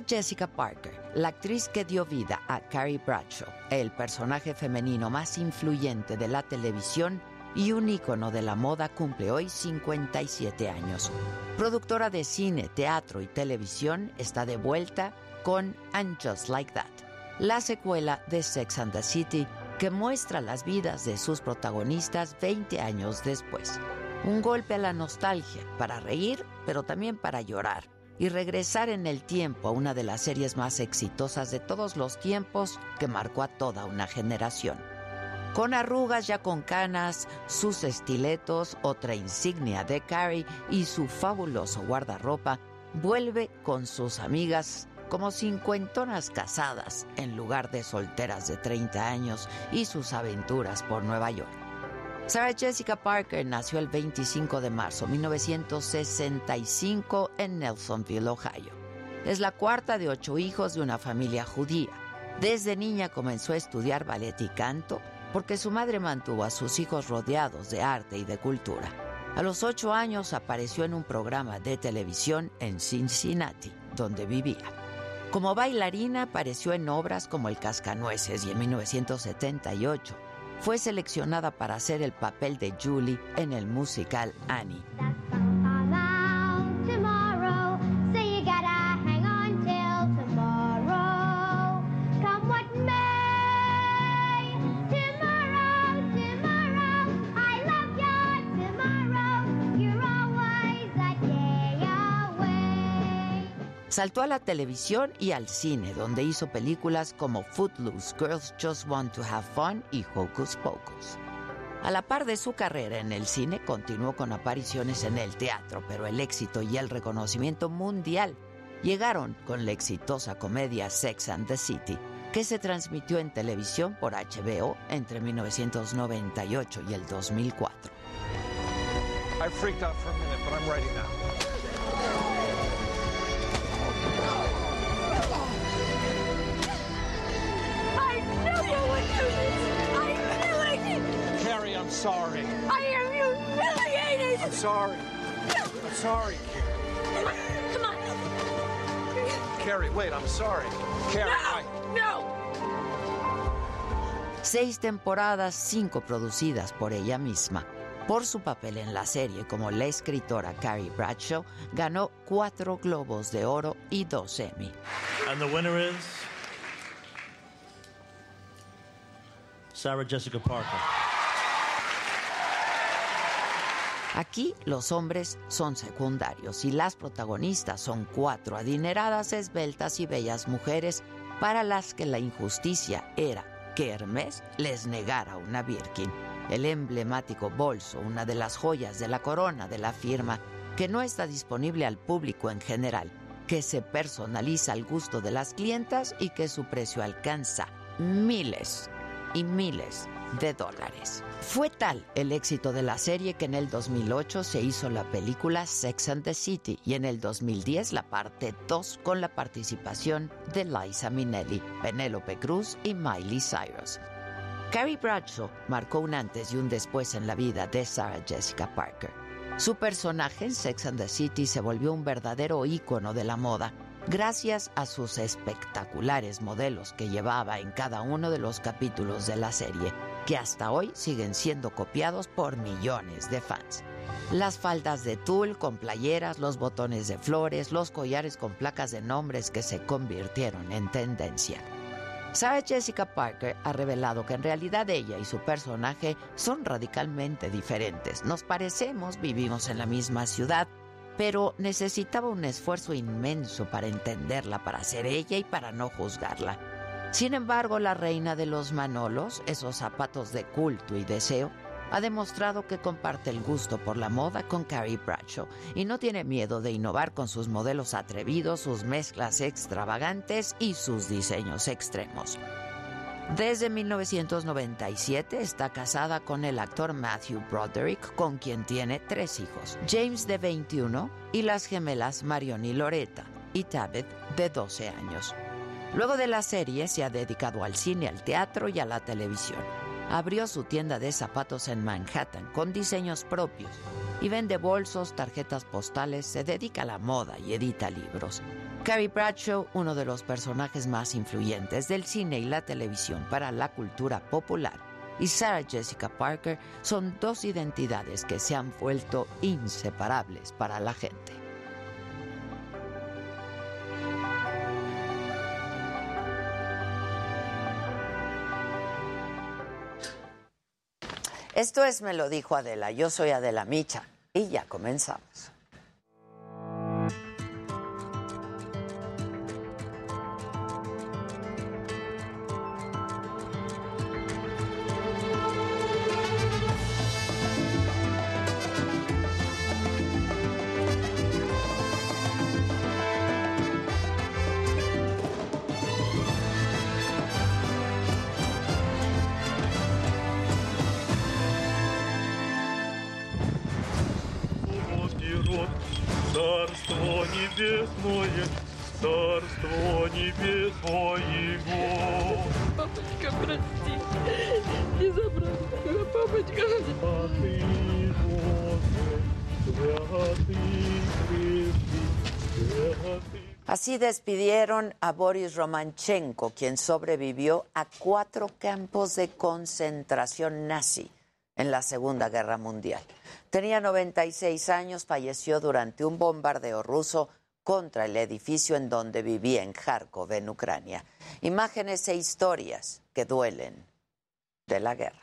Jessica Parker, la actriz que dio vida a Carrie Bradshaw, el personaje femenino más influyente de la televisión y un ícono de la moda, cumple hoy 57 años. Productora de cine, teatro y televisión, está de vuelta con And Just Like That, la secuela de Sex and the City que muestra las vidas de sus protagonistas 20 años después. Un golpe a la nostalgia, para reír, pero también para llorar y regresar en el tiempo a una de las series más exitosas de todos los tiempos que marcó a toda una generación. Con arrugas ya con canas, sus estiletos, otra insignia de Carrie y su fabuloso guardarropa, vuelve con sus amigas como cincuentonas casadas en lugar de solteras de 30 años y sus aventuras por Nueva York. Sarah Jessica Parker nació el 25 de marzo de 1965 en Nelsonville, Ohio. Es la cuarta de ocho hijos de una familia judía. Desde niña comenzó a estudiar ballet y canto porque su madre mantuvo a sus hijos rodeados de arte y de cultura. A los ocho años apareció en un programa de televisión en Cincinnati, donde vivía. Como bailarina apareció en obras como El Cascanueces y en 1978 fue seleccionada para hacer el papel de Julie en el musical Annie. Saltó a la televisión y al cine, donde hizo películas como Footloose, Girls Just Want to Have Fun y Hocus Pocus. A la par de su carrera en el cine, continuó con apariciones en el teatro, pero el éxito y el reconocimiento mundial llegaron con la exitosa comedia Sex and the City, que se transmitió en televisión por HBO entre 1998 y el 2004. I freaked out for a minute, but I'm ready now. Carrie, I'm sorry. I am humiliated. I'm sorry. I'm sorry, Carrie. Come on. Carrie, wait, I'm sorry. Carrie, I... No. Seis temporadas, cinco producidas por ella misma. Por su papel en la serie como la escritora Carrie Bradshaw, ganó cuatro Globos de Oro y dos Emmy. And the winner is Sarah Jessica Parker. Aquí los hombres son secundarios y las protagonistas son cuatro adineradas, esbeltas y bellas mujeres para las que la injusticia era que Hermes les negara una Birkin, el emblemático bolso, una de las joyas de la corona de la firma, que no está disponible al público en general, que se personaliza al gusto de las clientas y que su precio alcanza miles y miles de dólares. Fue tal el éxito de la serie que en el 2008 se hizo la película Sex and the City y en el 2010 la parte 2 con la participación de Liza Minnelli, Penélope Cruz y Miley Cyrus. Carrie Bradshaw marcó un antes y un después en la vida de Sarah Jessica Parker. Su personaje en Sex and the City se volvió un verdadero ícono de la moda gracias a sus espectaculares modelos que llevaba en cada uno de los capítulos de la serie, que hasta hoy siguen siendo copiados por millones de fans. Las faldas de tul con playeras, los botones de flores, los collares con placas de nombres que se convirtieron en tendencia. Sarah Jessica Parker ha revelado que en realidad ella y su personaje son radicalmente diferentes. Nos parecemos, vivimos en la misma ciudad, pero necesitaba un esfuerzo inmenso para entenderla, para ser ella y para no juzgarla. Sin embargo, la reina de los Manolos, esos zapatos de culto y deseo, ha demostrado que comparte el gusto por la moda con Carrie Bradshaw y no tiene miedo de innovar con sus modelos atrevidos, sus mezclas extravagantes y sus diseños extremos. Desde 1997 está casada con el actor Matthew Broderick, con quien tiene tres hijos, James de 21 y las gemelas Marion y Loretta, y Tabitha de 12 años. Luego de la serie se ha dedicado al cine, al teatro y a la televisión abrió su tienda de zapatos en Manhattan con diseños propios y vende bolsos, tarjetas postales, se dedica a la moda y edita libros. Carrie Bradshaw, uno de los personajes más influyentes del cine y la televisión para la cultura popular, y Sarah Jessica Parker son dos identidades que se han vuelto inseparables para la gente. Esto es Me lo dijo Adela. Yo soy Adela Micha y ya comenzamos. Así despidieron a Boris Romanchenko, quien sobrevivió a cuatro campos de concentración nazi en la Segunda Guerra Mundial. Tenía 96 años, falleció durante un bombardeo ruso contra el edificio en donde vivía en Kharkov, en Ucrania. Imágenes e historias que duelen de la guerra.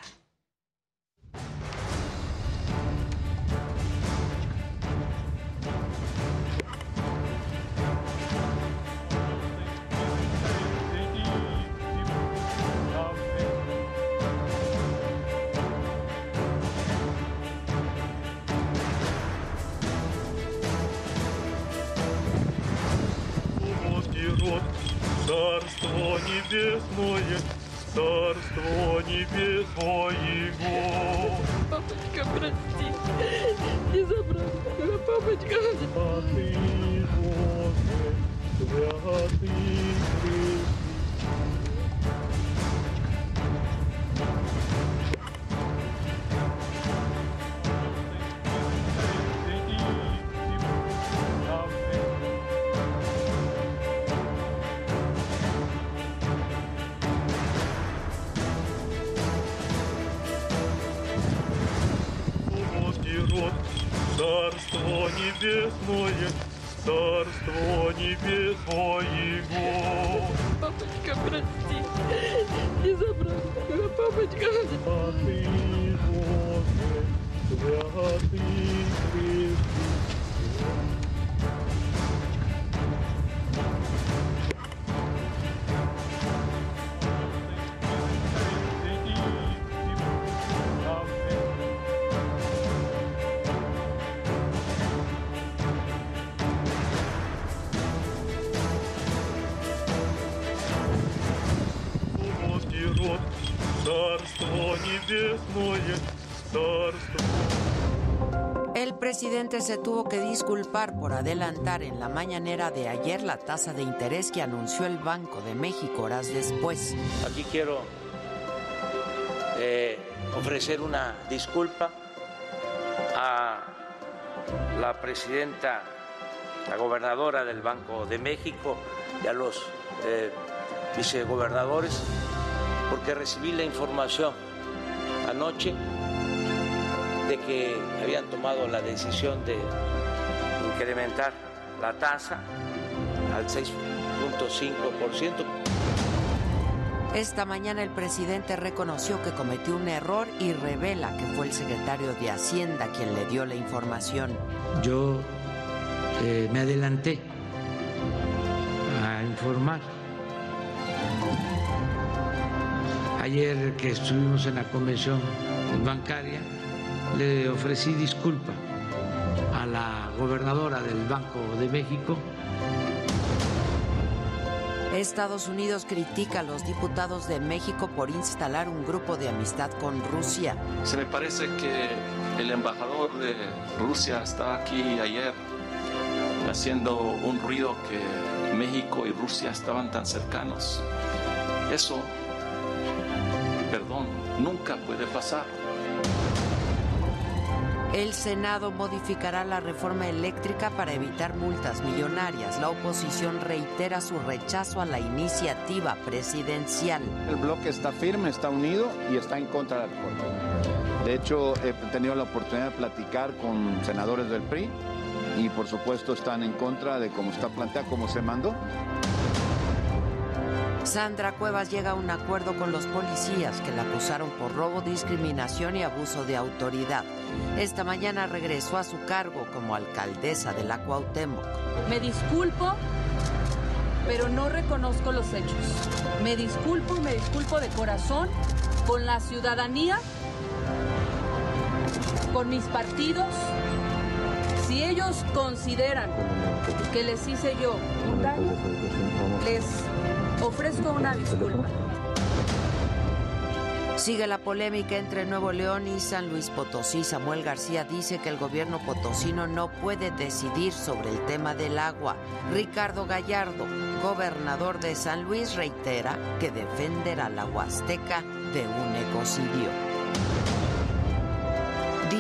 Царство небесное, царство небесное. Папочка, прости, не забрал тебя, папочка. Святый Боже, святый крепкий, царство небесное, царство небесное. Папочка, прости, не забрал тебя, папочка. Святый Боже, святый крепкий, El presidente se tuvo que disculpar por adelantar en la mañanera de ayer la tasa de interés que anunció el Banco de México horas después. Aquí quiero eh, ofrecer una disculpa a la presidenta, la gobernadora del Banco de México y a los eh, vicegobernadores porque recibí la información anoche de que habían tomado la decisión de incrementar la tasa al 6.5%. Esta mañana el presidente reconoció que cometió un error y revela que fue el secretario de Hacienda quien le dio la información. Yo eh, me adelanté a informar. Ayer que estuvimos en la convención bancaria, le ofrecí disculpa a la gobernadora del Banco de México. Estados Unidos critica a los diputados de México por instalar un grupo de amistad con Rusia. Se me parece que el embajador de Rusia estaba aquí ayer haciendo un ruido que México y Rusia estaban tan cercanos. Eso, nunca puede pasar. El Senado modificará la reforma eléctrica para evitar multas millonarias. La oposición reitera su rechazo a la iniciativa presidencial. El bloque está firme, está unido y está en contra de la reforma. De hecho, he tenido la oportunidad de platicar con senadores del PRI y por supuesto están en contra de cómo está planteada, cómo se mandó. Sandra Cuevas llega a un acuerdo con los policías que la acusaron por robo, discriminación y abuso de autoridad. Esta mañana regresó a su cargo como alcaldesa de la Cuauhtémoc. Me disculpo, pero no reconozco los hechos. Me disculpo y me disculpo de corazón con la ciudadanía, con mis partidos. Si ellos consideran que les hice yo un daño, les ofrezco una disculpa. Sigue la polémica entre Nuevo León y San Luis Potosí. Samuel García dice que el gobierno potosino no puede decidir sobre el tema del agua. Ricardo Gallardo, gobernador de San Luis, reitera que defenderá la Huasteca de un ecocidio.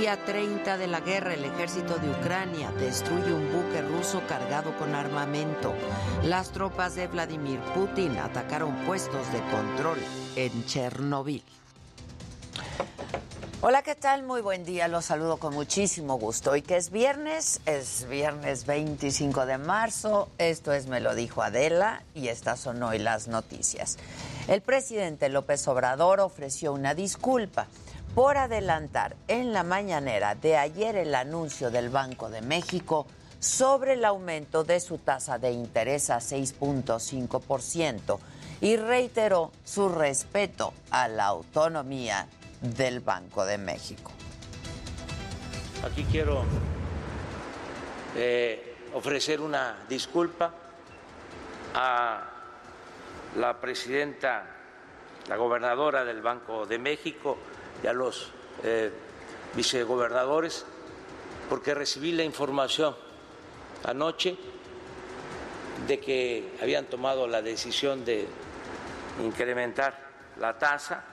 Día 30 de la guerra, el ejército de Ucrania destruye un buque ruso cargado con armamento. Las tropas de Vladimir Putin atacaron puestos de control en Chernobyl. Hola, ¿qué tal? Muy buen día, los saludo con muchísimo gusto. Hoy que es viernes, es viernes 25 de marzo, esto es Me lo dijo Adela y estas son hoy las noticias. El presidente López Obrador ofreció una disculpa por adelantar en la mañanera de ayer el anuncio del Banco de México sobre el aumento de su tasa de interés a 6.5% y reiteró su respeto a la autonomía del Banco de México. Aquí quiero eh, ofrecer una disculpa a la presidenta, la gobernadora del Banco de México y a los eh, vicegobernadores, porque recibí la información anoche de que habían tomado la decisión de incrementar la tasa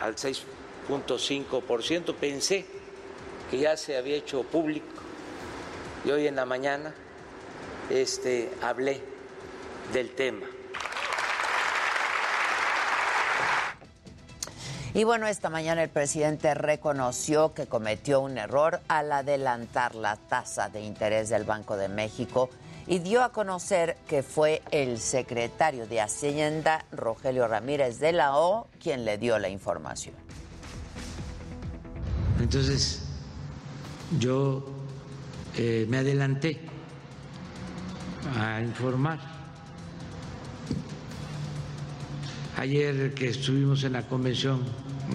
al 6.5%. Pensé que ya se había hecho público y hoy en la mañana este, hablé del tema. Y bueno, esta mañana el presidente reconoció que cometió un error al adelantar la tasa de interés del Banco de México y dio a conocer que fue el secretario de Hacienda, Rogelio Ramírez de la O, quien le dio la información. Entonces, yo eh, me adelanté a informar. Ayer que estuvimos en la convención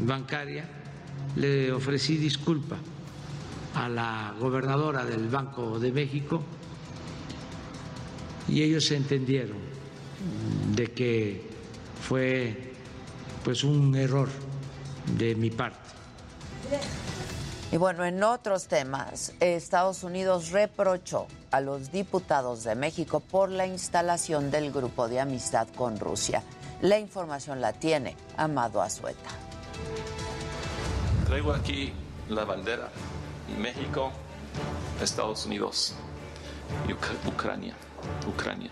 bancaria, le ofrecí disculpa a la gobernadora del Banco de México y ellos entendieron de que fue pues un error de mi parte. Y bueno, en otros temas, Estados Unidos reprochó a los diputados de México por la instalación del grupo de amistad con Rusia. La información la tiene Amado Azueta. Traigo aquí la bandera. México, Estados Unidos y Ucrania. Ucrania.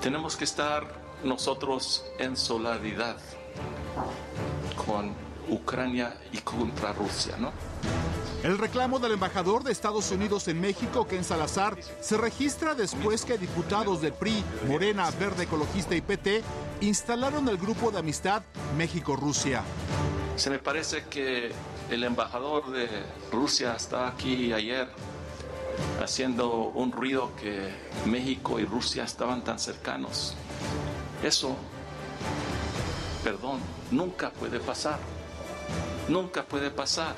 Tenemos que estar nosotros en solidaridad con Ucrania y contra Rusia, ¿no? El reclamo del embajador de Estados Unidos en México, Ken Salazar, se registra después que diputados del PRI, Morena, Verde Ecologista y PT instalaron el grupo de amistad México-Rusia. Se me parece que el embajador de Rusia estaba aquí ayer haciendo un ruido que México y Rusia estaban tan cercanos. Eso, perdón, nunca puede pasar. Nunca puede pasar.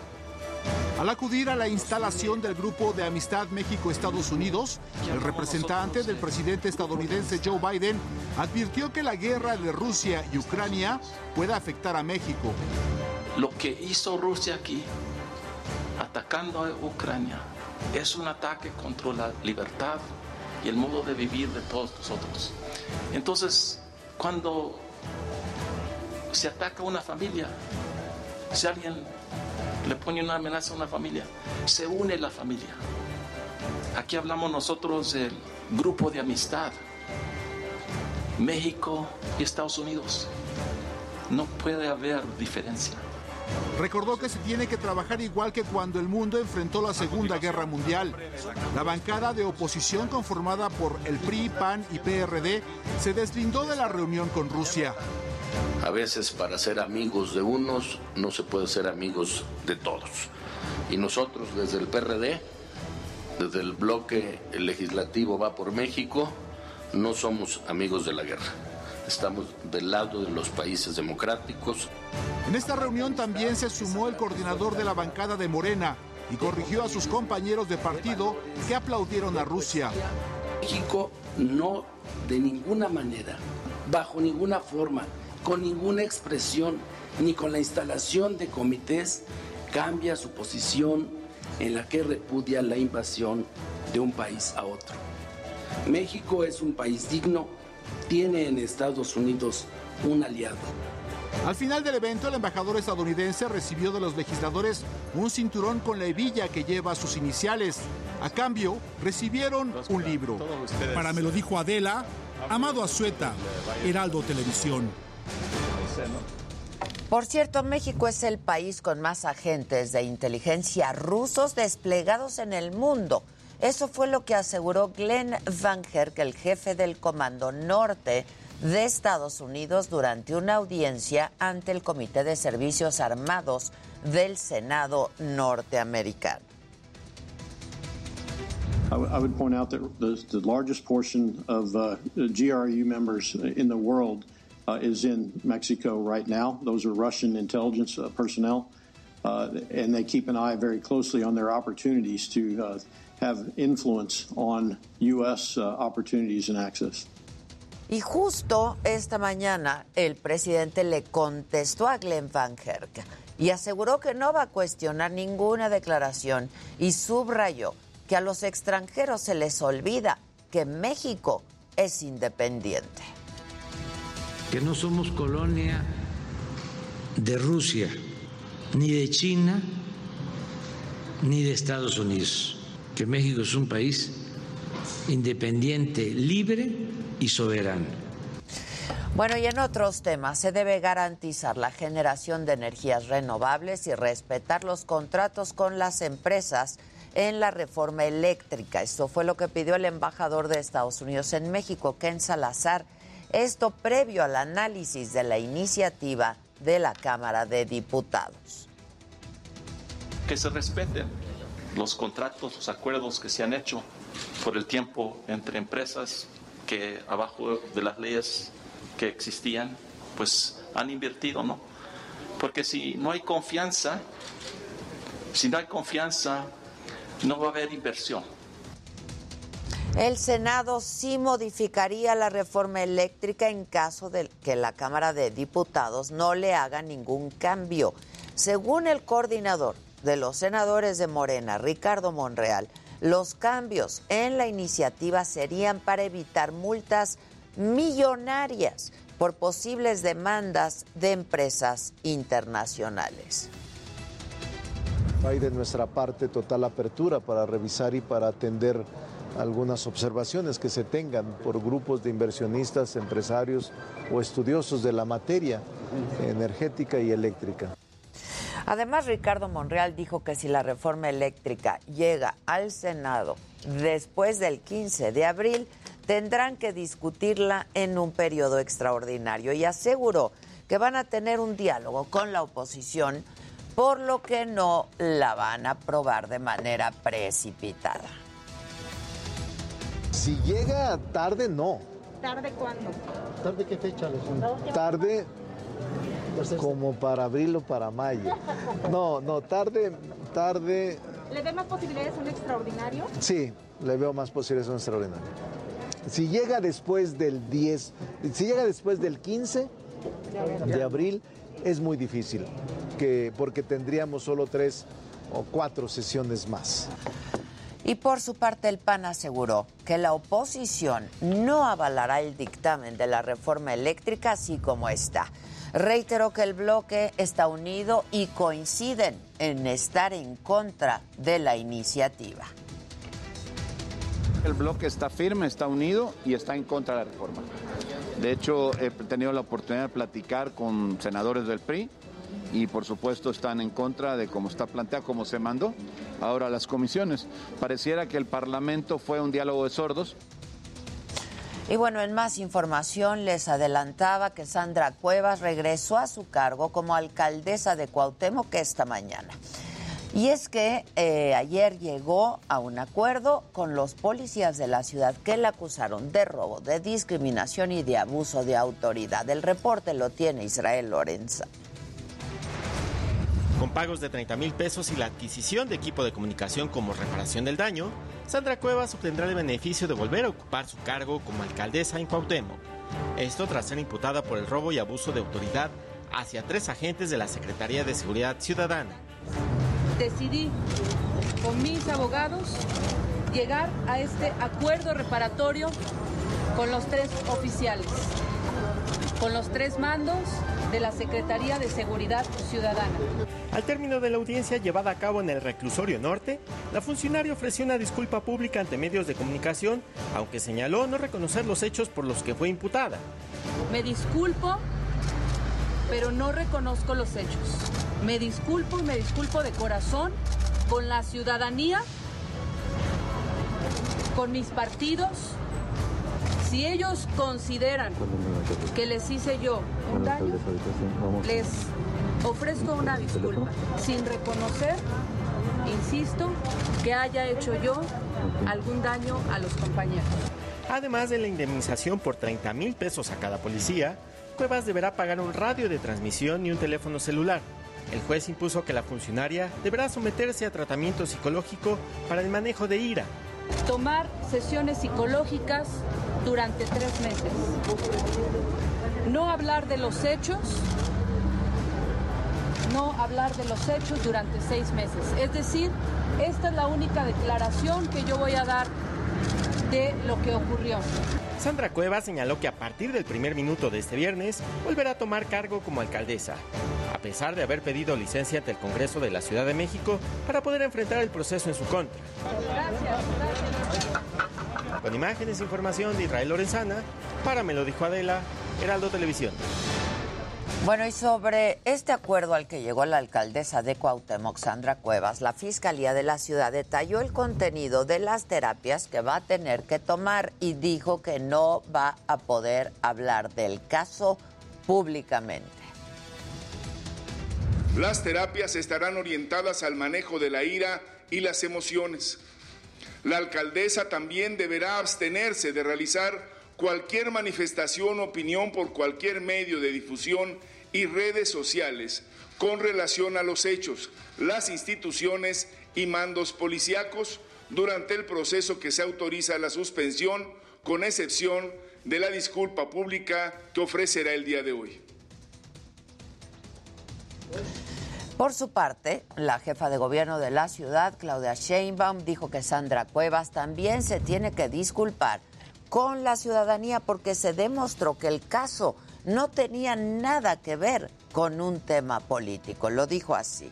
Al acudir a la instalación del Grupo de Amistad México-Estados Unidos, el representante del presidente estadounidense Joe Biden advirtió que la guerra de Rusia y Ucrania puede afectar a México. Lo que hizo Rusia aquí, atacando a Ucrania, es un ataque contra la libertad y el modo de vivir de todos nosotros. Entonces, cuando se ataca a una familia, si alguien le pone una amenaza a una familia, se une la familia. Aquí hablamos nosotros del grupo de amistad, México y Estados Unidos. No puede haber diferencia. Recordó que se tiene que trabajar igual que cuando el mundo enfrentó la Segunda Guerra Mundial. La bancada de oposición conformada por el PRI, PAN y PRD se deslindó de la reunión con Rusia. A veces para ser amigos de unos no se puede ser amigos de todos. Y nosotros desde el PRD, desde el bloque legislativo Va por México, no somos amigos de la guerra. Estamos del lado de los países democráticos. En esta reunión también se sumó el coordinador de la bancada de Morena y corrigió a sus compañeros de partido que aplaudieron a Rusia. México no de ninguna manera, bajo ninguna forma, con ninguna expresión, ni con la instalación de comités, cambia su posición en la que repudia la invasión de un país a otro. México es un país digno, tiene en Estados Unidos un aliado. Al final del evento, el embajador estadounidense recibió de los legisladores un cinturón con la hebilla que lleva sus iniciales. A cambio, recibieron un libro. Para me lo dijo Adela, Amado Azueta, Heraldo Televisión. Por cierto, México es el país con más agentes de inteligencia rusos desplegados en el mundo. Eso fue lo que aseguró Glenn Van Herk, el jefe del Comando Norte de Estados Unidos, durante una audiencia ante el Comité de Servicios Armados del Senado norteamericano. I would point out that the, the largest portion of uh, GRU members in the world uh, is in Mexico right now. Those are Russian intelligence uh, personnel, uh, and they keep an eye very closely on their opportunities to uh, have influence on U.S. Uh, opportunities and access. Y justo esta mañana el presidente le contestó a Glenn Van Herk y aseguró que no va a cuestionar ninguna declaración y subrayó que a los extranjeros se les olvida que México es independiente. Que no somos colonia de Rusia, ni de China, ni de Estados Unidos. Que México es un país independiente, libre y soberano. Bueno, y en otros temas, se debe garantizar la generación de energías renovables y respetar los contratos con las empresas en la reforma eléctrica. Esto fue lo que pidió el embajador de Estados Unidos en México, Ken Salazar. Esto previo al análisis de la iniciativa de la Cámara de Diputados. Que se respeten los contratos, los acuerdos que se han hecho por el tiempo entre empresas que abajo de las leyes que existían, pues han invertido, ¿no? Porque si no hay confianza, si no hay confianza, no va a haber inversión. El Senado sí modificaría la reforma eléctrica en caso de que la Cámara de Diputados no le haga ningún cambio. Según el coordinador de los senadores de Morena, Ricardo Monreal, los cambios en la iniciativa serían para evitar multas millonarias por posibles demandas de empresas internacionales. Hay de nuestra parte total apertura para revisar y para atender algunas observaciones que se tengan por grupos de inversionistas, empresarios o estudiosos de la materia energética y eléctrica. Además, Ricardo Monreal dijo que si la reforma eléctrica llega al Senado después del 15 de abril, tendrán que discutirla en un periodo extraordinario y aseguró que van a tener un diálogo con la oposición, por lo que no la van a aprobar de manera precipitada. Si llega tarde, no. ¿Tarde cuándo? ¿Tarde qué fecha, Alejandro? Tarde como para abril o para mayo. No, no, tarde, tarde. ¿Le ve más posibilidades a un extraordinario? Sí, le veo más posibilidades a un extraordinario. Si llega después del 10, si llega después del 15 de abril, es muy difícil, que, porque tendríamos solo tres o cuatro sesiones más. Y por su parte, el PAN aseguró que la oposición no avalará el dictamen de la reforma eléctrica así como está. Reiteró que el bloque está unido y coinciden en estar en contra de la iniciativa. El bloque está firme, está unido y está en contra de la reforma. De hecho, he tenido la oportunidad de platicar con senadores del PRI y por supuesto están en contra de cómo está planteado, cómo se mandó ahora las comisiones. Pareciera que el Parlamento fue un diálogo de sordos. Y bueno, en más información les adelantaba que Sandra Cuevas regresó a su cargo como alcaldesa de Cuauhtémoc esta mañana. Y es que eh, ayer llegó a un acuerdo con los policías de la ciudad que la acusaron de robo, de discriminación y de abuso de autoridad. El reporte lo tiene Israel Lorenza. Con pagos de 30 mil pesos y la adquisición de equipo de comunicación como reparación del daño, Sandra Cuevas obtendrá el beneficio de volver a ocupar su cargo como alcaldesa en Cuauhtémoc. Esto tras ser imputada por el robo y abuso de autoridad hacia tres agentes de la Secretaría de Seguridad Ciudadana. Decidí con mis abogados llegar a este acuerdo reparatorio con los tres oficiales, con los tres mandos de la Secretaría de Seguridad Ciudadana. Al término de la audiencia llevada a cabo en el reclusorio norte, la funcionaria ofreció una disculpa pública ante medios de comunicación, aunque señaló no reconocer los hechos por los que fue imputada. Me disculpo, pero no reconozco los hechos. Me disculpo y me disculpo de corazón con la ciudadanía, con mis partidos. Si ellos consideran que les hice yo un daño, les ofrezco una disculpa, sin reconocer, insisto, que haya hecho yo algún daño a los compañeros. Además de la indemnización por 30 mil pesos a cada policía, Cuevas deberá pagar un radio de transmisión y un teléfono celular. El juez impuso que la funcionaria deberá someterse a tratamiento psicológico para el manejo de ira. Tomar sesiones psicológicas durante tres meses. No hablar de los hechos. No hablar de los hechos durante seis meses. Es decir, esta es la única declaración que yo voy a dar de lo que ocurrió. Sandra Cueva señaló que a partir del primer minuto de este viernes volverá a tomar cargo como alcaldesa, a pesar de haber pedido licencia ante el Congreso de la Ciudad de México para poder enfrentar el proceso en su contra. Con imágenes e información de Israel Lorenzana, para Me lo dijo Adela, Heraldo Televisión. Bueno, y sobre este acuerdo al que llegó la alcaldesa de Cuauhtémoc, Sandra Cuevas, la Fiscalía de la ciudad detalló el contenido de las terapias que va a tener que tomar y dijo que no va a poder hablar del caso públicamente. Las terapias estarán orientadas al manejo de la ira y las emociones. La alcaldesa también deberá abstenerse de realizar cualquier manifestación o opinión por cualquier medio de difusión y redes sociales con relación a los hechos, las instituciones y mandos policíacos durante el proceso que se autoriza la suspensión, con excepción de la disculpa pública que ofrecerá el día de hoy. Por su parte, la jefa de gobierno de la ciudad, Claudia Sheinbaum, dijo que Sandra Cuevas también se tiene que disculpar con la ciudadanía porque se demostró que el caso no tenía nada que ver con un tema político. Lo dijo así.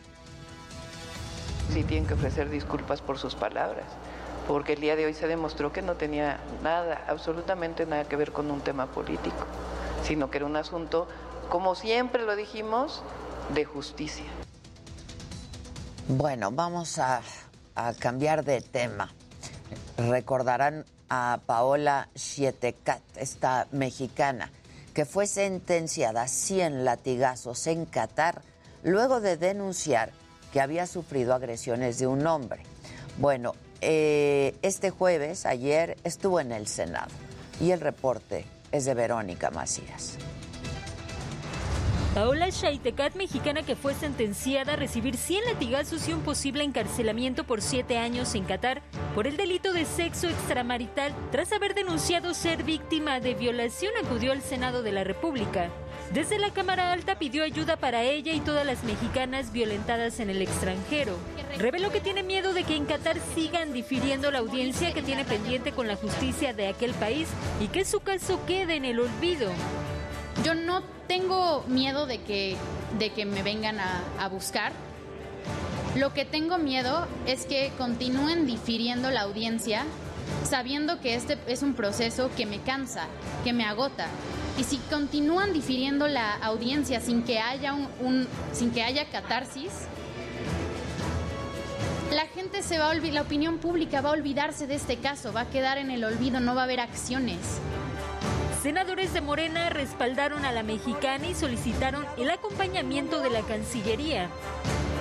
Sí, tienen que ofrecer disculpas por sus palabras, porque el día de hoy se demostró que no tenía nada, absolutamente nada que ver con un tema político, sino que era un asunto, como siempre lo dijimos, de justicia. Bueno, vamos a, a cambiar de tema. Recordarán a Paola Chietecat, esta mexicana, que fue sentenciada a 100 latigazos en Qatar luego de denunciar que había sufrido agresiones de un hombre. Bueno, eh, este jueves, ayer, estuvo en el Senado y el reporte es de Verónica Macías. Paola Shaitecat, mexicana que fue sentenciada a recibir 100 latigazos y un posible encarcelamiento por 7 años en Qatar por el delito de sexo extramarital tras haber denunciado ser víctima de violación, acudió al Senado de la República. Desde la Cámara Alta pidió ayuda para ella y todas las mexicanas violentadas en el extranjero. Reveló que tiene miedo de que en Qatar sigan difiriendo la audiencia que tiene pendiente con la justicia de aquel país y que su caso quede en el olvido. Yo no tengo miedo de que, de que me vengan a, a buscar. Lo que tengo miedo es que continúen difiriendo la audiencia sabiendo que este es un proceso que me cansa, que me agota. Y si continúan difiriendo la audiencia sin que haya un, un- sin que haya catarsis, la gente se va a olvidar, la opinión pública va a olvidarse de este caso, va a quedar en el olvido, no va a haber acciones. Senadores de Morena respaldaron a la mexicana y solicitaron el acompañamiento de la Cancillería.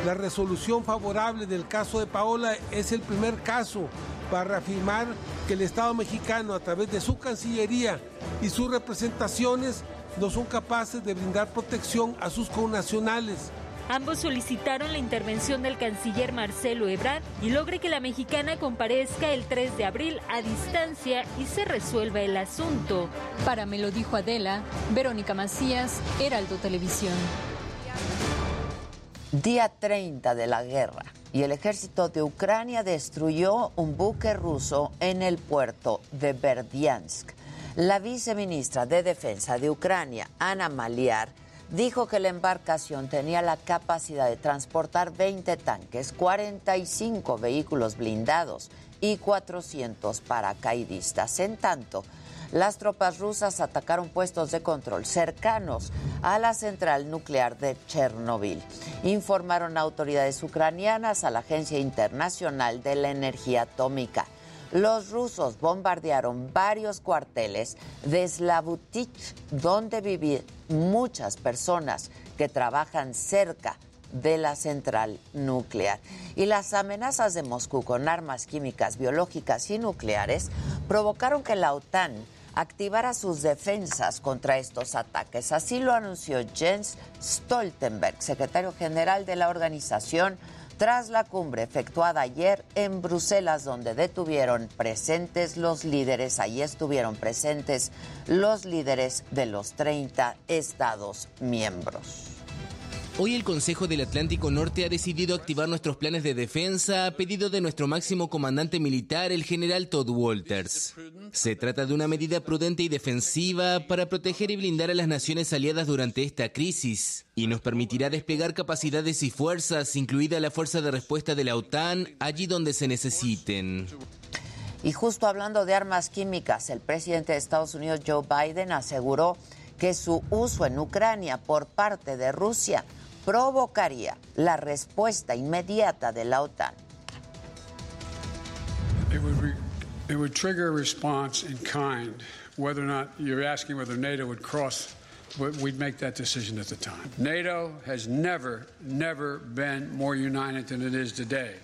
La resolución favorable del caso de Paola es el primer caso para reafirmar que el Estado mexicano, a través de su Cancillería y sus representaciones, no son capaces de brindar protección a sus connacionales. Ambos solicitaron la intervención del canciller Marcelo Ebrard y logre que la mexicana comparezca el 3 de abril a distancia y se resuelva el asunto. Para Me lo dijo Adela, Verónica Macías, Heraldo Televisión. Día 30 de la guerra y el ejército de Ucrania destruyó un buque ruso en el puerto de Berdiansk. La viceministra de Defensa de Ucrania, Ana Maliar, dijo que la embarcación tenía la capacidad de transportar 20 tanques, 45 vehículos blindados y 400 paracaidistas. En tanto, las tropas rusas atacaron puestos de control cercanos a la central nuclear de Chernobyl. Informaron autoridades ucranianas a la Agencia Internacional de la Energía Atómica. Los rusos bombardearon varios cuarteles de Slavutich, donde viven muchas personas que trabajan cerca de la central nuclear. Y las amenazas de Moscú con armas químicas, biológicas y nucleares provocaron que la OTAN activara sus defensas contra estos ataques. Así lo anunció Jens Stoltenberg, secretario general de la organización, tras la cumbre efectuada ayer en Bruselas, donde detuvieron presentes los líderes, ahí estuvieron presentes los líderes de los 30 Estados miembros. Hoy el Consejo del Atlántico Norte ha decidido activar nuestros planes de defensa a pedido de nuestro máximo comandante militar, el general Todd Walters. Se trata de una medida prudente y defensiva para proteger y blindar a las naciones aliadas durante esta crisis y nos permitirá desplegar capacidades y fuerzas, incluida la fuerza de respuesta de la OTAN, allí donde se necesiten. Y justo hablando de armas químicas, el presidente de Estados Unidos, Joe Biden, aseguró que su uso en Ucrania por parte de Rusia provocaría la respuesta inmediata de la OTAN. It would, re- it would trigger a response in kind. Whether or not you're asking whether NATO would cross, we'd make that decision at the time. NATO has never, never been more united than it is today.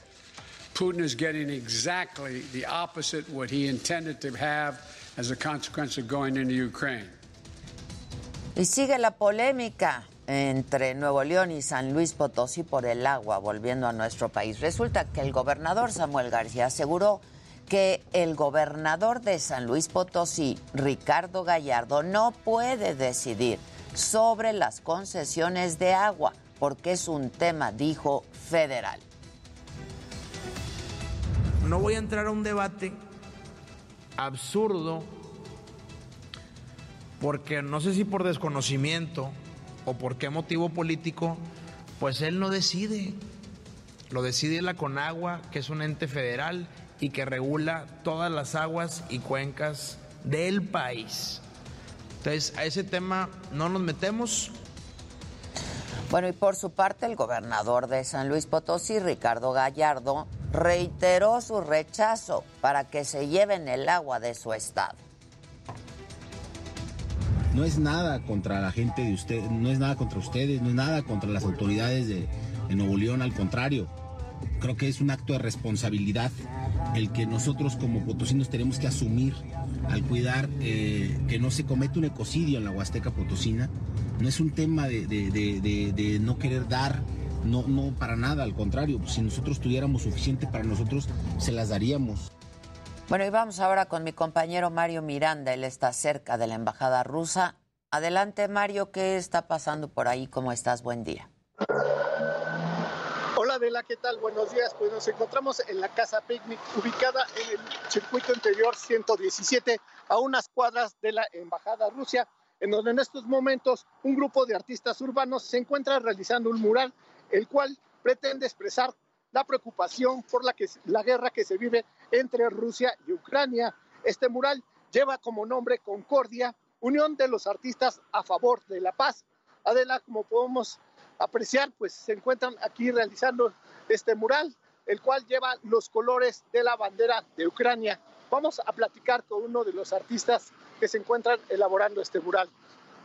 Putin is getting exactly the opposite what he intended to have as a consequence of going into Ukraine. Y sigue la polémica entre Nuevo León y San Luis Potosí por el agua volviendo a nuestro país. Resulta que el gobernador Samuel García aseguró que el gobernador de San Luis Potosí, Ricardo Gallardo, no puede decidir sobre las concesiones de agua porque es un tema, dijo, federal. No voy a entrar a un debate absurdo porque no sé si por desconocimiento o por qué motivo político, pues él no decide. Lo decide la Conagua, que es un ente federal y que regula todas las aguas y cuencas del país. Entonces, a ese tema no nos metemos. Bueno, y por su parte, el gobernador de San Luis Potosí, Ricardo Gallardo, reiteró su rechazo para que se lleven el agua de su estado. No es nada contra la gente de usted, no es nada contra ustedes, no es nada contra las autoridades de, Nuevo León, al contrario. Creo que es un acto de responsabilidad el que nosotros como potosinos tenemos que asumir al cuidar eh, que no se comete un ecocidio en la Huasteca Potosina. No es un tema de, no querer dar, no, no para nada, al contrario, si nosotros tuviéramos suficiente para nosotros, se las daríamos. Bueno, y vamos ahora con mi compañero Mario Miranda. Él está cerca de la embajada rusa. Adelante, Mario, ¿qué está pasando por ahí? ¿Cómo estás? Buen día. Hola, Adela, ¿qué tal? Buenos días. Pues nos encontramos en la Casa Picnic, ubicada en el circuito interior 117, a unas cuadras de la embajada Rusia, en donde en estos momentos un grupo de artistas urbanos se encuentra realizando un mural, el cual pretende expresar la preocupación por la, guerra que se vive entre Rusia y Ucrania. Este mural lleva como nombre Concordia, Unión de los Artistas a favor de la paz. Adela, como podemos apreciar, pues se encuentran aquí realizando este mural, el cual lleva los colores de la bandera de Ucrania. Vamos a platicar con uno de los artistas que se encuentran elaborando este mural.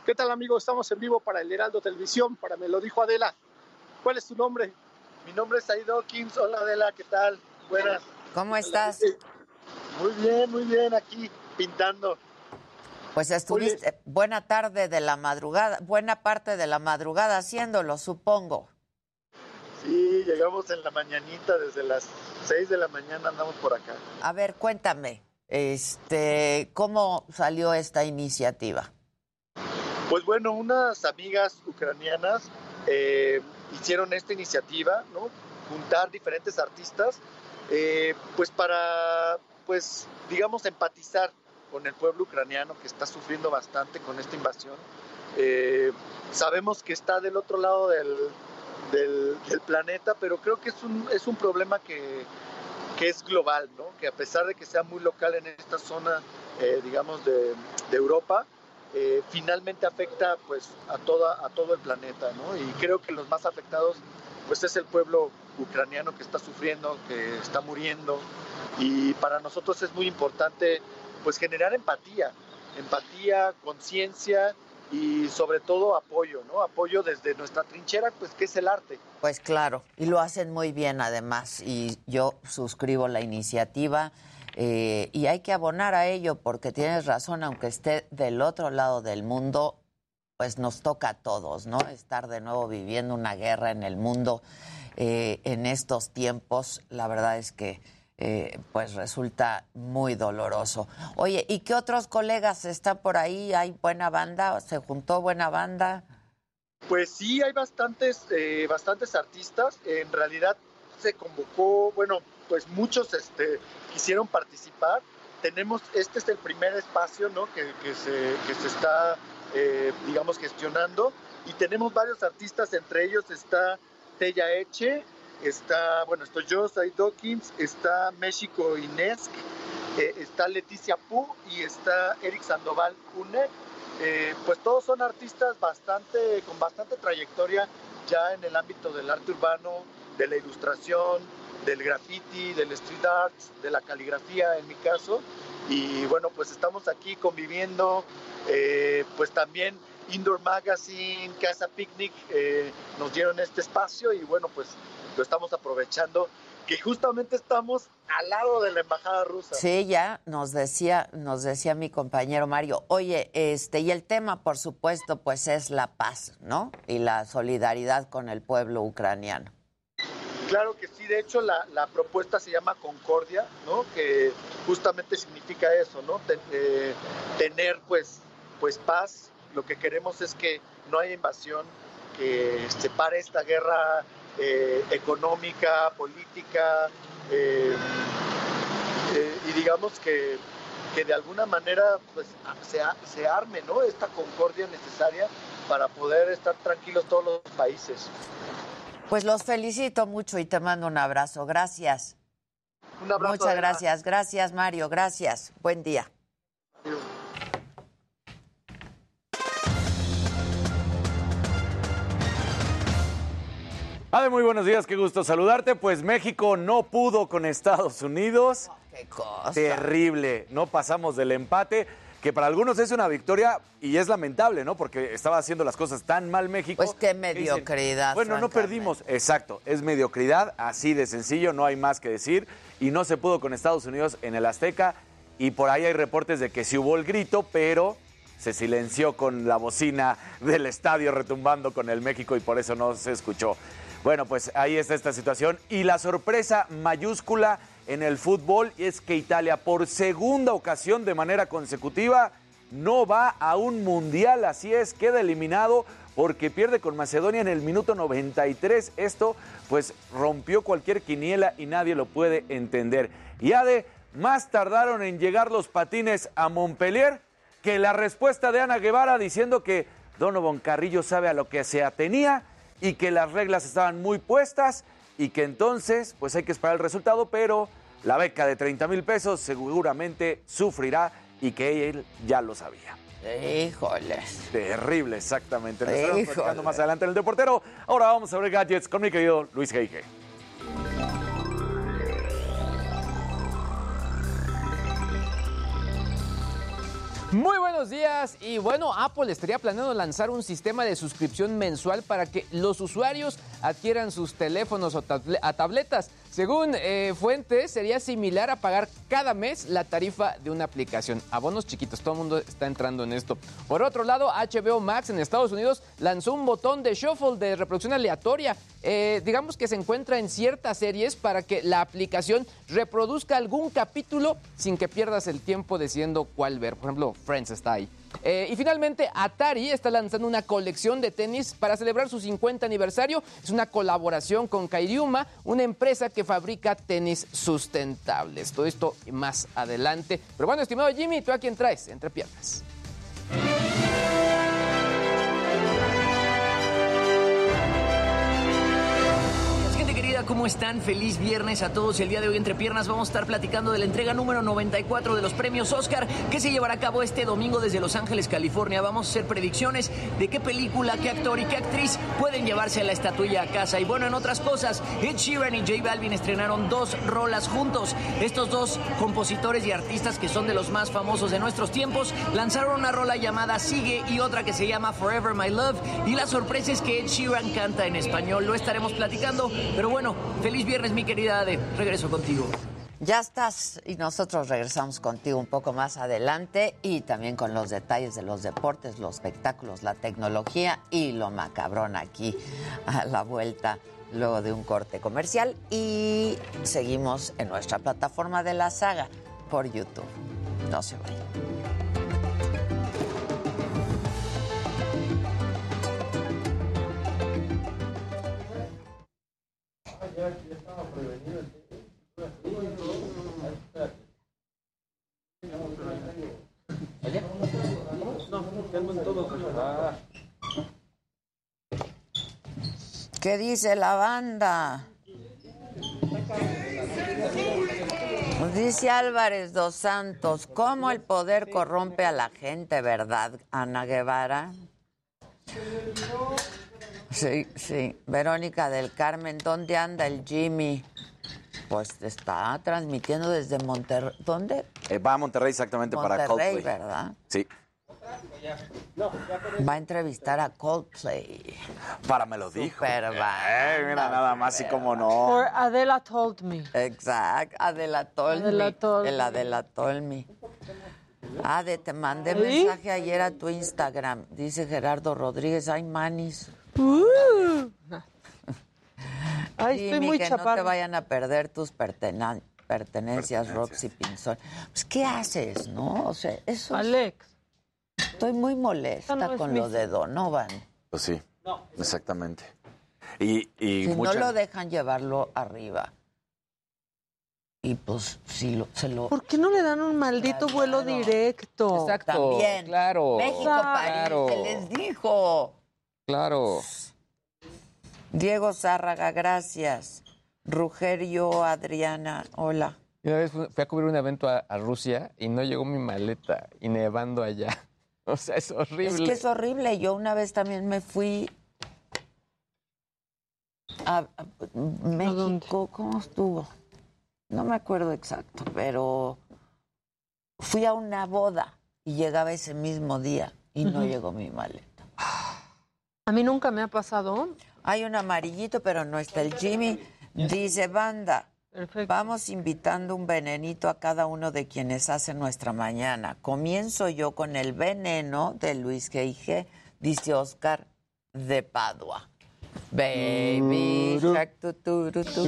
¿Qué tal, amigo? Estamos en vivo para el Heraldo Televisión, para Me lo dijo Adela. ¿Cuál es tu nombre? Mi nombre es Aido Kings. Hola Adela, ¿qué tal? Buenas. ¿Cómo estás? Muy bien, muy bien, aquí pintando. Pues estuviste buena tarde de la madrugada, buena parte de la madrugada haciéndolo, supongo. Sí, llegamos en la mañanita, desde las 6 de la mañana andamos por acá. A ver, cuéntame, este, ¿cómo salió esta iniciativa? Pues bueno, unas amigas ucranianas eh, hicieron esta iniciativa. Juntar diferentes artistas, eh, pues para, pues, digamos, empatizar con el pueblo ucraniano que está sufriendo bastante con esta invasión. Eh, sabemos que está del otro lado del, planeta, pero creo que es un, es un problema que, que, es global, ¿no? que a pesar de que sea muy local en esta zona, eh, digamos, de Europa, eh, finalmente afecta pues a toda a todo el planeta y creo que los más afectados pues es el pueblo ucraniano que está sufriendo que está muriendo y para nosotros es muy importante pues generar empatía empatía conciencia y sobre todo apoyo, ¿no? Apoyo desde nuestra trinchera, pues que es el arte. Pues claro, y lo hacen muy bien además, y yo suscribo la iniciativa. Eh, y hay que abonar a ello porque tienes razón, aunque esté del otro lado del mundo, pues nos toca a todos, ¿no? Estar de nuevo viviendo una guerra en el mundo eh, en estos tiempos, la verdad es que eh, pues resulta muy doloroso. Oye, ¿y qué otros colegas están por ahí? ¿Hay buena banda? ¿Se juntó buena banda? Pues sí, hay bastantes, bastantes artistas. En realidad se convocó, bueno, pues muchos este, quisieron participar. Tenemos, este es el primer espacio que, se, está, eh, digamos, gestionando y tenemos varios artistas, entre ellos está Tella Eche, está, bueno, estoy yo, Dawkins, está México Inés, eh, está Leticia Pu y está Eric Sandoval Une. Eh, pues todos son artistas bastante, con bastante trayectoria ya en el ámbito del arte urbano, de la ilustración, del graffiti, del street art, de la caligrafía en mi caso. Y bueno, pues estamos aquí conviviendo, eh, pues también Indoor Magazine, Casa Picnic eh, nos dieron este espacio y bueno, pues lo estamos aprovechando que justamente estamos al lado de la embajada rusa. Sí, ya nos decía, nos decía mi compañero Mario. Oye, este, y el tema, por supuesto, pues es la paz, ¿no? Y la solidaridad con el pueblo ucraniano. Claro que sí, de hecho la, la propuesta se llama Concordia, ¿no? Que justamente significa eso, ¿no? Eh, tener pues, pues paz. Lo que queremos es que no haya invasión, que se pare esta guerra eh, económica, política, eh, y digamos que, que de alguna manera pues, se, se arme ¿no? esta concordia necesaria para poder estar tranquilos todos los países. Pues los felicito mucho y te mando un abrazo. Gracias. Un abrazo, Muchas Adela. gracias. Gracias, Mario. Gracias. Buen día. Ade, muy buenos días, qué gusto saludarte. Pues México no pudo con Estados Unidos. Qué cosa. Terrible, no pasamos del empate, que para algunos es una victoria y es lamentable, ¿no? Porque estaba haciendo las cosas tan mal México. Pues qué dicen, mediocridad. Bueno, no perdimos, exacto, es mediocridad, así de sencillo, no hay más que decir. Y no se pudo con Estados Unidos en el Azteca. Y por ahí hay reportes de que sí hubo el grito, pero se silenció con la bocina del estadio retumbando con el México y por eso no se escuchó. Bueno, pues ahí está esta situación. Y la sorpresa mayúscula en el fútbol es que Italia, por segunda ocasión de manera consecutiva, no va a un mundial. Así es, queda eliminado porque pierde con Macedonia en el minuto 93. Esto, pues, rompió cualquier quiniela y nadie lo puede entender. Y Ade, más tardaron en llegar los patines a Montpellier que la respuesta de Ana Guevara diciendo que Donovan Carrillo sabe a lo que se atenía y que las reglas estaban muy puestas y que entonces pues hay que esperar el resultado, pero la beca de 30 mil pesos seguramente sufrirá y que él ya lo sabía. Híjoles. Terrible, exactamente. Lo estaremos platicando más adelante en el Deportero. Ahora vamos a ver gadgets con mi querido Luis Geige. Muy buenos días y bueno, Apple estaría planeando lanzar un sistema de suscripción mensual para que los usuarios adquieran sus teléfonos o tabletas. Según eh, fuentes, sería similar a pagar cada mes la tarifa de una aplicación. Abonos chiquitos, todo el mundo está entrando en esto. Por otro lado, HBO Max en Estados Unidos lanzó un botón de shuffle de reproducción aleatoria. Eh, digamos que se encuentra en ciertas series para que la aplicación reproduzca algún capítulo sin que pierdas el tiempo decidiendo cuál ver. Por ejemplo, Friends está ahí. Eh, y finalmente, Atari está lanzando una colección de tenis para celebrar su 50 aniversario. Es una colaboración con Kairiuma, una empresa que fabrica tenis sustentables. Todo esto más adelante. Pero bueno, estimado Jimmy, ¿tú a quién traes? Entre piernas. ¿Cómo están? Feliz viernes a todos. El día de hoy entre piernas vamos a estar platicando de la entrega número 94 de los premios Oscar que se llevará a cabo este domingo desde Los Ángeles, California. Vamos a hacer predicciones de qué película, qué actor y qué actriz pueden llevarse la estatuilla a casa. Y bueno, en otras cosas, Ed Sheeran y J Balvin estrenaron dos rolas juntos. Estos dos compositores y artistas que son de los más famosos de nuestros tiempos lanzaron una rola llamada Sigue y otra que se llama Forever My Love. Y la sorpresa es que Ed Sheeran canta en español. Lo estaremos platicando. Pero bueno, feliz viernes, mi querida Ade. Regreso contigo. Ya estás y nosotros regresamos contigo un poco más adelante y también con los detalles de los deportes, los espectáculos, la tecnología y lo macabrón aquí a la vuelta luego de un corte comercial y seguimos en nuestra plataforma de la saga por YouTube. No se vayan. ¿Qué dice la banda? Dice Álvarez dos Santos, ¿cómo el poder corrompe a la gente, verdad, Ana Guevara? Sí, sí. Verónica del Carmen, ¿dónde anda el Jimmy? Pues está transmitiendo desde Monterrey. ¿Dónde? Eh, va a Monterrey exactamente para Coldplay. ¿verdad? Sí. Va a entrevistar a Coldplay. Para me lo dijo. Super Eh, mira, nada más, así como no. Or Adela told me. Exacto, Adela Tolmi. Adela Tolmi. El Adela Tolmi. Ade, te mandé ¿Sí? mensaje ayer a tu Instagram. Dice Gerardo Rodríguez, ay, manis. Uh. Ay, estoy muy que no te vayan a perder tus pertena- pertenencias, Roxy Pinzón. Pues, ¿qué haces, no? O sea, eso... Alex. Estoy muy molesta no con mi- lo de Donovan. Pues sí, exactamente. Y, y Si mucha- no lo dejan llevarlo arriba. Y pues, si lo, se lo... ¿Por qué no le dan un maldito vuelo directo? Exacto. También. Claro. México, París, Claro. se les dijo. Claro. Diego Zárraga, gracias. Rugerio, Adriana, hola. Y Una vez fui a cubrir un evento a, a Rusia y no llegó mi maleta y nevando allá. O sea, es horrible. Es que es horrible. Yo una vez también me fui a, a México. ¿Cómo estuvo? No me acuerdo exacto, pero fui a una boda y llegaba ese mismo día y no llegó mi maleta. A mí nunca me ha pasado. Hay un amarillito, pero no está el Jimmy. Dice, banda, vamos invitando un venenito a cada uno de quienes hacen nuestra mañana. Comienzo yo con el veneno de Luis G.I.G., dice Oscar de Padua. Baby shark, tu, tu, tu, tu.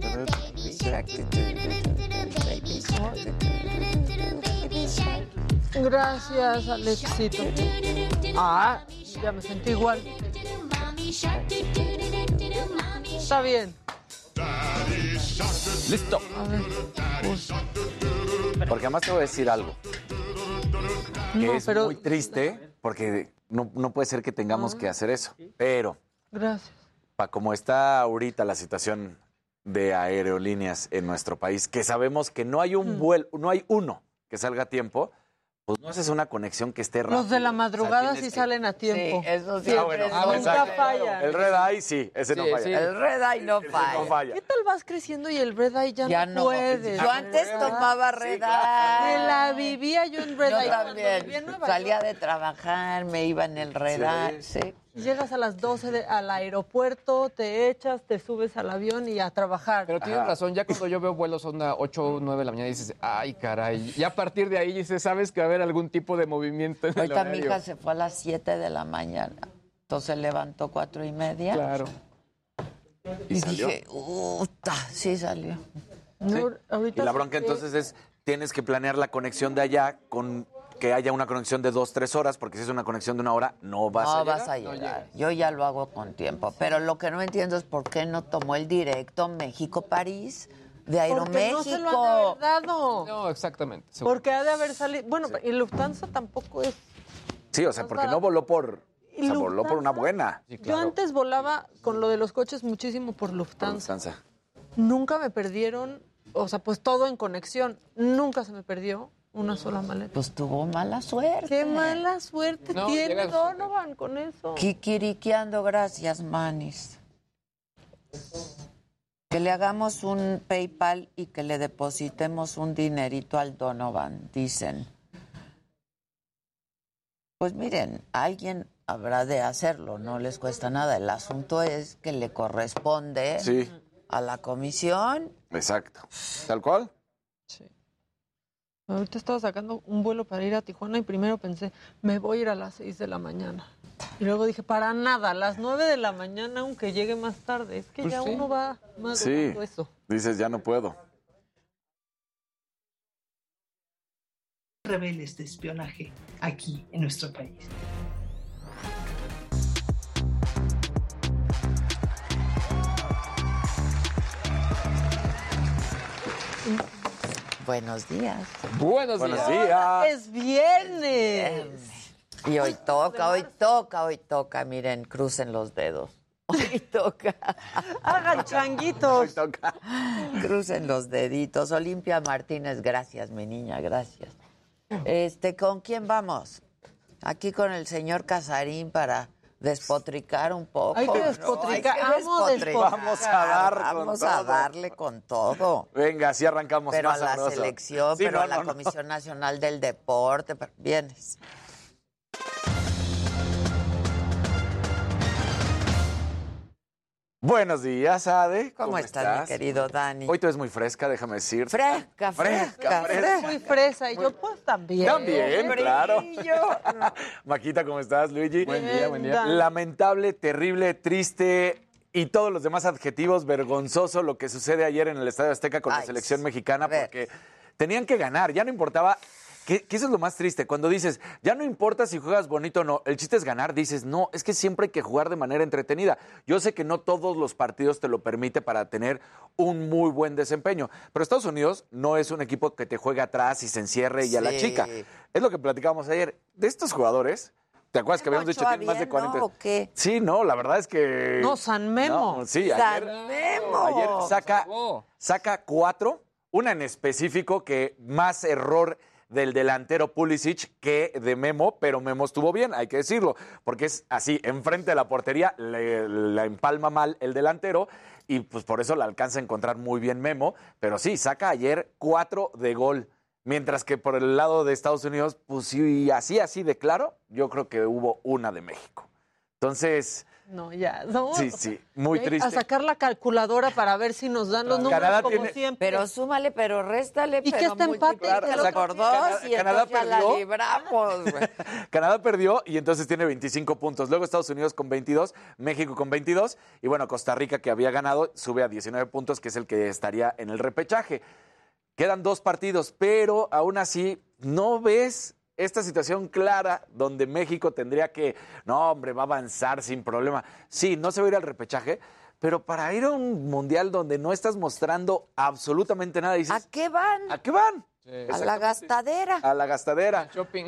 Baby shark, tu, tu, tu, tu, baby shark, tu, tu, tu, baby shark. Gracias, Alexito. Ah, ya me sentí igual. Está bien. Listo. A ver. pues, Porque además te voy a decir algo. Que No, es pero- muy triste porque no, no puede ser que tengamos que hacer eso. Pero, Gracias. pa, como está ahorita la situación de aerolíneas en nuestro país, que sabemos que no hay un vuelo, no hay uno que salga a tiempo, pues no haces una conexión que esté rápida. Los de la madrugada sí que- salen a tiempo. Sí, eso Ah, bueno, es ah, bueno. Nunca exacto. fallan. El red eye sí, ese no Sí, falla. sí. El red eye no falla. no falla. ¿Qué tal vas creciendo y el red eye ya, Ya no no. puedes? Yo antes tomaba red Me eye. la vivía yo en red Yo eye. También. Salía de trabajar, me iba en el red eye. Sí. Llegas a las 12 de- al aeropuerto, te echas, te subes al avión y a trabajar. Pero tienes razón, ya cuando yo veo vuelos onda 8 o 9 de la mañana dices, ay, caray. Y a partir de ahí dices, sabes que va a haber algún tipo de movimiento en el Ahorita mi horario. hija se fue a las 7 de la mañana. Entonces levantó cuatro y media. Claro. Y, ¿Y salió? dije, "Uta", sí salió. No, Y la bronca que- entonces es, tienes que planear la conexión de allá con que haya una conexión de dos, tres horas, porque si es una conexión de una hora, no vas a no llegar. vas a llegar. Yo ya lo hago con tiempo. Pero lo que no entiendo es por qué no tomó el directo México-París de Porque no se lo han de Aeroméxico. haber dado. No, exactamente. seguro. Porque ha de haber salido. Bueno, y Lufthansa tampoco es. Sí, o sea, porque no voló por... O sea, voló por una buena. Yo antes volaba con lo de los coches muchísimo por Lufthansa. Lufthansa. Nunca me perdieron, o sea, pues todo en conexión. Nunca se me perdió una sola maleta. Pues tuvo mala suerte. Qué mala suerte No, tiene Donovan con eso. Kikiriqueando, gracias, Manis. Que le hagamos un PayPal y que le depositemos un dinerito al Donovan, dicen. Pues miren, alguien habrá de hacerlo, no les cuesta nada. El asunto es que le corresponde Sí. a la comisión. Exacto. ¿Tal cual? Ahorita estaba sacando un vuelo para ir a Tijuana y primero pensé, me voy a ir a las 6 de la mañana. Y luego dije, para nada, a las 9 de la mañana, aunque llegue más tarde. Es que Pues ya sí. uno va Sí. madurando eso. Dices, ya no puedo. rebeldes de espionaje aquí en nuestro país. Buenos días. Buenos, Buenos días. días. Es viernes. Y hoy toca, hoy toca, hoy toca. Miren, crucen los dedos. Hoy toca. Hagan changuitos. Crucen los deditos. Olimpia Martínez, gracias, mi niña, gracias. Este, ¿con quién vamos? Aquí con el señor Casarín para despotricar un poco. Hay que ¿no? despotricar. Hay que Amo despotricar. Vamos a dar con Vamos a todo. darle con todo. Venga, así arrancamos Pero a más la sabroso. selección, Sí, pero no, a la no, no. Comisión Nacional del Deporte. pero- Vienes. Buenos días, Ade. ¿Cómo, estás, mi querido Dani? Hoy tú eres muy fresca, déjame decir. Fresca, fresca, fresca. Muy fresa. Y yo, pues también. También, Brillo. claro. Maquita, ¿cómo estás, Luigi? Buen día, buen día. Lamentable, terrible, triste y todos los demás adjetivos, vergonzoso lo que sucede ayer en el Estadio Azteca con la selección mexicana porque tenían que ganar, ya no importaba. Que, que eso es lo más triste, cuando dices, ya no importa si juegas bonito o no, el chiste es ganar, dices, no, es que siempre hay que jugar de manera entretenida. Yo sé que no todos los partidos te lo permite para tener un muy buen desempeño, pero Estados Unidos no es un equipo que te juegue atrás y se encierre y a la chica. Es lo que platicábamos ayer. De estos jugadores, ¿te acuerdas que habíamos dicho tienen más de bien, ¿no? 40? ¿O qué? Sí, no, la verdad es que. No, San Memo. No, sí, San ayer, Memo. ayer saca, saca cuatro, una en específico que más error del delantero Pulisic que de Memo, pero Memo estuvo bien, hay que decirlo, porque es así, enfrente de la portería, le, empalma mal el delantero y pues por eso la alcanza a encontrar muy bien Memo, pero sí, saca ayer cuatro de gol. Mientras que por el lado de Estados Unidos, pues sí, así, así de claro, yo creo que hubo una de México. Entonces, No, ya. No. sí, sí, muy triste. A sacar la calculadora para ver si nos dan los números Canadá como tiene- siempre. Pero súmale, pero réstale, Y que pero este empate, por dos Canadá- y Canadá ya la perdió. libramos, güey. Canadá perdió y entonces tiene 25 puntos. Luego Estados Unidos con 22, México con 22 y bueno, Costa Rica que había ganado sube a 19 puntos, que es el que estaría en el repechaje. Quedan dos partidos, pero aún así no ves esta situación clara donde México tendría que, no, hombre, va a avanzar sin problema. Sí, no se va a ir al repechaje, pero para ir a un mundial donde no estás mostrando absolutamente nada, dices, ¿A qué van? ¿a qué van? A la gastadera. A la gastadera. Shopping.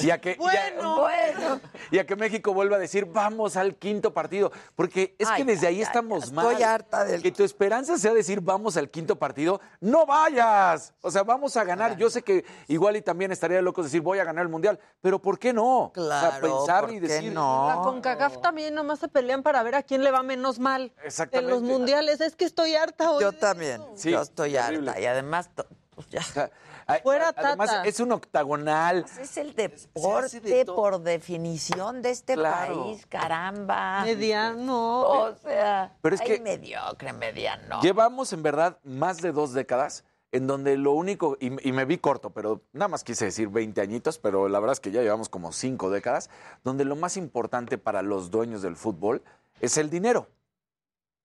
Y a que, y a- Bueno, bueno. y a que México vuelva a decir, vamos al quinto partido. Porque es que desde ay, ahí ay, estamos estoy mal. harta del- Que tu esperanza sea decir, vamos al quinto partido. ¡No vayas! O sea, vamos a ganar. Yo sé que igual y también estaría de locos decir, voy a ganar el Mundial. Pero ¿por qué no? o sea, Claro, pensar ¿por y qué decir... no? La CONCACAF también nomás se pelean para ver a quién le va menos mal. Exactamente. En los mundiales. Es que estoy harta hoy. Yo también. Sí, yo estoy harta. Y además, pues ya. o sea, ay, Fuera Además, Tata. es un octagonal. Es el de deporte por definición de este Claro. país, caramba. Mediano. O sea, Pero es ay, que- mediocre, mediano. Llevamos en verdad más de dos décadas en donde lo único, y, y me vi corto, pero nada más quise decir 20 añitos, pero la verdad es que ya llevamos como cinco décadas, donde lo más importante para los dueños del fútbol es el dinero.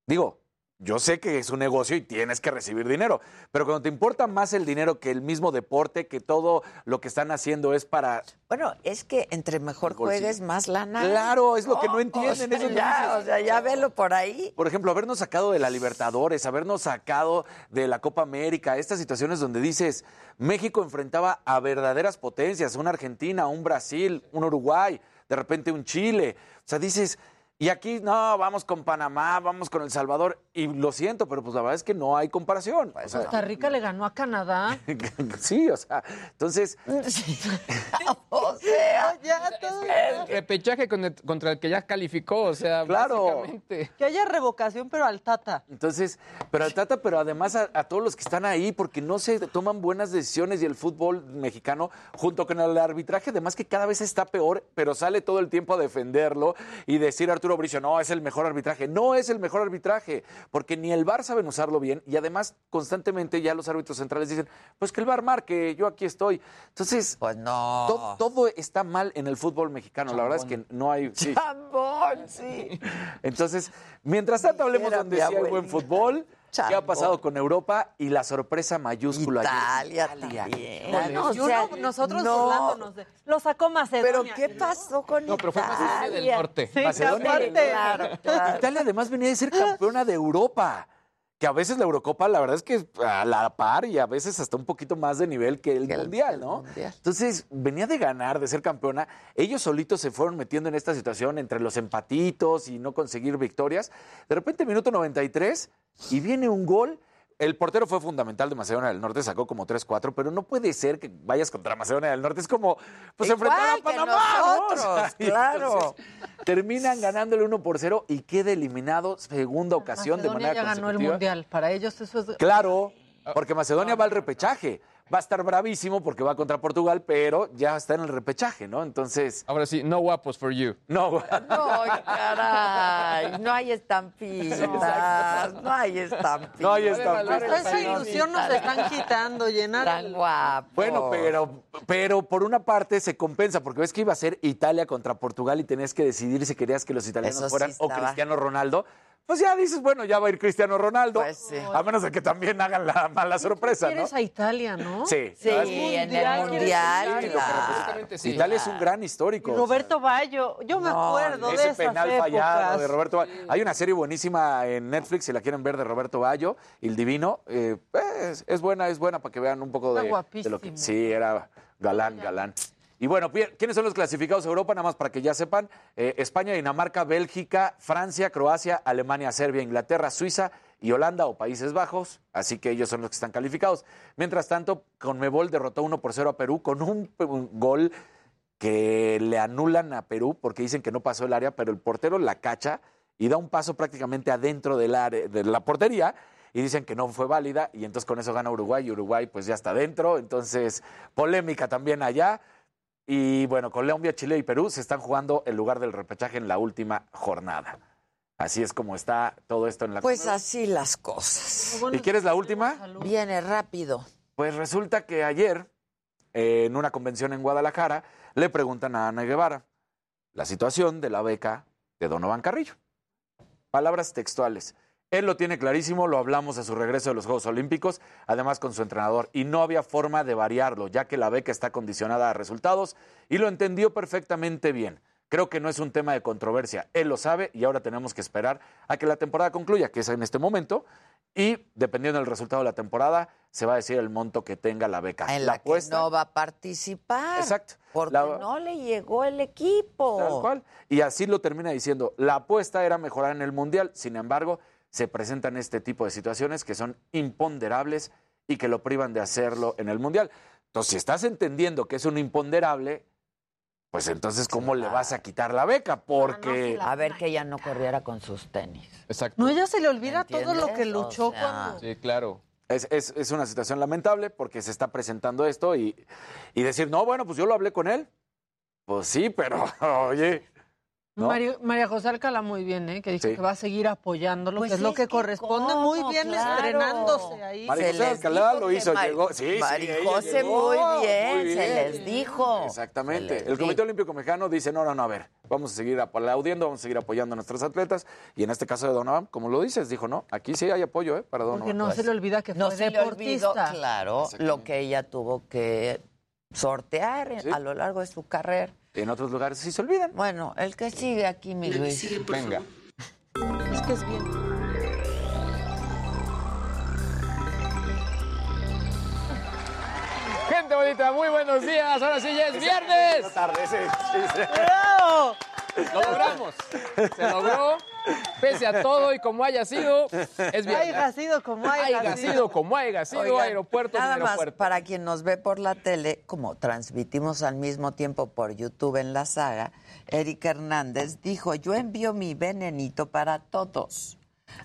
Digo, yo sé que es un negocio y tienes que recibir dinero, pero cuando te importa más el dinero que el mismo deporte, que todo lo que están haciendo es para... Bueno, es que entre mejor juegues, más lana. Claro, es lo que no Oh, entienden. O sea, eso ya, o sea, ya velo por ahí. por ejemplo, habernos sacado de la Libertadores, habernos sacado de la Copa América, estas situaciones donde dices, México enfrentaba a verdaderas potencias, una Argentina, un Brasil, un Uruguay, de repente un Chile. O sea, dices, y aquí no, vamos con Panamá, vamos con El Salvador, y lo siento, pero pues la verdad es que no hay comparación. O sea, Costa Rica le ganó a Canadá. sí, o sea, entonces, o sea, ya todo. El repechaje con el- contra el que ya calificó, o sea, Claro. básicamente. Que haya revocación, pero al Tata. Entonces, pero al Tata, pero además a, a todos los que están ahí, porque no se toman buenas decisiones y el fútbol mexicano, junto con el arbitraje, además que cada vez está peor, pero sale todo el tiempo a defenderlo y decir a Arturo Bricio, no, es el mejor arbitraje. No es el mejor arbitraje, porque ni el VAR saben usarlo bien y además constantemente ya los árbitros centrales dicen, pues que el VAR marque, yo aquí estoy. Entonces, pues no. to- todo está mal en el fútbol mexicano. La verdad es que no hay... sí. Chambón, sí. Entonces, mientras tanto hablemos Dijera donde sí hay buen abuelita. Fútbol, qué ha pasado con Europa y la sorpresa mayúscula. ayer. Italia también. Bueno, o sea, uno- nosotros no. burlándonos de. Lo sacó Macedonia. Pero ¿qué pasó con No, pero fue Macedonia del Italia? Norte. Sí, Macedonia aparte. Claro, claro. Italia además venía de ser campeona de Europa. Que a veces la Eurocopa, la verdad es que a la par y a veces hasta un poquito más de nivel que el Que Mundial, el ¿no? Mundial. Entonces, venía de ganar, de ser campeona. Ellos solitos se fueron metiendo en esta situación entre los empatitos y no conseguir victorias. De repente, minuto 93, y viene un gol. El portero fue fundamental de Macedonia del Norte, sacó como 3-4, pero no puede ser que vayas contra Macedonia del Norte. Es como, pues, Igual enfrentar a Panamá. ¿no? O sea, nosotros, claro. entonces terminan ganándole 1 por 0 y queda eliminado segunda ocasión de Macedonia manera ya ganó el consecutiva. mundial. Para ellos eso es. Claro, porque Macedonia va al repechaje. Va a estar bravísimo porque va contra Portugal, pero ya está en el repechaje, ¿no? Entonces. Ahora sí, no guapos for you. No, No, caray, no hay estampitas, no hay estampitas. No hay estampitas. Esa ilusión nos están quitando, llenar. Tan guapo. Bueno, pero, pero por una parte se compensa, porque ves que iba a ser Italia contra Portugal y tenías que decidir si querías que los italianos Eso sí fueran o. Cristiano Ronaldo. Pues ya dices, bueno, ya va a ir Cristiano Ronaldo. Pues sí. A menos de que también hagan la mala sorpresa, ¿no? A Italia, ¿no? Sí. Sí, en el ¿quieres mundial, decir? claro. Italia es un gran histórico. Y Roberto Bayo, yo me No, acuerdo de Ese esas penal épocas. fallado de Roberto Bayo. Hay una serie buenísima en Netflix, si la quieren ver, de Roberto Bayo, El Divino. Eh, es, es buena, es buena para que vean un poco de, de lo que... guapísimo. Sí, era galán, galán. Y bueno, ¿quiénes son los clasificados a Europa? Nada más para que ya sepan. Eh, España, Dinamarca, Bélgica, Francia, Croacia, Alemania, Serbia, Inglaterra, Suiza y Holanda o Países Bajos. Así que ellos son los que están calificados. Mientras tanto, Conmebol derrotó 1 por 0 a Perú con un, un gol que le anulan a Perú porque dicen que no pasó el área, pero el portero la cacha y da un paso prácticamente adentro del área, de la portería y dicen que no fue válida y entonces con eso gana Uruguay y Uruguay pues ya está dentro, entonces polémica también allá. Y bueno, Colombia, Chile y Perú se están jugando el lugar del repechaje en la última jornada. Así es como está todo esto en la Pues así las cosas. ¿Y quieres la última? Viene rápido. Pues resulta que ayer, eh, en una convención en Guadalajara, le preguntan a Ana Guevara la situación de la beca de Donovan Carrillo. Palabras textuales. Él lo tiene clarísimo, lo hablamos a su regreso de los Juegos Olímpicos, además con su entrenador, y no había forma de variarlo, ya que la beca está condicionada a resultados, y lo entendió perfectamente bien. Creo que no es un tema de controversia, él lo sabe y ahora tenemos que esperar a que la temporada concluya, que es en este momento, y dependiendo del resultado de la temporada, se va a decir el monto que tenga la beca. En la, que no va a participar. Exacto. Porque La- no le llegó el equipo. Tal cual. Y así lo termina diciendo. La apuesta era mejorar en el Mundial, sin embargo, se presentan este tipo de situaciones que son imponderables y que lo privan de hacerlo en el Mundial. Entonces, si estás entendiendo que es un imponderable, pues entonces, ¿cómo le vas a quitar la beca? Porque... A ver que ella no corriera con sus tenis. Exacto. No, ella se le olvida todo lo que luchó sea, cuando. Sí, claro. Es, es- es una situación lamentable porque se está presentando esto y, y decir, no, bueno, pues yo lo hablé con él. Pues sí, pero, oye, ¿no? Mario- María José Alcalá muy bien, ¿eh? que Sí. que va a seguir apoyándolo, Pues que es lo que, que corresponde cómo, muy bien claro. estrenándose ahí. María José Alcalá lo hizo, Mar- llegó. Sí, sí, María ella José llegó, muy bien, muy se les dijo. Exactamente. Les El Comité. Olímpico Mexicano dice, no, no, no, a ver, vamos a seguir aplaudiendo, vamos a seguir apoyando a nuestros atletas. Y en este caso de Donovan, como lo dices, dijo, no, aquí sí hay apoyo ¿eh? para Porque Donovan. no se le olvida que No fue se le olvidó, deportista. claro, lo que ella tuvo que sortear Sí. a lo largo de su carrera. En otros lugares sí se olvidan. Bueno, el que sigue aquí, mi Luis. Venga. Es que es bien. Gente bonita, muy buenos días. Ahora sí ya es viernes. tarde, sí, sí, sí. ¡Bravo! Lo logramos. Se logró. Pese a todo y como haya sido, es viernes. Haya sido como haya, Haya sido como haya sido, Oigan, aeropuerto nada más aeropuerto. para quien nos ve por la tele, como transmitimos al mismo tiempo por YouTube en la saga, Eric Hernández dijo, yo envío mi venenito para todos.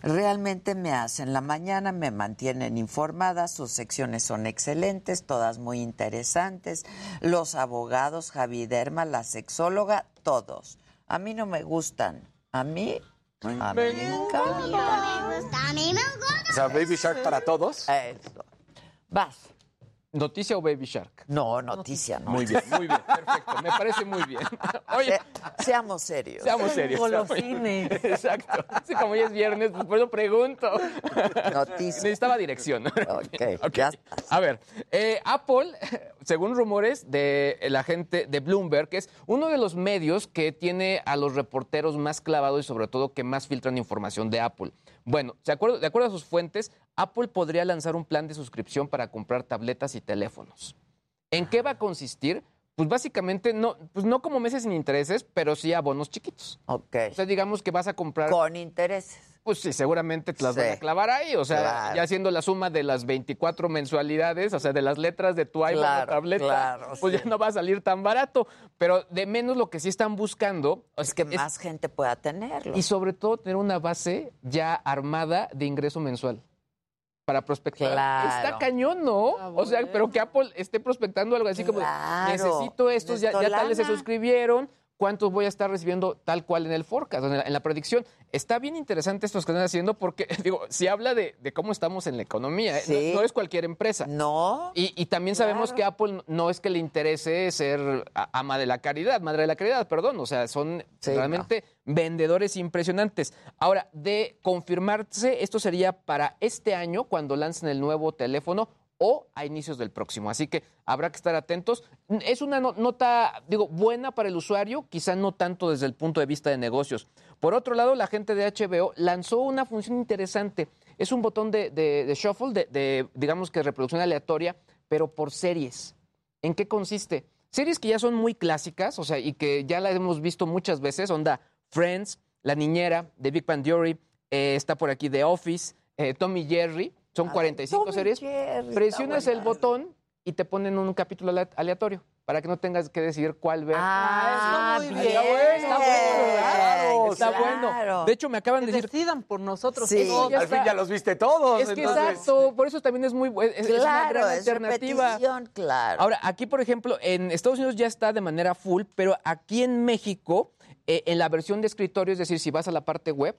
Realmente me hacen la mañana, me mantienen informada, sus secciones son excelentes, todas muy interesantes. Los abogados, Javi Derma, la sexóloga, todos. A mí no me gustan. A mí, a mí me encantan. O sea, Baby Shark para todos. Eso. Vas. ¿Noticia o Baby Shark? No, noticia, no. Muy bien, muy bien, perfecto. Me parece muy bien. Oye, Se- seamos serios. seamos serios. Golosines. Exacto. Así como ya es viernes, pues por eso pregunto. Noticia. Necesitaba dirección. Ok, ya está. A ver, eh, Apple, según rumores de la gente de Bloomberg, es uno de los medios que tiene a los reporteros más clavados y sobre todo que más filtran información de Apple. Bueno, de acuerdo, de acuerdo a sus fuentes, Apple podría lanzar un plan de suscripción para comprar tabletas y teléfonos. ¿En qué va a consistir? Pues básicamente, no, pues no como meses sin intereses, pero sí a bonos chiquitos. Ok. O sea, digamos que vas a comprar. Con intereses. Pues sí, seguramente te las van Sí. a clavar ahí. O sea, Claro. ya haciendo la suma de las 24 mensualidades, o sea, de las letras de tu iPhone Claro, o tableta, claro, pues sí. ya no va a salir tan barato. Pero de menos lo que sí están buscando. Es que más gente pueda tenerlo. Y sobre todo tener una base ya armada de ingreso mensual para prospectar. Claro. Está cañón, ¿no? o sea, pero que Apple esté prospectando algo así como, necesito estos, ya, ya tales se suscribieron, ¿cuántos voy a estar recibiendo tal cual en el forecast, en la, en la predicción? Está bien interesante estos que están haciendo porque, digo, si habla de, de cómo estamos en la economía, ¿eh? No, no es cualquier empresa. No. Y, y también sabemos que Apple no es que le interese ser ama de la caridad, madre de la caridad, perdón. O sea, son Sí, realmente vendedores impresionantes. Ahora, de confirmarse, esto sería para este año, cuando lancen el nuevo teléfono o a inicios del próximo. Así que habrá que estar atentos. Es una no- nota, digo, buena para el usuario, quizá no tanto desde el punto de vista de negocios. Por otro lado, la gente de HBO lanzó una función interesante. Es un botón de, shuffle, de, de, digamos que reproducción aleatoria, pero por series. ¿En qué consiste? Series que ya son muy clásicas, o sea, y que ya la hemos visto muchas veces, onda Friends, La Niñera, The Big Bang Theory, eh, está por aquí The Office, eh, Tommy Jerry, son 45 Tommy series. Jerry, Presionas el botón y te ponen un capítulo ale- aleatorio para que no tengas que decidir cuál ver. Ah, está bien. bueno, está bueno, claro, está Claro. bueno. De hecho, me acaban de decir. decidan por nosotros. Sí. Al fin ya los viste todos. Es que entonces- exacto, por eso también es muy es, es una Claro, gran es alternativa. claro. Ahora, aquí, por ejemplo, en Estados Unidos ya está de manera full, pero aquí en México, eh, en la versión de escritorio, es decir, si vas a la parte web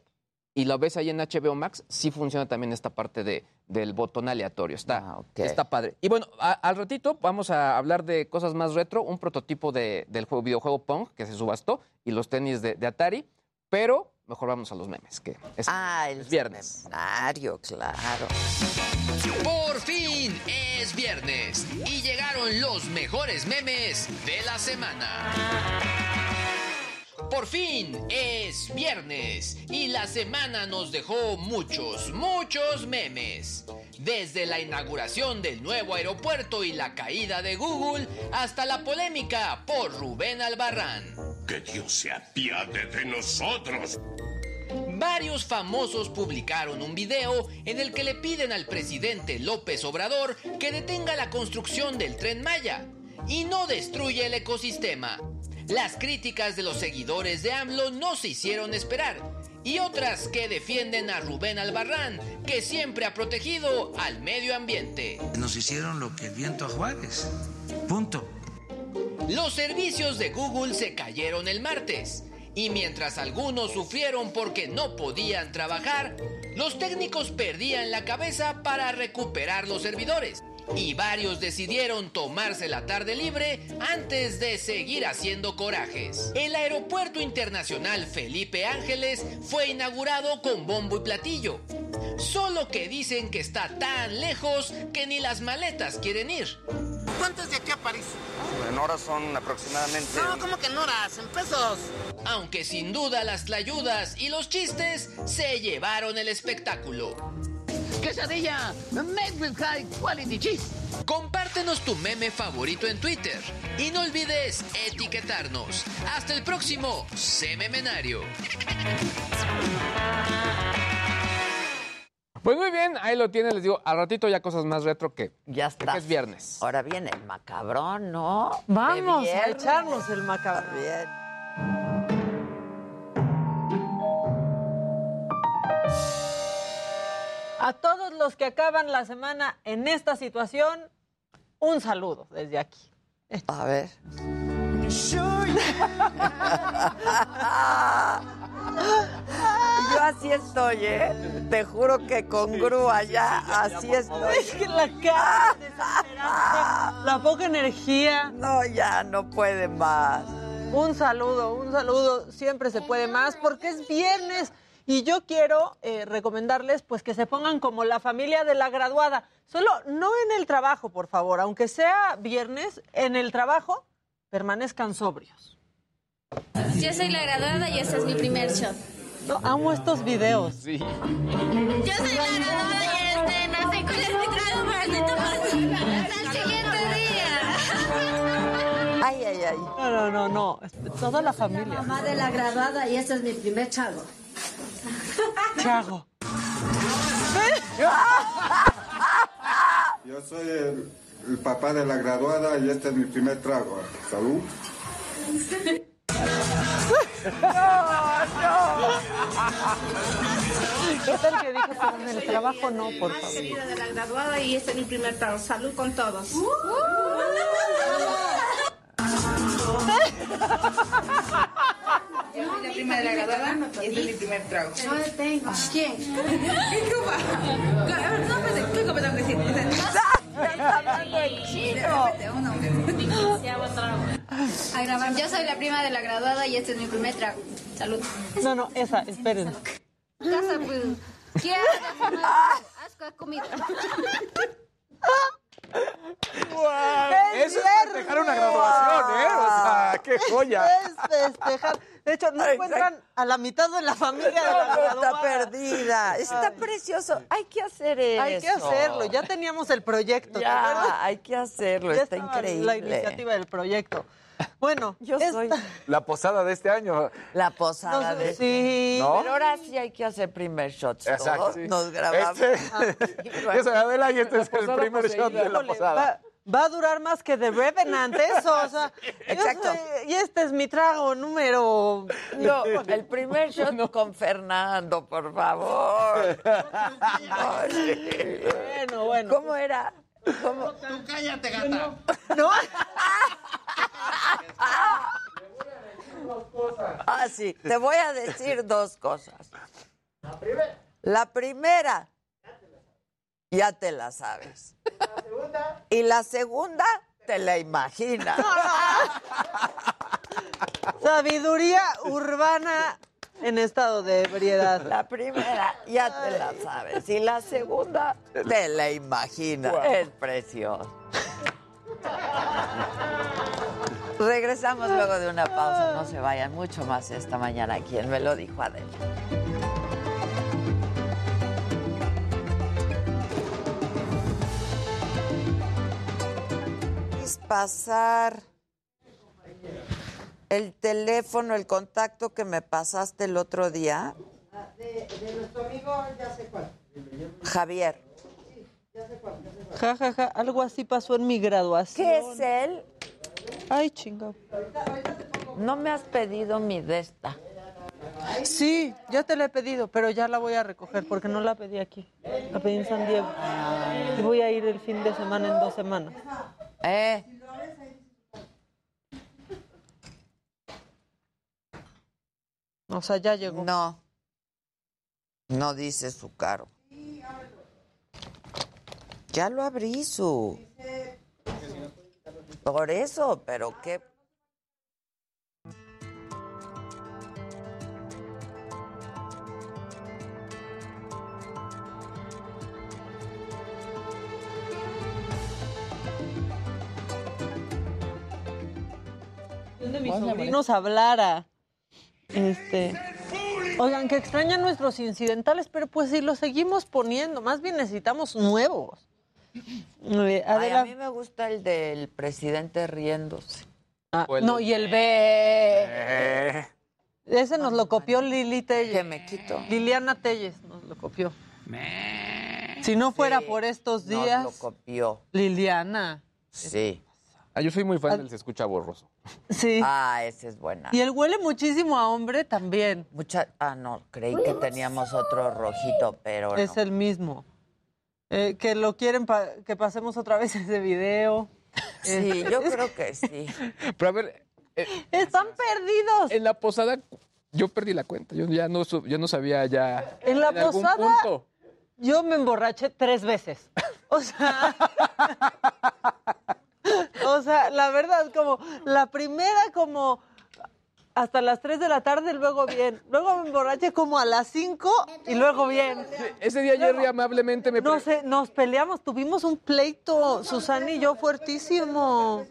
y lo ves ahí en HBO Max, sí funciona también esta parte de, del botón aleatorio. Está, Ah, ok. está padre. Y bueno, a- al ratito vamos a hablar de cosas más retro, un prototipo de- del juego, videojuego Pong que se subastó y los tenis de, de Atari, pero mejor vamos a los memes, que es, Ah, el es viernes. seminario, claro. Por fin es viernes y llegaron los mejores memes de la semana. Por fin es viernes y la semana nos dejó muchos, muchos memes. Desde la inauguración del nuevo aeropuerto y la caída de Google hasta la polémica por Rubén Albarrán. Que Dios se apiade de nosotros. Varios famosos publicaron un video en el que le piden al presidente López Obrador que detenga la construcción del tren Maya y no destruya el ecosistema. Las críticas de los seguidores de AMLO no se hicieron esperar y otras que defienden a Rubén Albarrán, que siempre ha protegido al medio ambiente. Nos hicieron lo que el viento a Juárez. Punto. Los servicios de Google se cayeron el martes y mientras algunos sufrieron porque no podían trabajar, los técnicos perdían la cabeza para recuperar los servidores y varios decidieron tomarse la tarde libre antes de seguir haciendo corajes. El Aeropuerto Internacional Felipe Ángeles fue inaugurado con bombo y platillo. Solo que dicen que está tan lejos que ni las maletas quieren ir. ¿Cuánto es de aquí a París? En horas son aproximadamente... No, ¿cómo que en horas? En pesos. Aunque sin duda las tlayudas y los chistes se llevaron el espectáculo. Quesadilla, made with high quality cheese. Compártenos tu meme favorito en Twitter y no olvides etiquetarnos. Hasta el próximo Sememenario. Pues muy bien, ahí lo tienen, les digo, al ratito ya cosas más retro que ya está. es viernes. Ahora viene el macabrón, ¿no? Vamos a echarnos el macabrón. Bien. A todos los que acaban la semana en esta situación, un saludo desde aquí. A ver. Yo así estoy, ¿eh? Te juro que con grúa ya, así estoy. Es que la cara desesperada, la poca energía. No, ya no puede más. Un saludo, un saludo. Siempre se puede más porque es viernes. Y yo quiero eh, recomendarles pues que se pongan como la familia de la graduada. Solo no en el trabajo, por favor. Aunque sea viernes, en el trabajo permanezcan sobrios. Yo soy la graduada y este es mi primer shot. No, amo estos videos. Sí. Yo soy la graduada y este este grado para que tomas hasta el siguiente día. Ay, ay, ay. No, no, no, no. Toda la familia. Mamá de la graduada y este es mi primer chago. Chago. Yo soy el, el papá de la graduada y este es mi primer trago. Salud. ¿Qué tal que dijo que en el trabajo no, por favor? querida de la graduada y este es mi primer trago. Salud con todos. Yo soy la prima de la graduada y este es mi primer trago. No le tengo. ¿Quién? ¿Qué copa? A ver, no, espérate, ¿qué copa tengo que decir? Está hablando en chino. A grabar. Yo soy la prima de la graduada y este es mi primer trago. Salud. No, no, esa, esperen. Casa, pues. ¿Qué haces? Haz comida. Eso es festejar una graduación, ¿eh? O sea, qué joya. Es festejar. De hecho, no encuentran a la mitad de la familia de la No, está perdida. Está Ay. precioso. Hay que hacer eso. Hay que hacerlo. Ya teníamos el proyecto. ¿te acuerdas? Ya, hay que hacerlo. Ya Está increíble. La iniciativa del proyecto. Bueno, yo soy La posada de este año. la posada No de sí. ¿No? Pero ahora sí hay que hacer primer shots. Exacto, todos. sí. Nos grabamos. Este- Yo soy Adela y este es el primer poseída. shot de la posada. Va, va a durar más que The Revenant eso, o sea, yo Exacto. soy- y este es mi trago número... No, el primer shot con Fernando, por favor. Bueno, bueno. ¿Cómo era? ¿Cómo? Tú cállate, gata. ¿No? Ah, sí. Te voy a decir dos cosas. La primera. La primera. Ya te la sabes. Y la segunda, te la imaginas. Sabiduría urbana en estado de ebriedad. La primera, ya te la sabes. Y la segunda, te la imaginas. Es precioso. Regresamos luego de una pausa. No se vayan mucho más esta mañana. ¿Quién me lo dijo, Adela? Es pasar el teléfono, el contacto que me pasaste el otro día, De, nuestro amigo, ya sé cuál. Javier. Ja, ja, ja, algo así pasó en mi graduación. ¿Qué es él? Ay, chingado. No me has pedido mi de esta. Sí, ya te la he pedido, pero ya la voy a recoger porque no la pedí aquí. La pedí en San Diego. Y voy a ir el fin de semana en dos semanas. ¿Eh? O sea, ya llegó. No. No dice su caro. Ya lo abrí su. Por eso, pero qué. de mis sobrinos hablara. Este. Oigan, que extrañan nuestros incidentales, pero pues si los seguimos poniendo, más bien necesitamos nuevos. Ay, a mí me gusta el del presidente riéndose. Ah, no, de- y el B. Eh, Ese nos lo copió Lili Telles. Que me quito. Liliana Telles nos lo copió. Si no fuera Sí, por estos nos días, lo copió. Liliana. Sí. Ah, yo soy muy fan del Se Escucha Borroso. Sí. Ah, ese es buena. Y él huele muchísimo a hombre también. Mucha... Ah, no, creí que teníamos otro rojito, pero Es no. el mismo. Eh, que lo quieren pa- que pasemos otra vez ese video. Sí, yo creo que sí. Pero a ver, eh, Están perdidos. en la posada yo perdí la cuenta. Yo ya no, yo no sabía ya. En la posada punto. yo me emborraché tres veces. O sea, o sea, la verdad, como la primera como hasta las 3 de la tarde, luego bien. Luego me emborraché como a las 5 y luego bien. Ese día Jerry amablemente me... No sé, nos peleamos, tuvimos un pleito, Susana y yo, fuertísimo.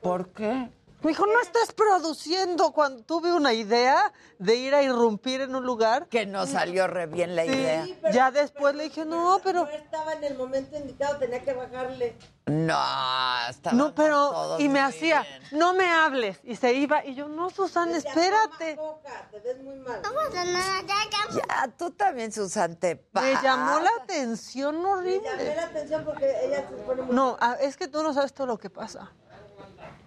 ¿Por qué? Me dijo, no estás produciendo cuando tuve una idea de ir a irrumpir en un lugar. Que no salió re bien la Sí, idea. Ya después le dije, no, pero... No estaba en el momento indicado, tenía que bajarle. No, estaba No, pero... todos Y me hacía, no me hables. Y se iba. Y yo, no, Susana, espérate. Te ves muy mal. Ya, tú también, Susan, te Me pasas. llamó la atención Me horrible. llamé la atención porque ella se pone muy No, ah, es que tú no sabes todo lo que pasa.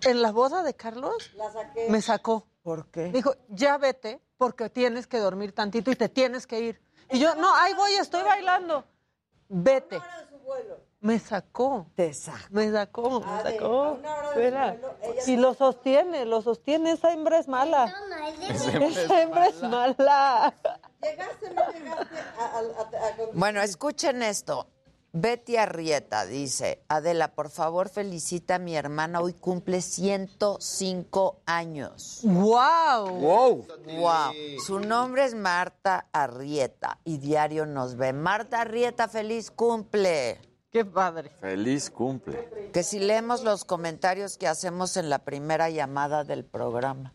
En la boda de Carlos, La saqué. me sacó. ¿Por qué? Me dijo, ya vete porque tienes que dormir tantito y te tienes que ir. Y yo, no, ahí voy, estoy bailando. Vete. hora de su vuelo. Me sacó. Te sacó. Me sacó, me A ver, sacó. a una hora de su Espera. Y lo sostiene, lo sostiene. Esa hembra es mala. Esa hembra es Esa hembra es mala. Llegaste, no llegaste a, a- a- a- Bueno, escuchen esto. Betty Arrieta dice, Adela, por favor felicita a mi hermana, hoy cumple 105 años. ¡Wow! ¡Wow! Wow. Su nombre es Marta Arrieta y diario nos ve. Marta Arrieta, feliz cumple. Qué padre. Feliz cumple. Que si leemos los comentarios que hacemos en la primera llamada del programa.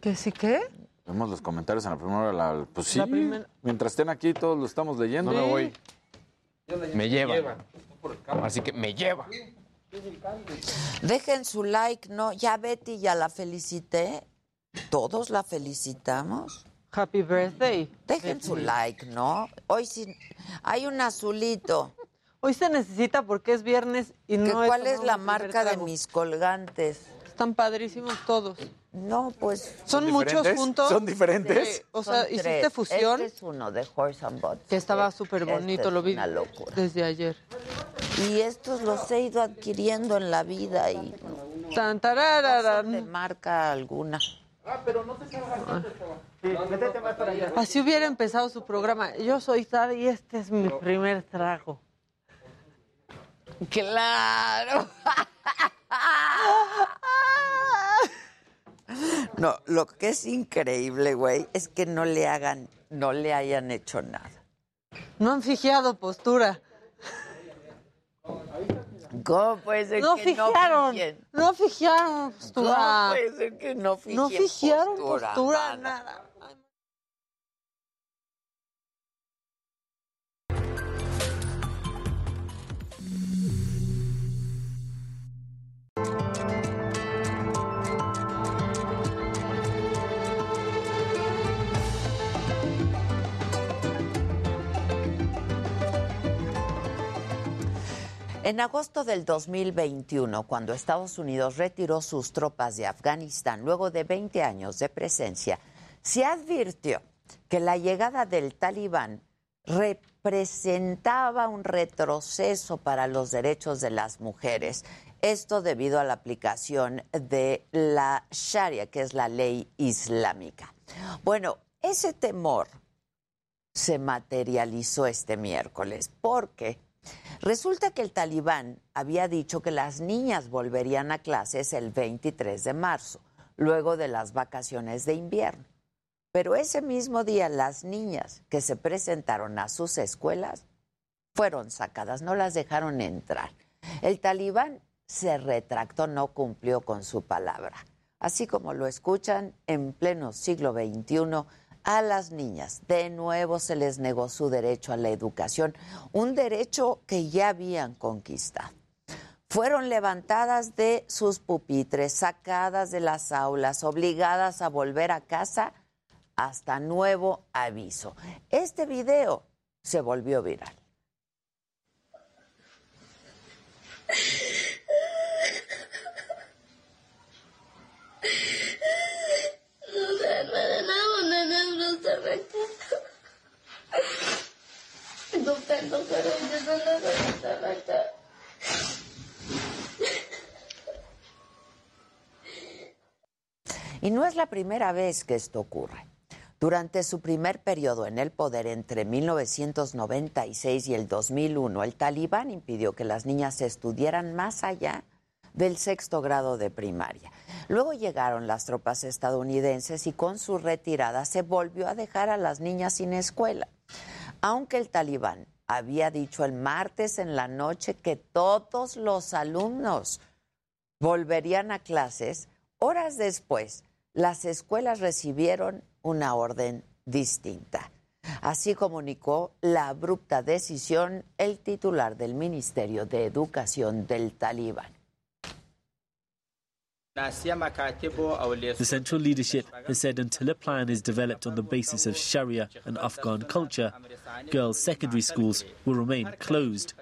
¿Que sí qué? Vemos los comentarios en la primera hora. la- Pues sí. La Mientras estén aquí, todos lo estamos leyendo. No me voy. Me lleva. Así que me lleva. Dejen su like, ¿no? Ya Betty ya la felicité. Todos la felicitamos. Happy birthday. Dejen su like, ¿no? Hoy sí. Hay un azulito. Hoy se necesita porque es viernes y ¿Que no ¿Cuál es tomado la marca de mis colgantes? Están padrísimos todos. No, pues. Son, muchos diferentes? juntos. ¿Son diferentes? Sí, o sea, Son hiciste tres. fusión. Este es uno de Horse and Butts. Que estaba súper Este bonito, es lo vi Una locura. desde ayer. Y estos los he ido adquiriendo en la vida y Tan, no tarararán. de marca alguna. Así hubiera empezado su programa. Yo soy Sara y este es mi primer trago. Claro. No, lo que es increíble, güey, es que no le hagan, no le hayan hecho nada. No han fijado postura. ¿Cómo puede ser No que fijaron. no fijen? No fijaron postura. ¿Cómo puede ser que no fijen No fijaron postura, postura, mana? nada. En agosto del 2021, cuando Estados Unidos retiró sus tropas de Afganistán luego de 20 años de presencia, se advirtió que la llegada del talibán representaba un retroceso para los derechos de las mujeres. Esto debido a la aplicación de la Sharia, que es la ley islámica. Bueno, ese temor se materializó este miércoles porque resulta que el talibán había dicho que las niñas volverían a clases el 23 de marzo, luego de las vacaciones de invierno. Pero ese mismo día las niñas que se presentaron a sus escuelas fueron sacadas, no las dejaron entrar. El talibán se retractó, no cumplió con su palabra. Así como lo escuchan, en pleno siglo XXI, a las niñas de nuevo se les negó su derecho a la educación, un derecho que ya habían conquistado. Fueron levantadas de sus pupitres, sacadas de las aulas, obligadas a volver a casa hasta nuevo aviso. Este video se volvió viral. Y no es la primera vez que esto ocurre. Durante su primer periodo en el poder entre 1996 y el 2001, el talibán impidió que las niñas estudiaran más allá del sexto grado de primaria. Luego llegaron las tropas estadounidenses y con su retirada se volvió a dejar a las niñas sin escuela. Aunque el talibán había dicho el martes en la noche que todos los alumnos volverían a clases, horas después las escuelas recibieron una orden distinta. Así comunicó la abrupta decisión el titular del Ministerio de Educación del Talibán. The central leadership has said until a plan is developed on the basis of Sharia and Afghan culture, girls' secondary schools will remain closed.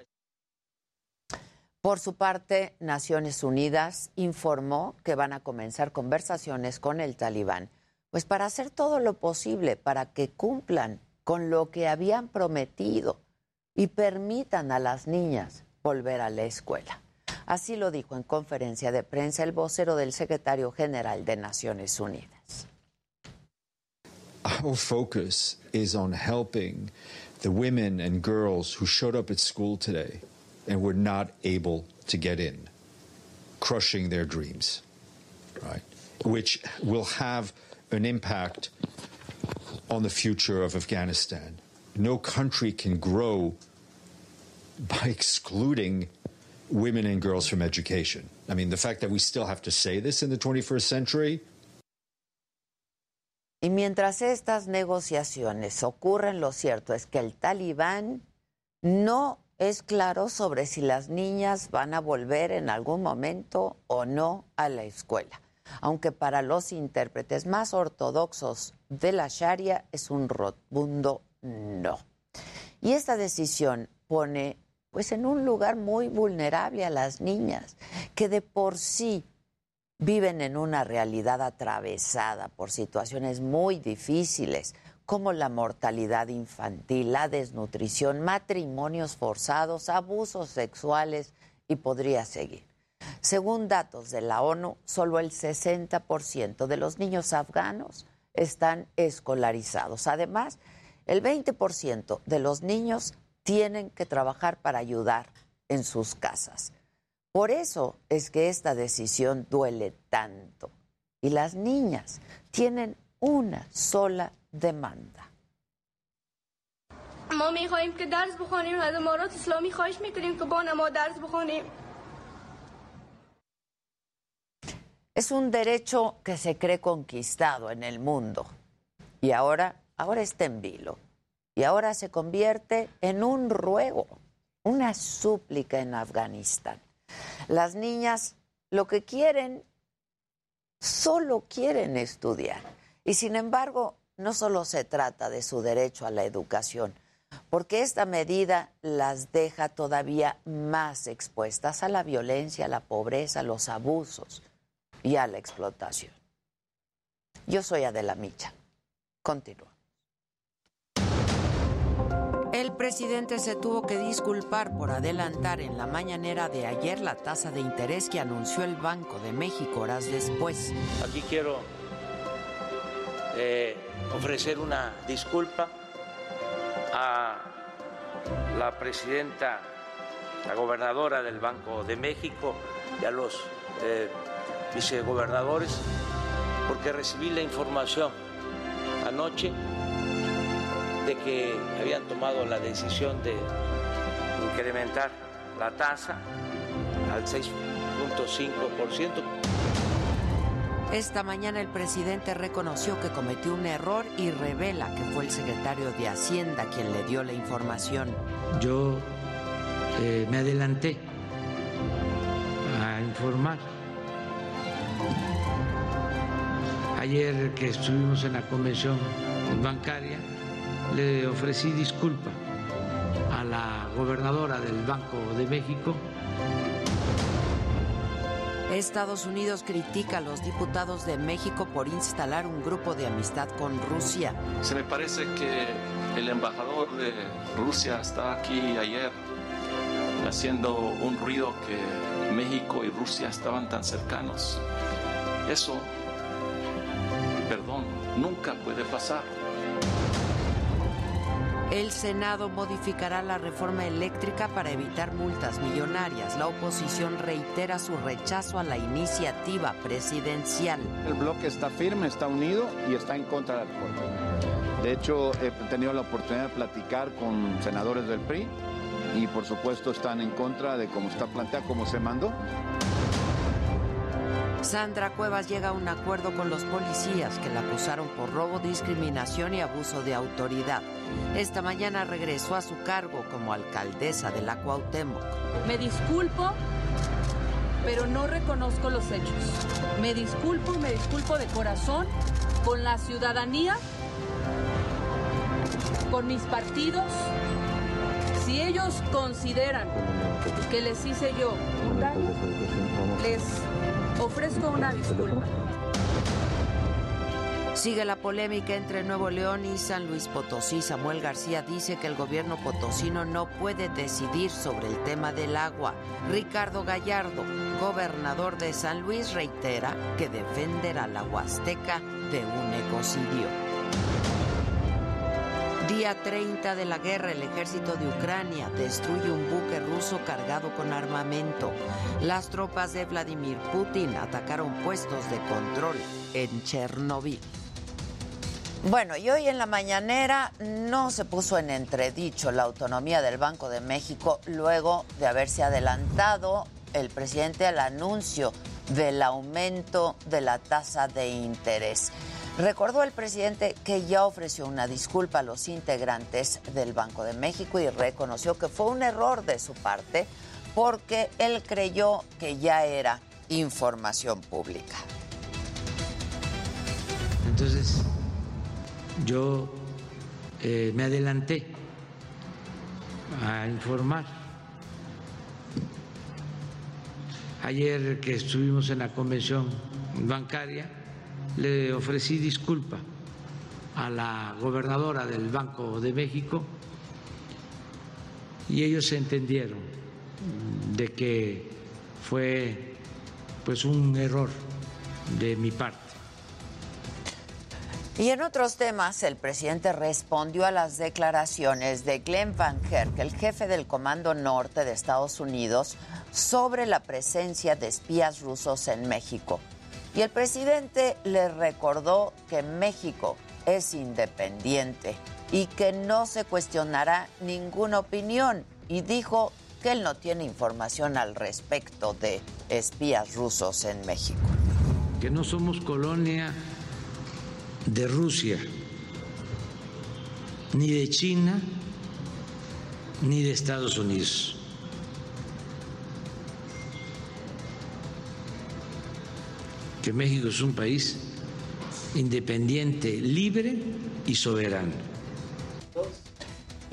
Por su parte, Naciones Unidas informó que van a comenzar conversaciones con el talibán, pues para hacer todo lo posible para que cumplan con lo que habían prometido y permitan a las niñas volver a la escuela. Así lo dijo en conferencia de prensa el vocero del secretario general de Naciones Unidas. Our focus is on helping the women and girls who showed up at school today and were not able to get in, crushing their dreams, right? Which will have an impact on the future of Afghanistan. No country can grow by excluding women and girls from education. I mean, the fact that we still have to say this in the 21st century. Y mientras estas negociaciones ocurren, lo cierto es que el talibán no es claro sobre si las niñas van a volver en algún momento o no a la escuela, aunque para los intérpretes más ortodoxos de la Sharia es un rotundo no. Y esta decisión pone pues en un lugar muy vulnerable a las niñas, que de por sí viven en una realidad atravesada por situaciones muy difíciles, como la mortalidad infantil, la desnutrición, matrimonios forzados, abusos sexuales y podría seguir. Según datos de la ONU, solo el 60% de los niños afganos están escolarizados. Además, el 20% de los niños tienen que trabajar para ayudar en sus casas. Por eso es que esta decisión duele tanto. Y las niñas tienen una sola demanda. ما میخواهیم که درس بخونیم از امارات اسلامی خواهش میکنیم که با ما درس بخونیم Es un derecho que se cree conquistado en el mundo. Y ahora, ahora está en vilo. Y ahora se convierte en un ruego, una súplica en Afganistán. Las niñas lo que quieren, solo quieren estudiar. Y sin embargo, no solo se trata de su derecho a la educación, porque esta medida las deja todavía más expuestas a la violencia, a la pobreza, a los abusos y a la explotación. Yo soy Adela Micha. Continúa. Presidente se tuvo que disculpar por adelantar en la mañanera de ayer la tasa de interés que anunció el Banco de México horas después. Aquí quiero eh, ofrecer una disculpa a la presidenta, la gobernadora del Banco de México y a los eh, vicegobernadores porque recibí la información anoche que habían tomado la decisión de incrementar la tasa al 6.5%. Esta mañana el presidente reconoció que cometió un error y revela que fue el secretario de Hacienda quien le dio la información. Yo eh, me adelanté a informar. Ayer que estuvimos en la convención bancaria, le ofrecí disculpa a la gobernadora del Banco de México. Estados Unidos critica a los diputados de México por instalar un grupo de amistad con Rusia. Se me parece que el embajador de Rusia estaba aquí ayer haciendo un ruido que México y Rusia estaban tan cercanos. Eso, perdón, nunca puede pasar. El Senado modificará la reforma eléctrica para evitar multas millonarias. La oposición reitera su rechazo a la iniciativa presidencial. El bloque está firme, está unido y está en contra de la reforma. De hecho, he tenido la oportunidad de platicar con senadores del PRI y por supuesto están en contra de cómo está planteada, cómo se mandó. Sandra Cuevas llega a un acuerdo con los policías que la acusaron por robo, discriminación y abuso de autoridad. Esta mañana regresó a su cargo como alcaldesa de la Cuauhtémoc. Me disculpo, pero no reconozco los hechos. Me disculpo me disculpo de corazón con la ciudadanía, con mis partidos. Si ellos consideran que les hice yo un daño, les ofrezco una disculpa. Sigue la polémica entre Nuevo León y San Luis Potosí. Samuel García dice que el gobierno potosino no puede decidir sobre el tema del agua. Ricardo Gallardo, gobernador de San Luis, reitera que defenderá la Huasteca de un ecocidio. Día 30 de la guerra, el ejército de Ucrania destruye un buque ruso cargado con armamento. Las tropas de Vladimir Putin atacaron puestos de control en Chernobyl. Bueno, y hoy en la mañanera no se puso en entredicho la autonomía del Banco de México luego de haberse adelantado el presidente al anuncio del aumento de la tasa de interés. Recordó el presidente que ya ofreció una disculpa a los integrantes del Banco de México y reconoció que fue un error de su parte porque él creyó que ya era información pública. Entonces, yo eh, me adelanté a informar. Ayer que estuvimos en la convención bancaria, le ofrecí disculpa a la gobernadora del Banco de México y ellos entendieron de que fue pues un error de mi parte. Y en otros temas, el presidente respondió a las declaraciones de Glenn Van Herk, el jefe del Comando Norte de Estados Unidos, sobre la presencia de espías rusos en México. Y el presidente le recordó que México es independiente y que no se cuestionará ninguna opinión y dijo que él no tiene información al respecto de espías rusos en México. Que no somos colonia de Rusia, ni de China, ni de Estados Unidos. Que México es un país independiente, libre y soberano.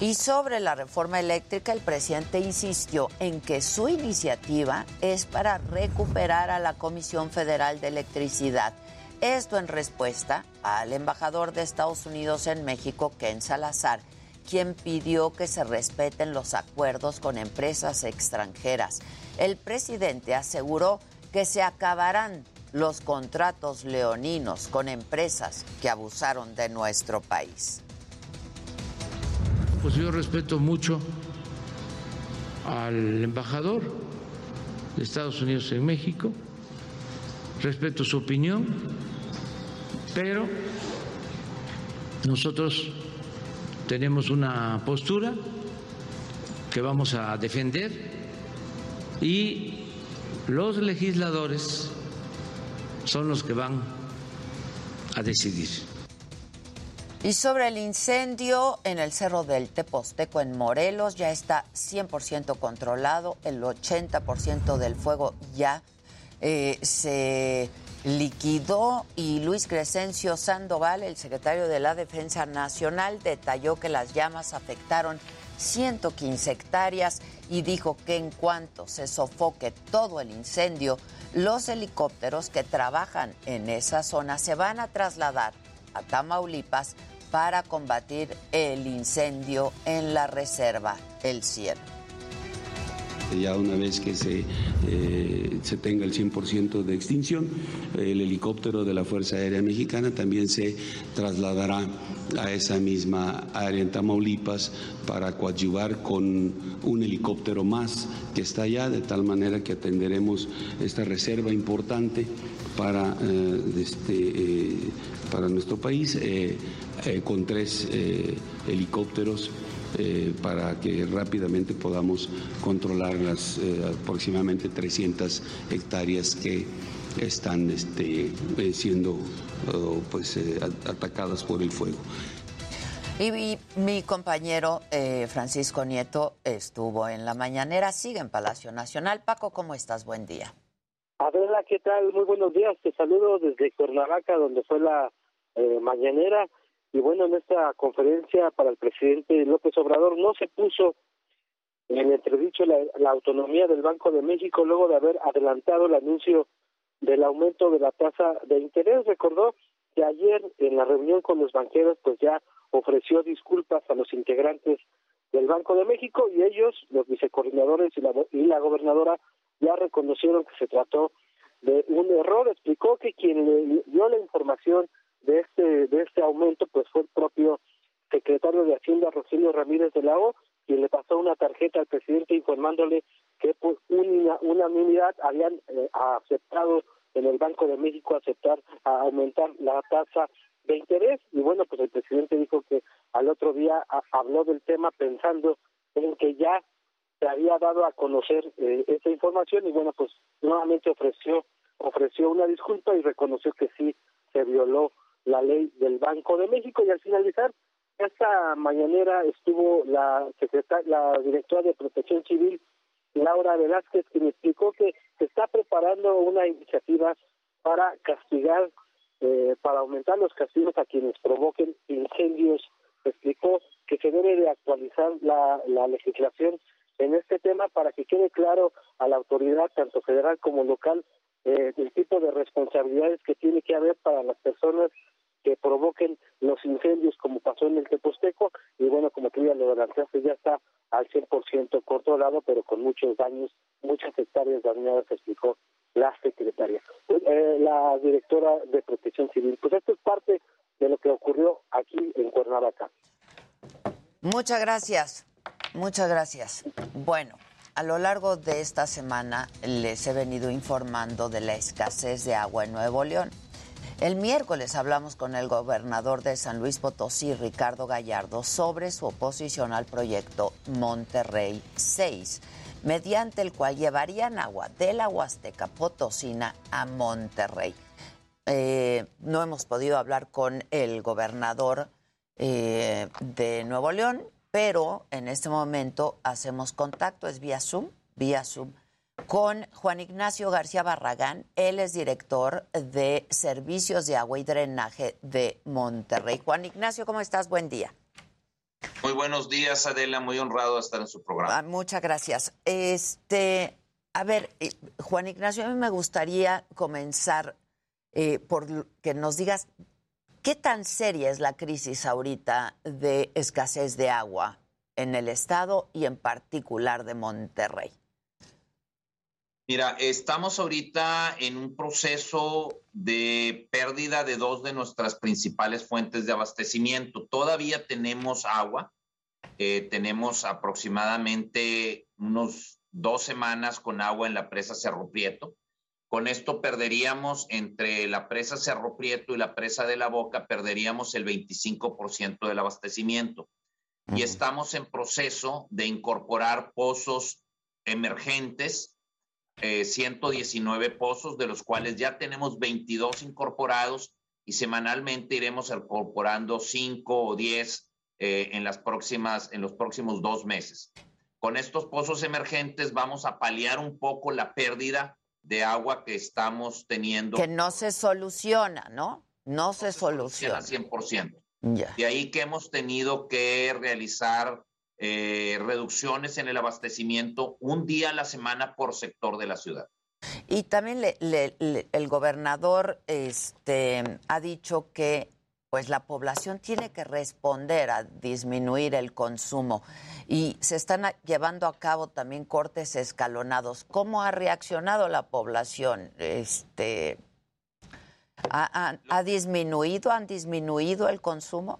Y sobre la reforma eléctrica, el presidente insistió en que su iniciativa es para recuperar a la Comisión Federal de Electricidad. Esto en respuesta al embajador de Estados Unidos en México, Ken Salazar, quien pidió que se respeten los acuerdos con empresas extranjeras. El presidente aseguró que se acabarán los contratos leoninos con empresas que abusaron de nuestro país. Pues yo respeto mucho al embajador de Estados Unidos en México, respeto su opinión, pero nosotros tenemos una postura que vamos a defender y los legisladores son los que van a decidir. Y sobre el incendio en el Cerro del Teposteco en Morelos ya está 100% controlado, el 80% del fuego ya eh, se liquidó y Luis Crescencio Sandoval, el secretario de la Defensa Nacional, detalló que las llamas afectaron 115 hectáreas y dijo que en cuanto se sofoque todo el incendio, los helicópteros que trabajan en esa zona se van a trasladar a Tamaulipas para combatir el incendio en la reserva El Cielo. Ya una vez que se, eh, se tenga el 100% de extinción, el helicóptero de la Fuerza Aérea Mexicana también se trasladará a esa misma área en Tamaulipas para coadyuvar con un helicóptero más que está allá, de tal manera que atenderemos esta reserva importante para, eh, este, eh, para nuestro país con tres helicópteros eh, para que rápidamente podamos controlar las eh, aproximadamente 300 hectáreas que están este, eh, siendo pues, eh, atacadas por el fuego. Y mi, mi compañero eh, Francisco Nieto estuvo en la mañanera, sigue en Palacio Nacional. Paco, ¿cómo estás? Buen día. Adela, ¿qué tal? Muy buenos días. Te saludo desde Cuernavaca, donde fue la eh, mañanera. Y bueno, en esta conferencia para el presidente López Obrador no se puso en entredicho la, autonomía del Banco de México luego de haber adelantado el anuncio del aumento de la tasa de interés. Recordó que ayer en la reunión con los banqueros pues ya ofreció disculpas a los integrantes del Banco de México y ellos, los vicecoordinadores y la, y la gobernadora, ya reconocieron que se trató de un error. Explicó que quien le dio la información de este de este aumento pues fue el propio secretario de Hacienda Rogelio Ramírez de la O, quien le pasó una tarjeta al presidente informándole que por una unanimidad habían eh, aceptado en el Banco de México aceptar a aumentar la tasa de interés. Y bueno pues el presidente dijo que al otro día habló del tema pensando en que ya se había dado a conocer eh, esa información. Y bueno pues nuevamente ofreció ofreció una disculpa y reconoció que sí se violó la ley del Banco de México. Y al finalizar esta mañanera estuvo la secretaria la directora de Protección Civil Laura Velázquez quien explicó que se está preparando una iniciativa para castigar eh, para aumentar los castigos a quienes provoquen incendios. Explicó que se debe de actualizar la, la legislación en este tema para que quede claro a la autoridad, tanto federal como local, eh, el tipo de responsabilidades que tiene que haber para las personas que provoquen los incendios, como pasó en el Teposteco, y bueno, como tú ya lo adelantaste, ya está al 100% controlado, pero con muchos daños, muchas hectáreas dañadas, explicó la secretaria, eh, la directora de Protección Civil. Pues esto es parte de lo que ocurrió aquí en Cuernavaca. Muchas gracias, muchas gracias. Bueno, a lo largo de esta semana les he venido informando de la escasez de agua en Nuevo León. El miércoles hablamos con el gobernador de San Luis Potosí, Ricardo Gallardo, sobre su oposición al proyecto Monterrey 6, mediante el cual llevarían agua de la Huasteca Potosina a Monterrey. Eh, no hemos podido hablar con el gobernador eh, de Nuevo León, pero en este momento hacemos contacto, es vía Zoom, vía Zoom, con Juan Ignacio García Barragán. Él es director de Servicios de Agua y Drenaje de Monterrey. Juan Ignacio, ¿cómo estás? Buen día. Muy buenos días, Adela. Muy honrado de estar en su programa. Ah, muchas gracias. Este, a ver, eh, Juan Ignacio, a mí me gustaría comenzar eh, por que nos digas qué tan seria es la crisis ahorita de escasez de agua en el estado y en particular de Monterrey. Mira, estamos ahorita en un proceso de pérdida de dos de nuestras principales fuentes de abastecimiento. Todavía tenemos agua, eh, tenemos aproximadamente unos dos semanas con agua en la presa Cerro Prieto. Con esto perderíamos entre la presa Cerro Prieto y la presa de la Boca, perderíamos el 25% del abastecimiento. Y estamos en proceso de incorporar pozos emergentes, eh, 119 pozos, de los cuales ya tenemos 22 incorporados y semanalmente iremos incorporando 5 o 10 eh, en, las próximas, en los próximos dos meses. Con estos pozos emergentes vamos a paliar un poco la pérdida de agua que estamos teniendo. Que no se soluciona, ¿no? No se al soluciona. 100%. Ya. De ahí que hemos tenido que realizar eh, reducciones en el abastecimiento un día a la semana por sector de la ciudad. Y también le- le- el gobernador este, ha dicho que pues la población tiene que responder a disminuir el consumo y se están llevando a cabo también cortes escalonados. ¿Cómo ha reaccionado la población? Este, ¿ha, ha- ha disminuido, han disminuido el consumo?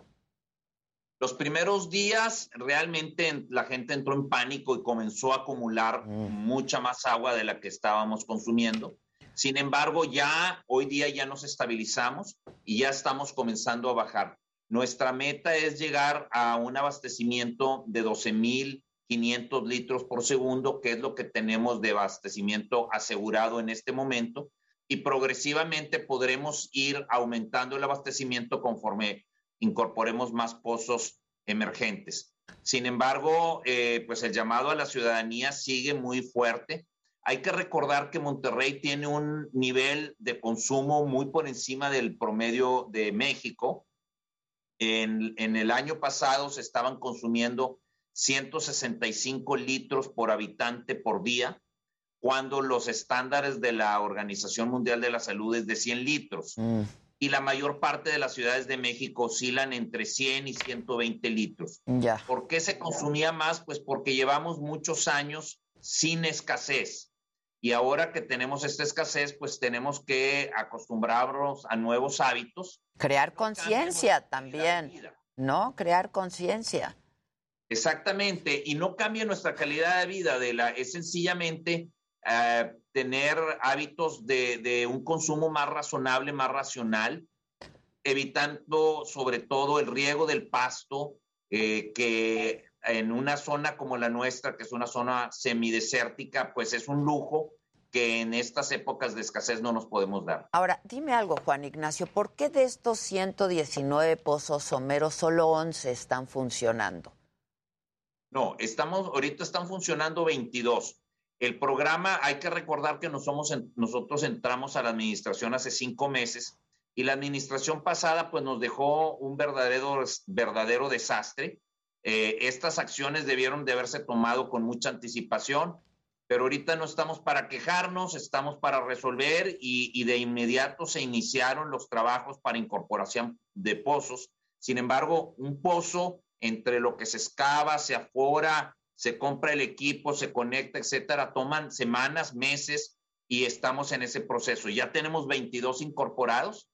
Los primeros días realmente en- la gente entró en pánico y comenzó a acumular mucha más agua de la que estábamos consumiendo. Sin embargo, ya hoy día ya nos estabilizamos y ya estamos comenzando a bajar. Nuestra meta es llegar a un abastecimiento de 12.500 litros por segundo, que es lo que tenemos de abastecimiento asegurado en este momento. y progresivamente podremos ir aumentando el abastecimiento conforme incorporemos más pozos emergentes. Sin embargo, eh, pues el llamado a la ciudadanía sigue muy fuerte. Hay que recordar que Monterrey tiene un nivel de consumo muy por encima del promedio de México. En, el año pasado se estaban consumiendo 165 litros por habitante por día, cuando los estándares de la Organización Mundial de la Salud es de 100 litros. Mm, Y la mayor parte de las ciudades de México oscilan entre 100 y 120 litros. ya. ¿Por qué se consumía más? Pues porque llevamos muchos años sin escasez. Y ahora que tenemos esta escasez, pues tenemos que acostumbrarnos a nuevos hábitos. Crear conciencia también, ¿no? Crear conciencia. Exactamente. Y no cambia nuestra calidad de vida. De la, es sencillamente eh, tener hábitos de, de un consumo más razonable, más racional, evitando sobre todo el riego del pasto, eh, que en una zona como la nuestra, que es una zona semidesértica, pues es un lujo que en estas épocas de escasez no nos podemos dar. Ahora, dime algo, Juan Ignacio, ¿por qué de estos 119 pozos someros solo 11 están funcionando? No, estamos, ahorita están funcionando 22. El programa, hay que recordar que nosotros entramos a la administración hace cinco meses y la administración pasada pues nos dejó un verdadero, verdadero desastre. Eh, estas acciones debieron de haberse tomado con mucha anticipación, pero ahorita no estamos para quejarnos, estamos para resolver y, y de inmediato se iniciaron los trabajos para incorporación de pozos. Sin embargo, un pozo entre lo que se excava, se afora, se compra el equipo, se conecta, etcétera, toman semanas, meses y estamos en ese proceso. Ya tenemos 22 incorporados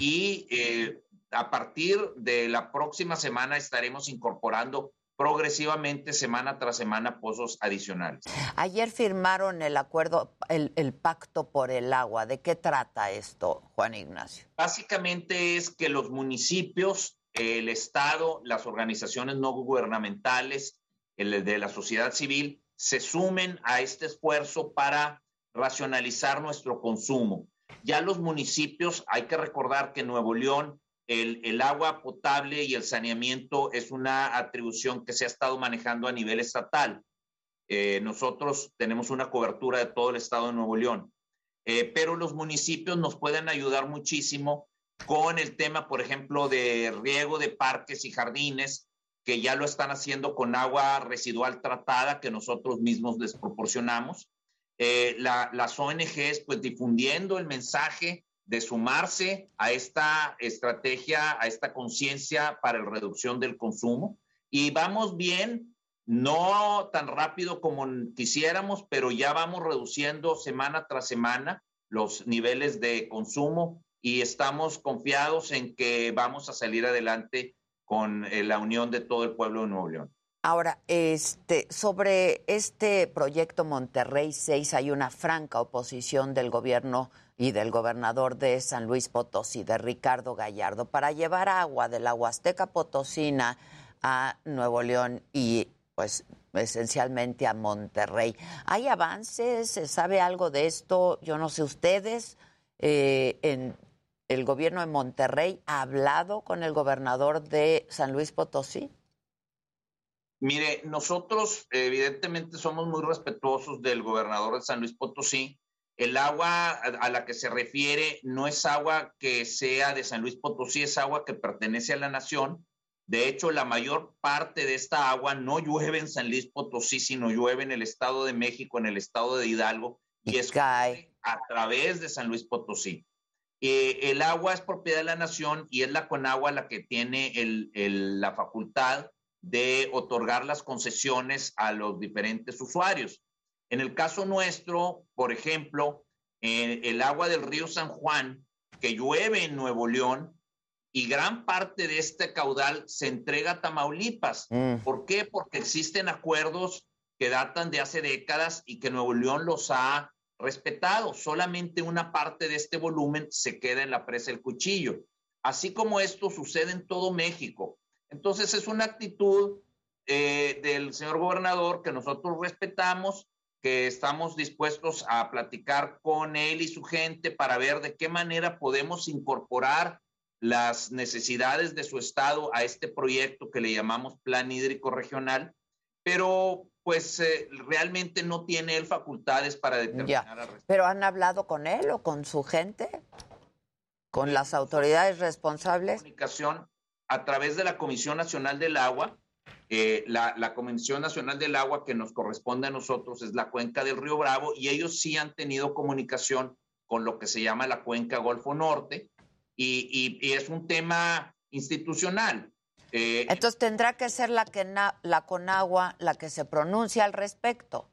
y eh, a partir de la próxima semana estaremos incorporando progresivamente semana tras semana pozos adicionales. Ayer firmaron el acuerdo, el, el pacto por el agua. ¿De qué trata esto, Juan Ignacio? Básicamente es que los municipios, el Estado, las organizaciones no gubernamentales, de la sociedad civil, se sumen a este esfuerzo para racionalizar nuestro consumo. Ya los municipios, hay que recordar que en Nuevo León el, el agua potable y el saneamiento es una atribución que se ha estado manejando a nivel estatal. Eh, nosotros tenemos una cobertura de todo el estado de Nuevo León, Eh, pero los municipios nos pueden ayudar muchísimo con el tema, por ejemplo, de riego de parques y jardines, que ya lo están haciendo con agua residual tratada que nosotros mismos les proporcionamos. Eh, la- las ONGs, pues difundiendo el mensaje de sumarse a esta estrategia, a esta conciencia para la reducción del consumo. Y vamos bien, no tan rápido como quisiéramos, pero ya vamos reduciendo semana tras semana los niveles de consumo y estamos confiados en que vamos a salir adelante con eh, la unión de todo el pueblo de Nuevo León. Ahora, este, sobre este proyecto Monterrey 6 hay una franca oposición del gobierno y del gobernador de San Luis Potosí, de Ricardo Gallardo, para llevar agua de la Huasteca Potosina a Nuevo León y pues esencialmente a Monterrey. ¿Hay avances? ¿Se sabe algo de esto? Yo no sé, ustedes eh, en el gobierno de Monterrey ha hablado con el gobernador de San Luis Potosí. Mire, nosotros evidentemente somos muy respetuosos del gobernador de San Luis Potosí. El agua a, la que se refiere no es agua que sea de San Luis Potosí, es agua que pertenece a la nación. De hecho, la mayor parte de esta agua no llueve en San Luis Potosí, sino llueve en el Estado de México, en el Estado de Hidalgo, y es a través de San Luis Potosí. Eh, el agua es propiedad de la nación y es la Conagua la que tiene el- el- la facultad de otorgar las concesiones a los diferentes usuarios. En el caso nuestro, por ejemplo, eh, el agua del río San Juan, que llueve en Nuevo León, y gran parte de este caudal se entrega a Tamaulipas. ¿Por qué? Porque existen acuerdos que datan de hace décadas y que Nuevo León los ha respetado. Solamente una parte de este volumen se queda en la presa El Cuchillo. Así como esto sucede en todo México. Entonces es una actitud eh, del señor gobernador que nosotros respetamos que estamos dispuestos a platicar con él y su gente para ver de qué manera podemos incorporar las necesidades de su estado a este proyecto que le llamamos Plan Hídrico Regional, pero pues eh, realmente no tiene él facultades para determinar Ya. ¿Pero han hablado con él o con su gente? ¿Con las autoridades responsables? comunicación a través de la Comisión Nacional del Agua. Eh, la, la Comisión Nacional del Agua que nos corresponde a nosotros es la cuenca del Río Bravo y ellos sí han tenido comunicación con lo que se llama la cuenca Golfo Norte y, y- y es un tema institucional. Eh, Entonces tendrá que ser la, que na- la Conagua la que se pronuncia al respecto.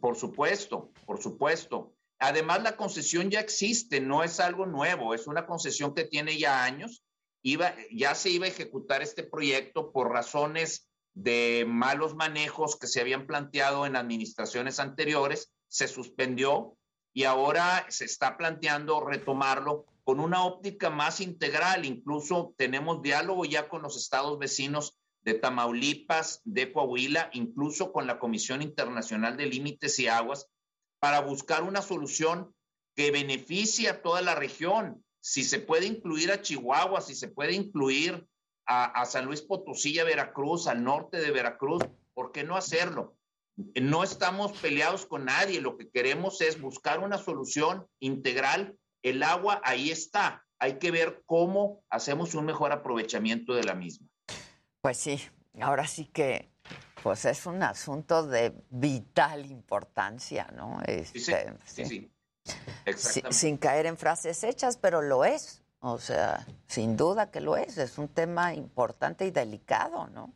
Por supuesto, por supuesto. Además, la concesión ya existe, no es algo nuevo, es una concesión que tiene ya años. Iba, ya se iba a ejecutar este proyecto por razones de malos manejos que se habían planteado en administraciones anteriores, se suspendió y ahora se está planteando retomarlo con una óptica más integral. Incluso tenemos diálogo ya con los estados vecinos de Tamaulipas, de Coahuila, incluso con la Comisión Internacional de Límites y Aguas, para buscar una solución que beneficie a toda la región. Si se puede incluir a Chihuahua, si se puede incluir a, a San Luis Potosí, a Veracruz, al norte de Veracruz, ¿por qué no hacerlo? No estamos peleados con nadie, lo que queremos es buscar una solución integral. El agua ahí está, hay que ver cómo hacemos un mejor aprovechamiento de la misma. Pues sí, ahora sí que pues es un asunto de vital importancia, ¿no? Sí, sí, Este, sí, sí. sí. Exactamente. sin caer en frases hechas, pero lo es. O sea, sin duda que lo es. Es un tema importante y delicado, ¿no?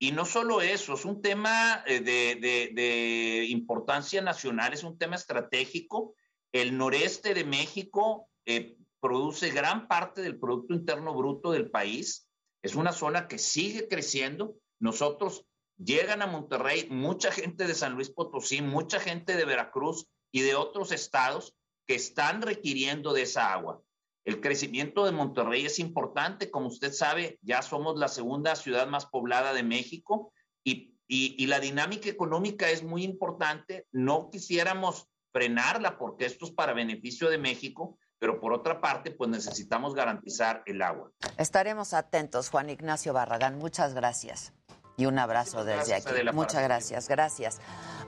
Y no solo eso, es un tema eh, de, importancia nacional, es un tema estratégico. El noreste de México eh, produce gran parte del Producto Interno Bruto del país. Es una zona que sigue creciendo. Nosotros llegan a Monterrey mucha gente de San Luis Potosí, mucha gente de Veracruz y de otros estados que están requiriendo de esa agua. El crecimiento de Monterrey es importante, como usted sabe, ya somos la segunda ciudad más poblada de México y, y- y la dinámica económica es muy importante. No quisiéramos frenarla porque esto es para beneficio de México, pero por otra parte, pues necesitamos garantizar el agua. Estaremos atentos, Juan Ignacio Barragán. Muchas gracias. Y un abrazo desde gracias, aquí. Muchas gracias, gracias.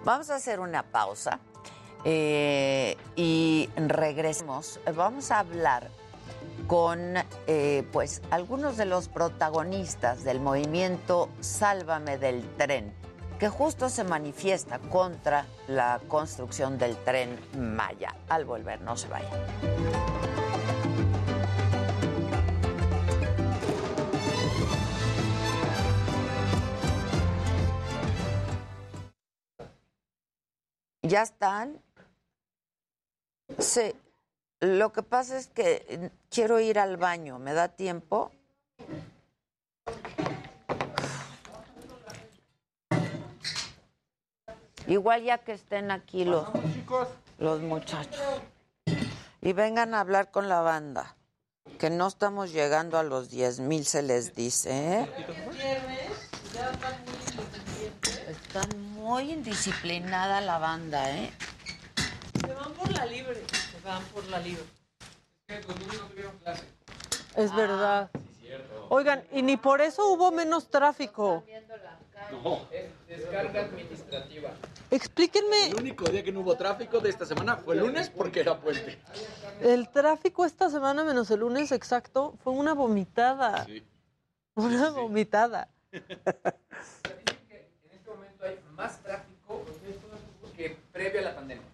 Vamos a hacer una pausa eh, y regresemos. Vamos a hablar con eh, pues algunos de los protagonistas del movimiento Sálvame del tren, que justo se manifiesta contra la construcción del tren Maya. Al volver, no se vayan. ¿Ya están? Sí. Lo que pasa es que eh, quiero ir al baño. ¿Me da tiempo? Igual ya que estén aquí los, los muchachos. Y vengan a hablar con la banda. Que no estamos llegando a los 10 mil, se les dice. ¿eh? Está muy indisciplinada la banda, ¿eh? Se van por la libre. Se van por la libre. Es verdad. Oigan, y ni por eso hubo menos tráfico. No. descarga administrativa. Explíquenme, El único día que no hubo tráfico de esta semana fue el lunes porque era puente. el tráfico esta semana menos el lunes exacto fue una vomitada. Una vomitada. En este momento hay más tráfico que previo a la pandemia.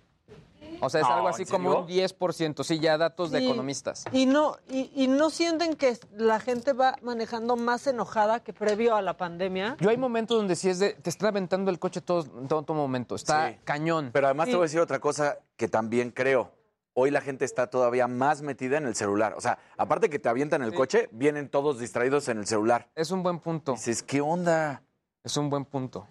O sea, es algo así ¿en como un 10%, sí, ya datos de economistas. Y no, y, y no sienten que la gente va manejando más enojada que previo a la pandemia. Yo hay momentos donde sí es de, te están aventando el coche todo, todo, todo momento, está Sí. cañón. Pero además te voy a decir otra cosa que también creo. Hoy la gente está todavía más metida en el celular. O sea, aparte que te avientan el Sí. coche, vienen todos distraídos en el celular. Es un buen punto. Dices, ¿qué onda? Es un buen punto.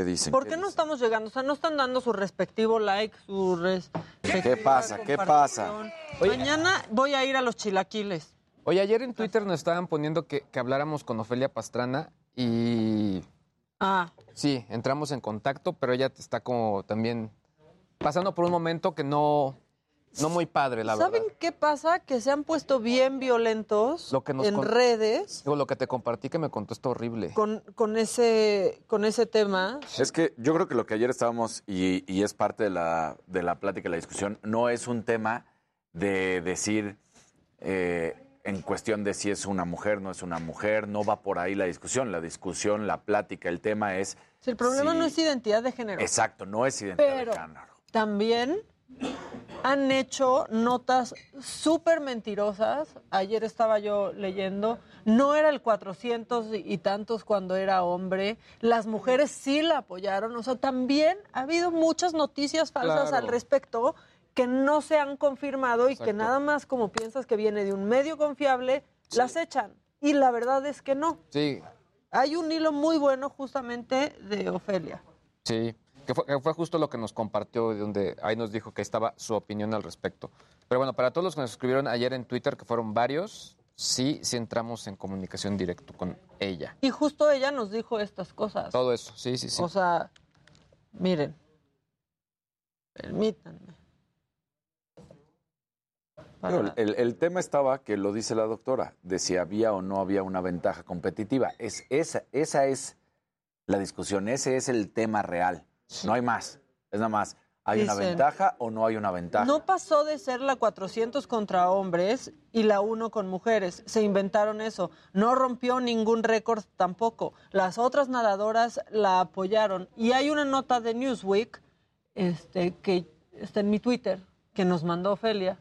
¿Qué dicen? ¿Por qué no estamos llegando? O sea, no están dando su respectivo like, su res- ¿Qué pasa? ¿Qué pasa? Mañana voy a ir a los chilaquiles. Oye, ayer en Twitter nos estaban poniendo que, que habláramos con Ofelia Pastrana y Ah, sí, entramos en contacto, pero ella está como también pasando por un momento que no, no muy padre, la ¿saben verdad. qué pasa? Que se han puesto bien violentos Lo que nos en con- redes Digo, lo que te compartí que me contó está horrible. con, con, ese, con ese tema. Es que yo creo que lo que ayer estábamos, y, y es parte de la, de la plática y la discusión, no es un tema de decir eh, en cuestión de si es una mujer, no es una mujer, no va por ahí la discusión. La discusión, la plática, el tema es... Si el problema no es identidad de género. Exacto, no es identidad Pero de género. también han hecho notas súper mentirosas. Ayer estaba yo leyendo, no era el 400 y tantos cuando era hombre. Las mujeres sí la apoyaron. O sea, también ha habido muchas noticias falsas Claro. al respecto que no se han confirmado y que nada más como piensas que viene de un medio confiable, las echan. Y la verdad es que no. Sí, Hay un hilo muy bueno justamente de Ofelia. sí. Que fue, que fue justo lo que nos compartió, de donde ahí nos dijo que estaba su opinión al respecto. Pero bueno, para todos los que nos escribieron ayer en Twitter, que fueron varios, sí, sí entramos en comunicación directo con ella. Y justo ella nos dijo estas cosas. Todo eso, sí, sí, sí. O sea, miren, permítanme. Digo, el, el tema estaba, que lo dice la doctora, de si había o no había una ventaja competitiva. Es, esa, esa es la discusión, ese es el tema real. No hay más. Es nada más, ¿hay una ventaja o no hay una ventaja? No pasó de ser la 400 contra hombres y la 1 con mujeres. Se inventaron eso. No rompió ningún récord tampoco. Las otras nadadoras la apoyaron. Y hay una nota de Newsweek este, que está en mi Twitter, que nos mandó Ofelia,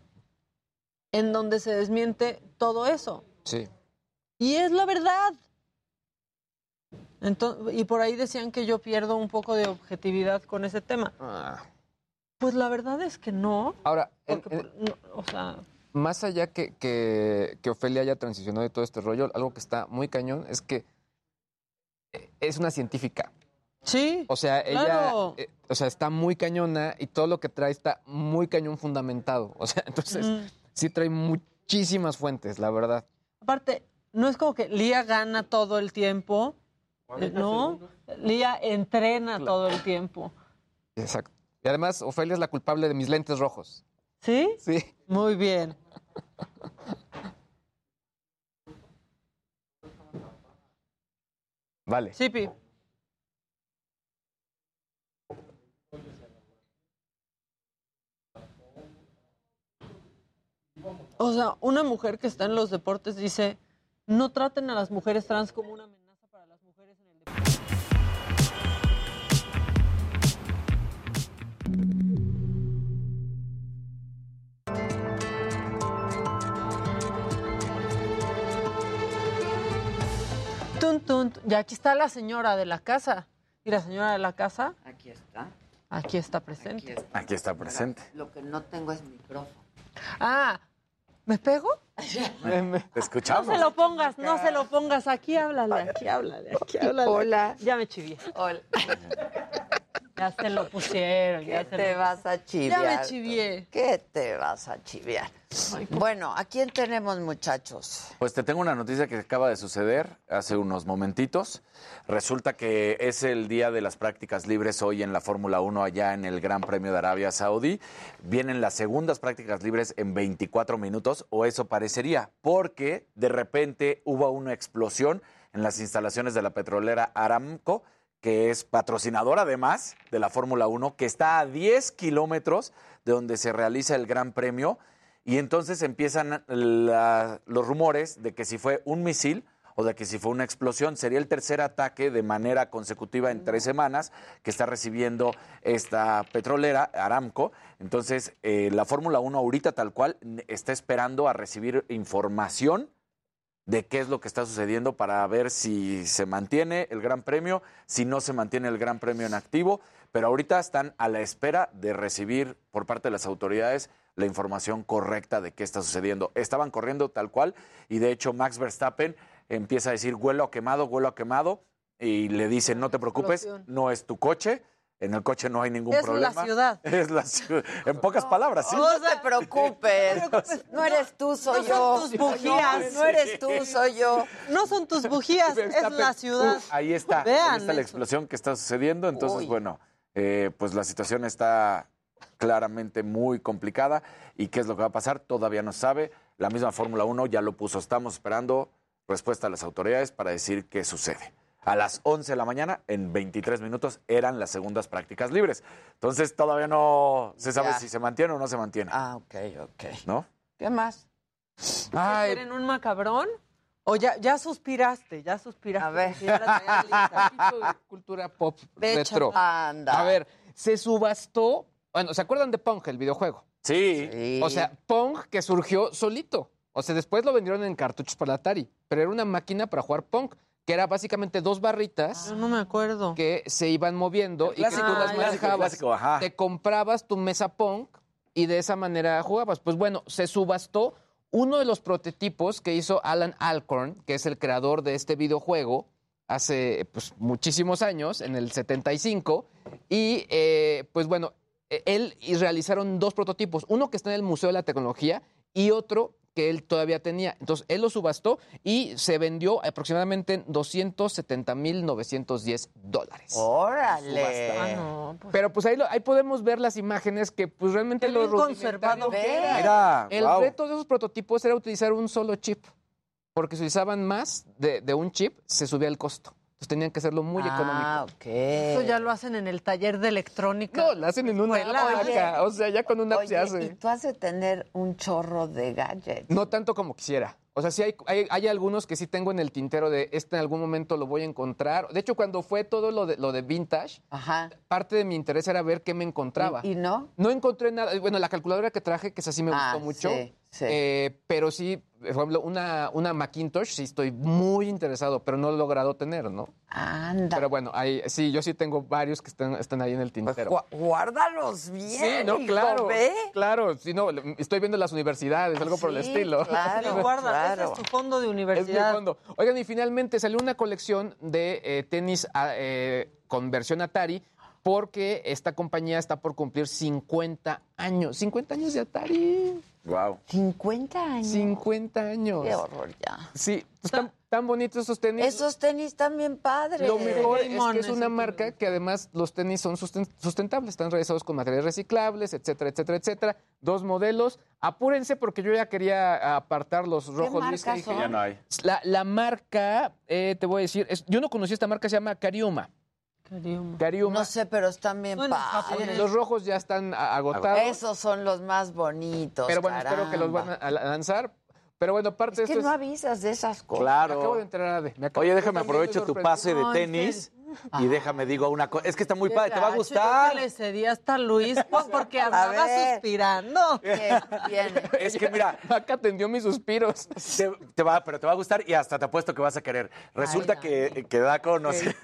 en donde se desmiente todo eso. Sí. Y es la verdad. Entonces, y por ahí decían que yo pierdo un poco de objetividad con ese tema. Ah. Pues la verdad es que no. Ahora, en- no, o sea, más allá que, que, que Ofelia haya transicionado de todo este rollo, algo que está muy cañón es que eh, es una científica. Sí. O sea, ella claro. eh, o sea, está muy cañona y todo lo que trae está muy cañón fundamentado. O sea, entonces Ujú. sí trae muchísimas fuentes, la verdad. aparte, no es como que Lía gana todo el tiempo, ¿no? Lía entrena todo el tiempo. Exacto. Y además, Ofelia es la culpable de mis lentes rojos. ¿Sí? Sí. Muy bien. Vale. Sí, Pi. O sea, una mujer que está en los deportes dice, no traten a las mujeres trans como una Tun, tun, tun. Y aquí está la señora de la casa. ¿Y la señora de la casa? Aquí está. Aquí está presente. Aquí está presente. Lo que no tengo es micrófono. Ah, ¿me pego? Te escuchamos. No se lo pongas, no se lo pongas. Aquí háblale, aquí háblale, aquí háblale. Hola. Ya me chivié. Hola. Ya se lo pusieron. ¿Qué ya se te lo- vas a chiviar? Ya me chivié. ¿Qué te vas a chiviar? Bueno, ¿a quién tenemos, muchachos? Pues te tengo una noticia que acaba de suceder hace unos momentitos. Resulta que es el día de las prácticas libres hoy en la Fórmula 1 allá en el Gran Premio de Arabia Saudí. Vienen las segundas prácticas libres en 24 minutos, o eso parecería, porque de repente hubo una explosión en las instalaciones de la petrolera Aramco, que es patrocinadora además de la Fórmula 1, que está a 10 kilómetros de donde se realiza el Gran Premio. Y entonces empiezan la- los rumores de que si fue un misil o de que si fue una explosión, sería el tercer ataque de manera consecutiva en tres semanas que está recibiendo esta petrolera, Aramco. Entonces, eh, la Fórmula 1 ahorita tal cual está esperando a recibir información de qué es lo que está sucediendo para ver si se mantiene el Gran Premio, si no se mantiene el Gran Premio en activo, pero ahorita están a la espera de recibir por parte de las autoridades la información correcta de qué está sucediendo. Estaban corriendo tal cual y de hecho Max Verstappen empieza a decir huelo a quemado, huelo a quemado y le dicen no te preocupes, no es tu coche, En el coche no hay ningún Es la problema. ciudad. Es la ciudad. En pocas palabras, sí. No te preocupes. No eres tú, soy No yo. son tus bujías. No eres tú, soy yo. No son tus bujías, es la ciudad. ahí está. Vean ahí está la explosión que está sucediendo. Entonces, Uy. bueno, eh, pues la situación está claramente muy complicada. ¿Y qué es lo que va a pasar? Todavía no se sabe. La misma Fórmula 1 ya lo puso. Estamos esperando respuesta a las autoridades para decir qué sucede. A las 11 de la mañana, en 23 minutos, eran las segundas prácticas libres. Entonces, todavía no se sabe Ya. si se mantiene o no se mantiene. Ah, ok, ok. ¿No? ¿Qué más? Ay, ¿Quieren un macabrón? O ya, ya suspiraste, ya suspiraste. A ver. lista. De cultura pop retro. Anda. A ver, se subastó. Bueno, ¿se acuerdan de Pong, el videojuego? sí. Sí. O sea, Pong que surgió solito. O sea, después lo vendieron en cartuchos para la Atari. Pero era una máquina para jugar Pong, que era básicamente dos barritas Yo no me acuerdo. que se iban moviendo y que tú ah, las manejabas. Clásico, ajá. Te comprabas tu mesa Pong y de esa manera jugabas. Pues bueno, se subastó uno de los prototipos que hizo Alan Alcorn, que es el creador de este videojuego, hace pues, muchísimos años, en el 75. Y eh, pues bueno, eh, él y realizaron dos prototipos, uno que está en el Museo de la Tecnología y otro que él todavía tenía. Entonces, él lo subastó y se vendió aproximadamente en 270.910 dólares. Órale. Ah, no, pues, Pero pues ahí, lo- ahí podemos ver las imágenes que pues realmente Qué lo conservado que era. El wow. reto de esos prototipos era utilizar un solo chip, porque si utilizaban más de, de un chip, se subía el costo. Entonces tenían que hacerlo muy Ah, económico. ok. Eso ya lo hacen en el taller de electrónica. No, lo hacen en una Oye. acá, O sea, ya con una app se Oye, hace. y tú has de tener un chorro de gadgets. No tanto como quisiera. O sea, sí hay, hay, hay algunos que sí tengo en el tintero de este en algún momento lo voy a encontrar. De hecho, cuando fue todo lo de, lo de vintage, Ajá. parte de mi interés era ver qué me encontraba. ¿Y, y no? No encontré nada. Bueno, la calculadora que traje, que esa sí me Ah, gustó mucho. sí, sí. Eh, pero sí, por ejemplo, una, una Macintosh, sí estoy muy interesado, pero no lo he logrado tener, ¿no? Anda. Pero bueno, ahí, sí, yo sí tengo varios que están, están ahí en el Pues tintero. gua- guárdalos bien. sí, no, claro. ¿ve? Claro, sí, no, estoy viendo las universidades, algo por el estilo. Claro, Sí, guarda, claro. ese es tu fondo de Es mi universidad. fondo. Oigan, y finalmente salió una colección de eh, tenis ah, eh, con versión Atari porque esta compañía está por cumplir 50 años. 50 años de Atari. Wow. 50 años. 50 años. Qué horror ya. Sí, están tan bonitos esos tenis. Esos tenis también padres. Lo mejor es que es una marca que además los tenis son susten- sustentables, están realizados con materiales reciclables, etcétera, etcétera, etcétera. Dos modelos. Apúrense porque yo ya quería apartar los rojos. Que marcas dije, son? Ya no hay. La, la marca, eh, te voy a decir, es- yo no conocí esta marca, se llama Cariuma. Cariuma. Cariuma. No sé, pero están bien padres. Los rojos ya están agotados. Esos son los más bonitos. pero bueno, espero que los van a, lanzar. Pero bueno, parte Es de que esto no es- avisas de esas cosas. Me acabo de Claro. enterar de. me acabo- Oye, déjame aprovecho tu pase de tenis y déjame digo una cosa. Es que está muy padre, te va a gustar. Yo que le cedí hasta Luis pues, porque andaba suspirando. Es que mira, Maca atendió mis suspiros. te, te va, pero te va a gustar y hasta te apuesto que vas a querer. Resulta Ay, que, que Daco no sé.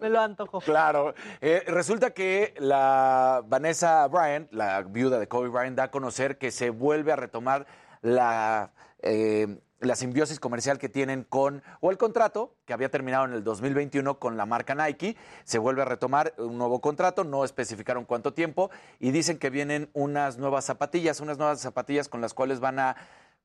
Me lo antojo. Claro. Eh, resulta que la Vanessa Bryant, la viuda de Kobe Bryant, da a conocer que se vuelve a retomar la, eh, la simbiosis comercial que tienen con, o el contrato que había terminado en el 2021 con la marca Nike. Se vuelve a retomar un nuevo contrato, no especificaron cuánto tiempo, y dicen que vienen unas nuevas zapatillas, unas nuevas zapatillas con las cuales van a,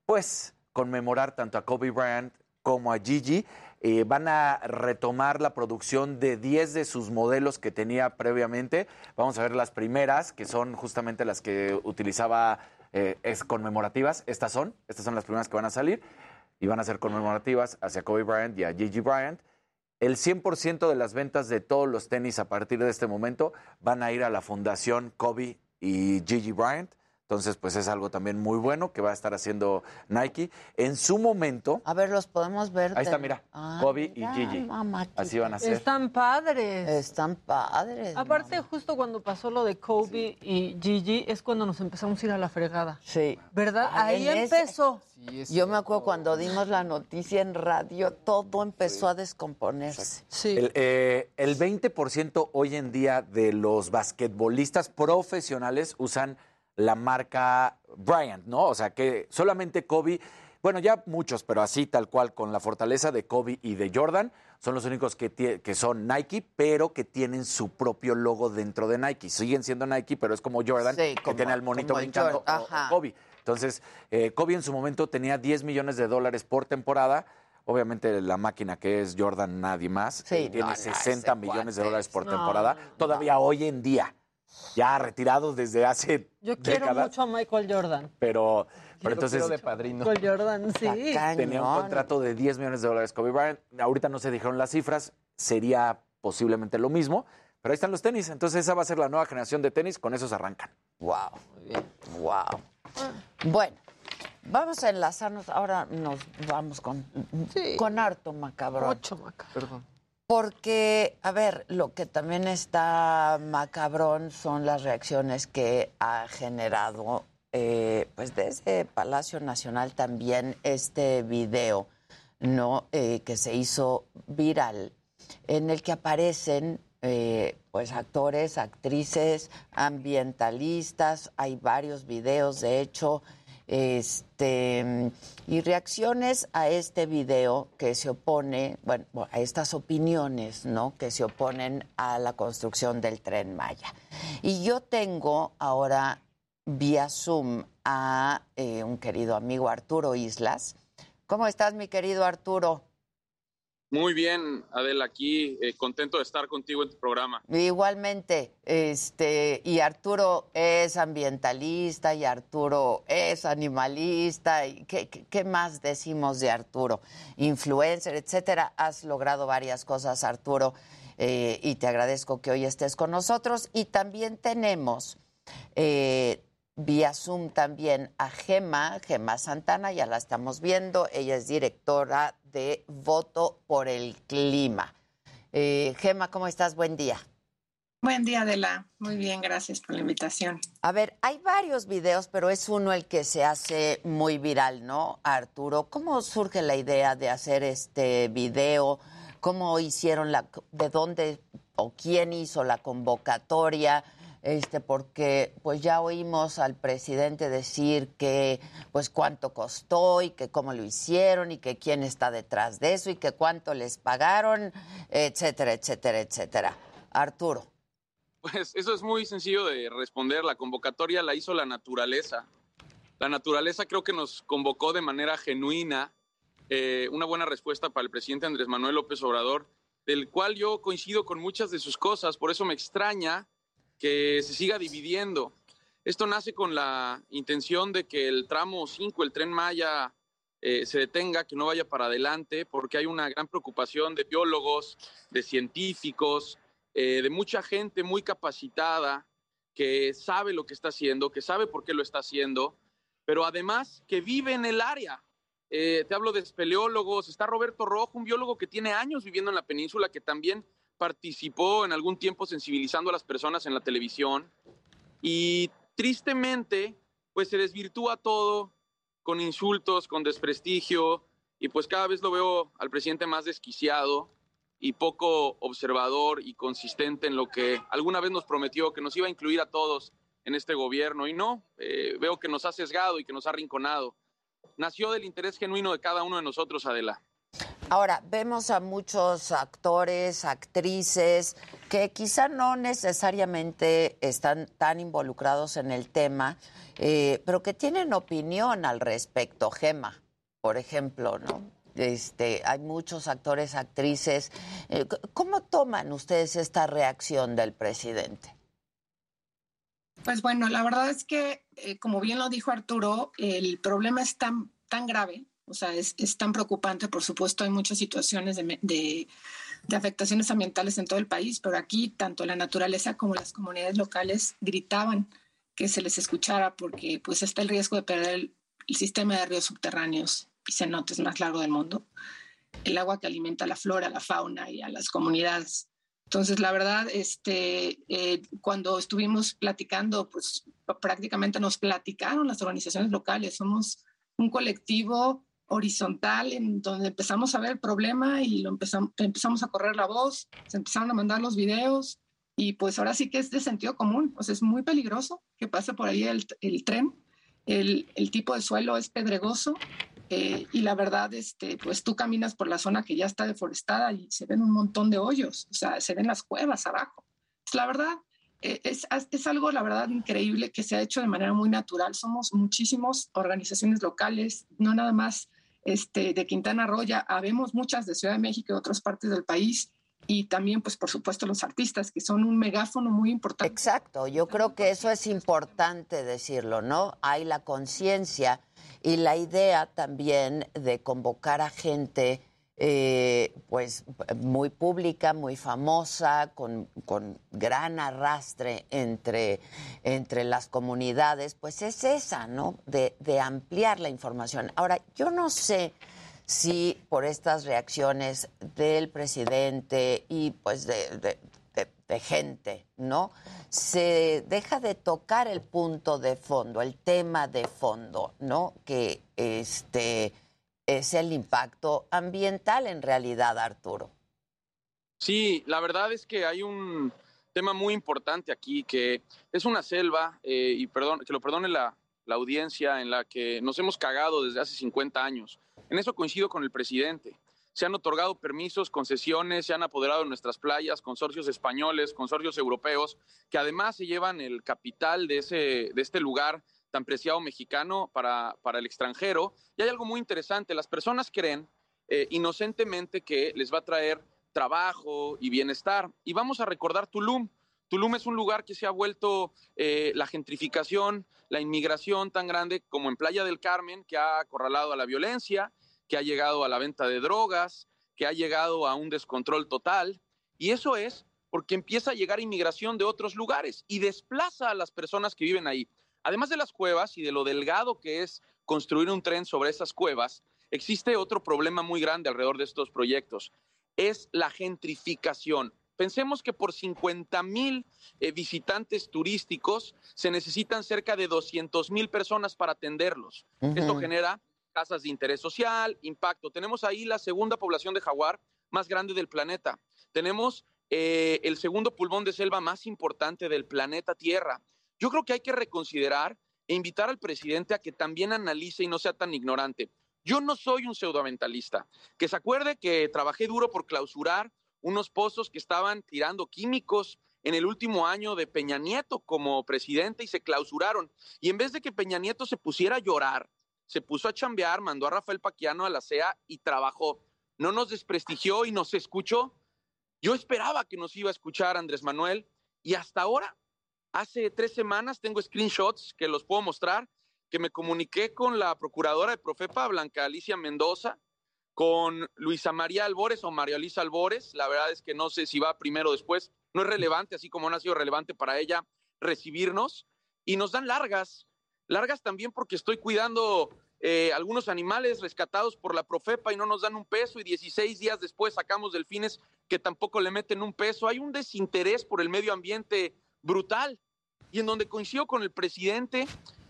pues, conmemorar tanto a Kobe Bryant como a Gigi. Eh, van a retomar la producción de 10 de sus modelos que tenía previamente. Vamos a ver las primeras, que son justamente las que utilizaba eh, es conmemorativas. Estas son, estas son las primeras que van a salir y van a ser conmemorativas hacia Kobe Bryant y a Gigi Bryant. El 100% de las ventas de todos los tenis a partir de este momento van a ir a la fundación Kobe y Gigi Bryant. Entonces, pues es algo también muy bueno que va a estar haciendo Nike. En su momento, A ver, los podemos ver. Ahí está, mira, Ah, Kobe mira, y Gigi. mamáquita. Así van a ser. Están padres. Están padres. Aparte, justo cuando pasó lo de Kobe y Gigi, es cuando nos empezamos a ir a la fregada. Sí. ¿Verdad? Ay, Ahí empezó. Yo me acuerdo cuando dimos la noticia en radio, todo empezó a descomponerse. Sí. El, eh, el 20% hoy en día de los basquetbolistas profesionales usan la marca Bryant, ¿no? O sea que solamente Kobe bueno, ya muchos, pero así tal cual, con la fortaleza de Kobe y de Jordan, son los únicos que, que son Nike, pero que tienen su propio logo dentro de Nike. Siguen siendo Nike, pero es como Jordan, Sí, que tiene al monito brincando, ajá. Kobe. Entonces, eh, Kobe en su momento tenía 10 millones de dólares por temporada. Obviamente la máquina que es Jordan nadie más Sí, eh, tiene no, no, 60 ese millones de dólares por temporada. Todavía hoy en día, ya retirados desde hace Yo quiero décadas, mucho a Michael Jordan. pero, pero entonces Michael Jordan, sí. tenía un contrato de 10 millones de dólares Kobe Bryant. Ahorita no se dijeron las cifras, sería posiblemente lo mismo, pero ahí están los tenis. Entonces esa va a ser la nueva generación de tenis, con esos arrancan. Wow, wow. Bueno, vamos a enlazarnos. Ahora nos vamos con, con harto macabrón. Mucho macabrón. Perdón. Porque, a ver, lo que también está macabrón son las reacciones que ha generado, eh, pues desde Palacio Nacional también este video, ¿no? Eh, que se hizo viral, en el que aparecen, eh, pues, actores, actrices, ambientalistas, hay varios videos, de hecho, este y reacciones a este video que se opone, bueno, a estas opiniones, ¿no? Que se oponen a la construcción del tren Maya. Y yo tengo ahora vía Zoom a eh, un querido amigo Arturo Islas. ¿Cómo estás, mi querido Arturo? Muy bien, Adela, aquí eh, contento de estar contigo en tu programa. Igualmente, este, y Arturo es ambientalista y Arturo es animalista. Y ¿qué, más decimos de Arturo? Influencer, etcétera. Has logrado varias cosas, Arturo, eh, y te agradezco que hoy estés con nosotros. Y también tenemos eh, vía Zoom también a Gema, Gema Santana, ya la estamos viendo. Ella es directora de Voto por el Clima. Eh, Gema, ¿cómo estás? Buen día. Buen día, Adela. Muy bien, gracias por la invitación. A ver, hay varios videos, pero es uno el que se hace muy viral, ¿no, Arturo? ¿Cómo surge la idea de hacer este video? ¿Cómo hicieron la, de dónde o quién hizo la convocatoria? Este, porque pues ya oímos al presidente decir que pues cuánto costó y que cómo lo hicieron y que quién está detrás de eso y que cuánto les pagaron, etcétera, etcétera, etcétera. Arturo. Pues eso es muy sencillo de responder. La convocatoria la hizo la naturaleza. La naturaleza creo que nos convocó de manera genuina, eh, una buena respuesta para el presidente Andrés Manuel López Obrador, del cual yo coincido con muchas de sus cosas, por eso me extraña que se siga dividiendo. Esto nace con la intención de que el tramo 5, el tren Maya, eh, se detenga, que no vaya para adelante, porque hay una gran preocupación de biólogos, de científicos, eh, de mucha gente muy capacitada que sabe lo que está haciendo, que sabe por qué lo está haciendo, pero además que vive en el área. Eh, te hablo de espeleólogos, está Roberto Rojo, un biólogo que tiene años viviendo en la península, que también participó en algún tiempo sensibilizando a las personas en la televisión y tristemente pues se desvirtúa todo con insultos, con desprestigio y pues cada vez lo veo al presidente más desquiciado y poco observador y consistente en lo que alguna vez nos prometió que nos iba a incluir a todos en este gobierno y no, eh, veo que nos ha sesgado y que nos ha arrinconado. Nació del interés genuino de cada uno de nosotros, Adela. Ahora, vemos a muchos actores, actrices, que quizá no necesariamente están tan involucrados en el tema, eh, pero que tienen opinión al respecto. Gema, por ejemplo, ¿no? Este, hay muchos actores, actrices. Eh, ¿Cómo toman ustedes esta reacción del presidente? Pues bueno, la verdad es que, eh, como bien lo dijo Arturo, el problema es tan, tan grave, o sea, es, es tan preocupante. Por supuesto, hay muchas situaciones de, de, de, afectaciones ambientales en todo el país, pero aquí tanto la naturaleza como las comunidades locales gritaban que se les escuchara porque pues está el riesgo de perder el, el sistema de ríos subterráneos y cenotes más largo del mundo, el agua que alimenta a la flora, a la fauna y a las comunidades. Entonces, la verdad, este, eh, cuando estuvimos platicando, pues prácticamente nos platicaron las organizaciones locales. Somos un colectivo horizontal en donde empezamos a ver el problema y lo empezamos, empezamos a correr la voz, se empezaron a mandar los videos y pues ahora sí que es de sentido común. Sea, es muy peligroso que pase por ahí el, el tren. El, el, tipo de suelo es pedregoso, eh, y la verdad, este, pues tú caminas por la zona que ya está deforestada y se ven un montón de hoyos, o sea, se ven las cuevas abajo. Pues, la verdad, eh, es, es, algo, la verdad, increíble que se ha hecho de manera muy natural. Somos muchísimas organizaciones locales, no nada más este, de Quintana Roo, ya habemos muchas de Ciudad de México y otras partes del país y también, pues, por supuesto, los artistas, que son un megáfono muy importante. Exacto, yo creo que eso es importante decirlo, ¿no? Hay la conciencia y la idea también de convocar a gente eh, pues muy pública, muy famosa, con, gran arrastre entre, entre las comunidades, pues es esa, ¿no? De, ampliar la información. Ahora, yo no sé si por estas reacciones del presidente y pues de, de gente, ¿no? Se deja de tocar el punto de fondo, el tema de fondo, ¿no? Que este es el impacto ambiental en realidad, Arturo. Sí, la verdad es que hay un tema muy importante aquí, que es una selva, eh, y perdón, que lo perdone la, la audiencia, en la que nos hemos cagado desde hace 50 años. En eso coincido con el presidente. Se han otorgado permisos, concesiones, se han apoderado de nuestras playas, consorcios españoles, consorcios europeos, que además se llevan el capital de, ese, de este lugar tan preciado mexicano para, para el extranjero. Y hay algo muy interesante, las personas creen eh, inocentemente que les va a traer trabajo y bienestar. Y vamos a recordar Tulum. Tulum es un lugar que se ha vuelto eh, la gentrificación, la inmigración tan grande como en Playa del Carmen, que ha acorralado a la violencia, que ha llegado a la venta de drogas, que ha llegado a un descontrol total. Y eso es porque empieza a llegar inmigración de otros lugares y desplaza a las personas que viven ahí. Además de las cuevas y de lo delgado que es construir un tren sobre esas cuevas, existe otro problema muy grande alrededor de estos proyectos. Es la gentrificación. Pensemos que por 50 mil eh, visitantes turísticos se necesitan cerca de 200 mil personas para atenderlos. Esto genera casas de interés social, impacto. Tenemos ahí la segunda población de jaguar más grande del planeta. Tenemos eh, el segundo pulmón de selva más importante del planeta Tierra. Yo creo que hay que reconsiderar e invitar al presidente a que también analice y no sea tan ignorante. Yo no soy un pseudoambientalista. Que se acuerde que trabajé duro por clausurar unos pozos que estaban tirando químicos en el último año de Peña Nieto como presidente y se clausuraron. Y en vez de que Peña Nieto se pusiera a llorar, se puso a chambear, mandó a Rafael Paquiano a la CEA y trabajó. No nos desprestigió y nos escuchó. Yo esperaba que nos iba a escuchar Andrés Manuel y hasta ahora Hace tres semanas tengo screenshots que los puedo mostrar, que me comuniqué con la procuradora de Profepa, Blanca Alicia Mendoza, con Luisa María Albores o María Luisa Albores. La verdad es que no sé si va primero o después. No es relevante, así como no ha sido relevante para ella recibirnos. Y nos dan largas, largas también porque estoy cuidando eh, algunos animales rescatados por la Profepa y no nos dan un peso y 16 días después sacamos delfines que tampoco le meten un peso. Hay un desinterés por el medio ambiente brutal. Y en donde coincido con el presidente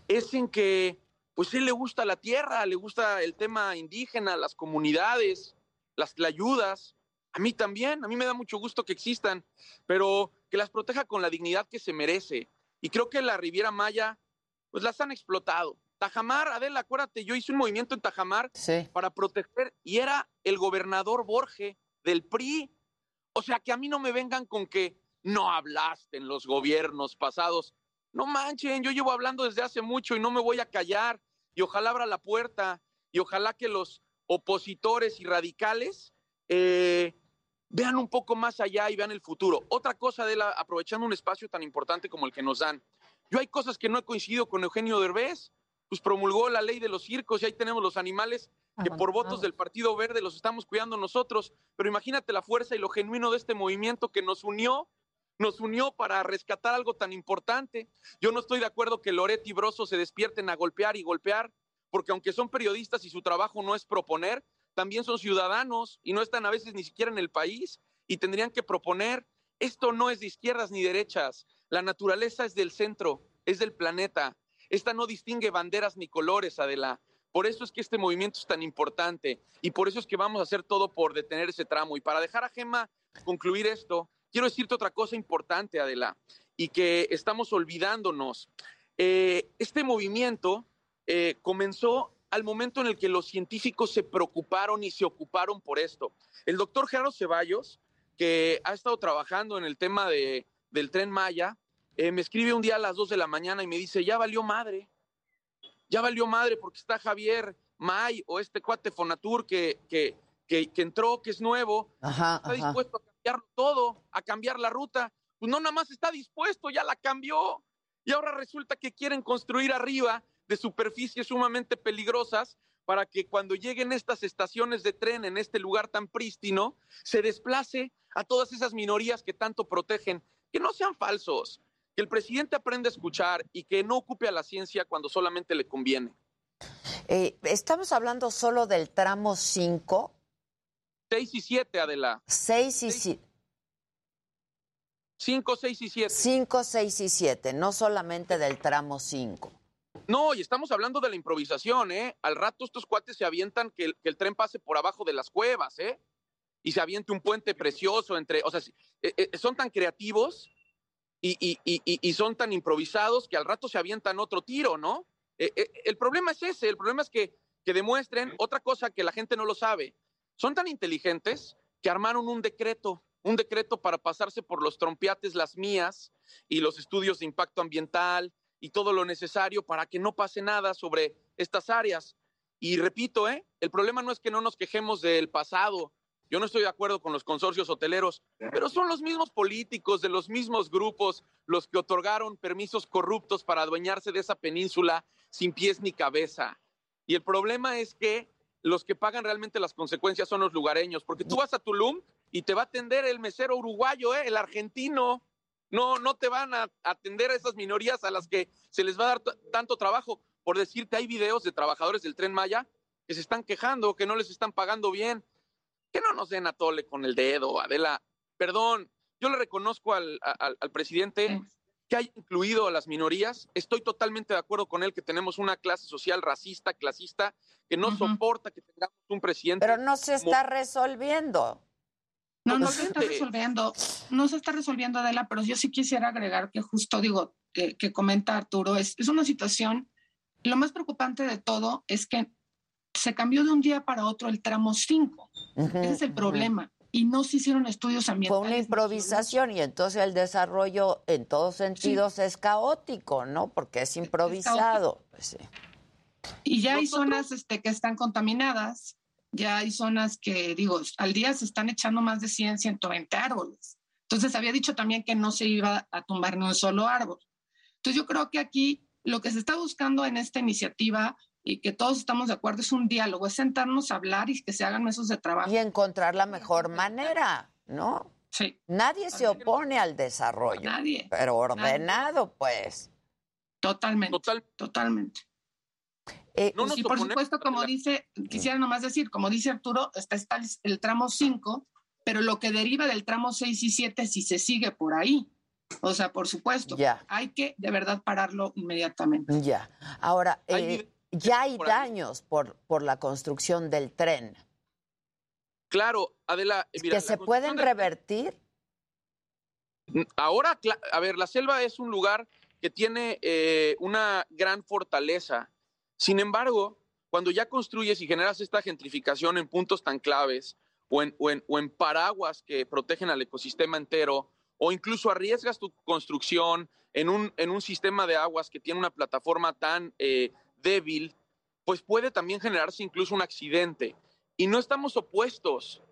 es en que, pues, él le gusta la tierra, le gusta el tema indígena, las comunidades, las ayudas. A mí también, a mí me da mucho gusto que existan, pero que las proteja con la dignidad que se merece. Y creo que la Riviera Maya, pues las han explotado. Tajamar, Adela, acuérdate, yo hice un movimiento en Tajamar para proteger y era el gobernador Borge del PRI. O sea, que a mí no me vengan con que no hablaste en los gobiernos pasados. No manchen, yo llevo hablando desde hace mucho y no me voy a callar. Y ojalá abra la puerta y ojalá que los opositores y radicales eh, vean un poco más allá y vean el futuro. Otra cosa, de la, aprovechando un espacio tan importante como el que nos dan. Yo hay cosas que no he coincidido con Eugenio Derbez, pues promulgó la ley de los circos y ahí tenemos los animales que por votos del Partido Verde los estamos cuidando nosotros. Pero imagínate la fuerza y lo genuino de este movimiento que nos unió nos unió para rescatar algo tan importante. Yo no estoy de acuerdo que Loretti y Broso se despierten a golpear y golpear, porque aunque son periodistas y su trabajo no es proponer, también son ciudadanos y no están a veces ni siquiera en el país y tendrían que proponer. Esto no es de izquierdas ni derechas. La naturaleza es del centro, es del planeta. Esta no distingue banderas ni colores, Adela. Por eso es que este movimiento es tan importante y por eso es que vamos a hacer todo por detener ese tramo. Y para dejar a Gema concluir esto, quiero decirte otra cosa importante, Adela, y que estamos olvidándonos. Eh, este movimiento eh, comenzó al momento en el que los científicos se preocuparon y se ocuparon por esto. El doctor Gerardo Ceballos, que ha estado trabajando en el tema de, del tren Maya, eh, me escribe un día a las 2 de la mañana y me dice, ya valió madre, ya valió madre porque está Javier May o este cuate Fonatur que, que, que, que entró, que es nuevo, Ajá, está ajá. dispuesto a cambiar todo, a cambiar la ruta. Pues no, nada más está dispuesto, ya la cambió. Y ahora resulta que quieren construir arriba de superficies sumamente peligrosas para que cuando lleguen estas estaciones de tren en este lugar tan prístino, se desplace a todas esas minorías que tanto protegen. Que no sean falsos, que el presidente aprenda a escuchar y que no ocupe a la ciencia cuando solamente le conviene. Eh, estamos hablando solo del tramo 5, 6 y 7, Adela. 6 y 7. 5, 6 y 7. 5, 6 y 7, no solamente del tramo 5. No, y estamos hablando de la improvisación, ¿eh? Al rato estos cuates se avientan que el, que el tren pase por abajo de las cuevas, ¿eh? Y se aviente un puente precioso entre, o sea, eh, eh, son tan creativos y, y- y- y- y son tan improvisados que al rato se avientan otro tiro, ¿no? Eh, el problema es ese, el problema es que, que demuestren otra cosa que la gente no lo sabe. Son tan inteligentes que armaron un decreto, un decreto para pasarse por los trompiates las mías y los estudios de impacto ambiental y todo lo necesario para que no pase nada sobre estas áreas. Y repito, ¿eh? el problema no es que no nos quejemos del pasado. Yo no estoy de acuerdo con los consorcios hoteleros, pero son los mismos políticos de los mismos grupos los que otorgaron permisos corruptos para adueñarse de esa península sin pies ni cabeza. Y el problema es que los que pagan realmente las consecuencias son los lugareños, porque tú vas a Tulum y te va a atender el mesero uruguayo, ¿eh? el argentino. No, no te van a atender a esas minorías a las que se les va a dar tanto trabajo. Por decirte, hay videos de trabajadores del tren Maya que se están quejando, que no les están pagando bien. Que no nos den a tole con el dedo, Adela. Perdón, yo le reconozco al- al presidente que haya incluido a las minorías. Estoy totalmente de acuerdo con él que tenemos una clase social racista, clasista, que no soporta que tengamos un presidente. Pero no se está resolviendo. No, no se está resolviendo, no se está resolviendo, Adela, pero yo sí quisiera agregar que justo digo, que, que comenta Arturo, es, es una situación, lo más preocupante de todo es que se cambió de un día para otro el tramo 5. Ese es el problema. Y no se hicieron estudios Fue ambientales. una improvisación y entonces el desarrollo en todos sentidos es caótico, ¿no? Porque es improvisado. Pues sí. Y ya hay zonas este, que están contaminadas, ya hay zonas que, digo, al día se están echando más de 100, 120 árboles. Entonces había dicho también que no se iba a tumbar ni un solo árbol. Entonces yo creo que aquí lo que se está buscando en esta iniciativa y que todos estamos de acuerdo es un diálogo, es sentarnos a hablar y que se hagan mesos de trabajo. Y encontrar la mejor manera, ¿no? Sí. Nadie se opone al desarrollo. Nadie. Pero ordenado, pues. Totalmente. Totalmente. Eh, y por supuesto, como dice, quisiera nomás decir, como dice Arturo, está, está el, tramo 5, pero lo que deriva del tramo 6 y 7 si se sigue por ahí. O sea, por supuesto, Ya. hay que de verdad pararlo inmediatamente. Ya. Ahora, Hay eh, ya hay por daños por, por la construcción del tren Claro, Adela, mira, que se pueden revertir. Ahora, cla- a ver, la selva es un lugar que tiene eh, una gran fortaleza. Sin embargo, cuando ya construyes y generas esta gentrificación en puntos tan claves o en, o en- o en paraguas que protegen al ecosistema entero, o incluso arriesgas tu construcción en un, en un sistema de aguas que tiene una plataforma tan eh, débil, pues puede también generarse incluso un accidente. Y no estamos opuestos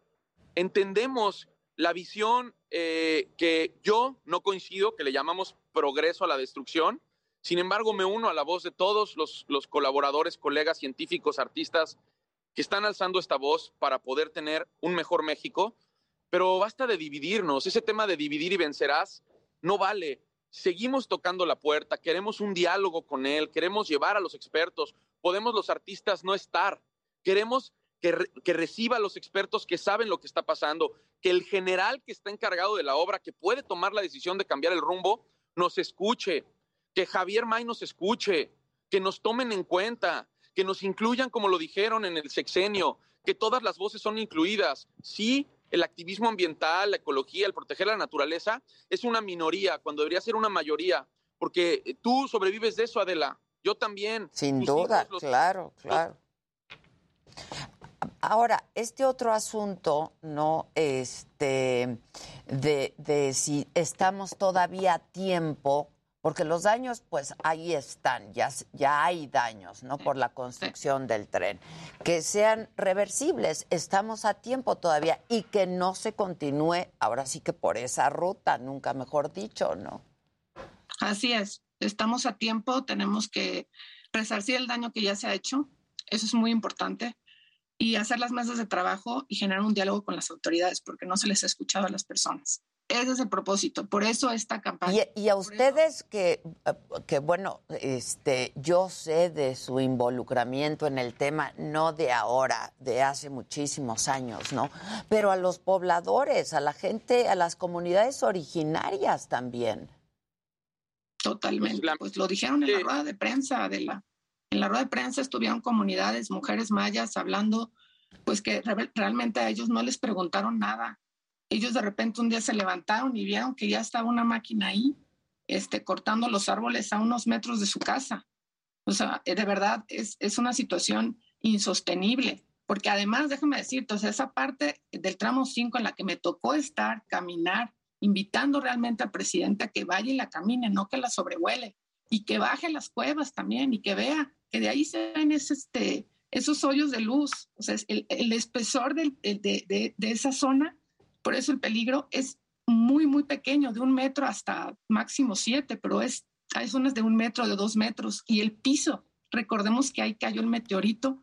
entendemos la visión eh, que yo no coincido, que le llamamos progreso a la destrucción. Sin embargo, me uno a la voz de todos los, los colaboradores, colegas, científicos, artistas que están alzando esta voz para poder tener un mejor México. Pero basta de dividirnos. Ese tema de dividir y vencerás no vale. Seguimos tocando la puerta, queremos un diálogo con él, queremos llevar a los expertos. Podemos los artistas no estar. Queremos que, que reciba a los expertos que saben lo que está pasando, que el general que está encargado de la obra, que puede tomar la decisión de cambiar el rumbo, nos escuche, que Javier May nos escuche, que nos tomen en cuenta, que nos incluyan como lo dijeron en el sexenio, que todas las voces son incluidas. Sí, el activismo ambiental, la ecología, el proteger la naturaleza es una minoría cuando debería ser una mayoría, porque tú sobrevives de eso, Adela. Yo también. Sin duda, hijos, los- claro, claro. Ahora, este otro asunto, ¿no? Este, de, de si estamos todavía a tiempo, porque los daños, pues ahí están, ya, ya hay daños, ¿no? Por la construcción del tren. Que sean reversibles, estamos a tiempo todavía y que no se continúe, ahora sí que por esa ruta, nunca mejor dicho, ¿no? Así es, estamos a tiempo, tenemos que resarcir el daño que ya se ha hecho, eso es muy importante, y hacer las mesas de trabajo y generar un diálogo con las autoridades, porque no se les ha escuchado a las personas. Ese es el propósito, por eso esta campaña. Y, y a ustedes que, eh, que, bueno, este, yo sé de su involucramiento en el tema, no de ahora, de hace muchísimos años, ¿no? Pero a los pobladores, a la gente, a las comunidades originarias también. Totalmente. Pues lo dijeron en la rueda de prensa, de la, en la rueda de prensa estuvieron comunidades, mujeres mayas hablando, pues que re- realmente a ellos no les preguntaron nada. Ellos de repente un día se levantaron y vieron que ya estaba una máquina ahí, este, cortando los árboles a unos metros de su casa. O sea, eh, de verdad es, es una situación insostenible, porque además, déjame decirte, o esa parte del tramo 5 en la que me tocó estar, caminar, invitando realmente al presidente a que vaya y la camine, no que la sobrevuele, y que baje las cuevas también, y que vea que de ahí se ven ese, este, esos hoyos de luz, o sea, el, el espesor del- el de- de esa zona, por eso el peligro es muy, muy pequeño, de un metro hasta máximo siete, pero es, hay zonas de un metro, de dos metros, y el piso, recordemos que ahí cayó el meteorito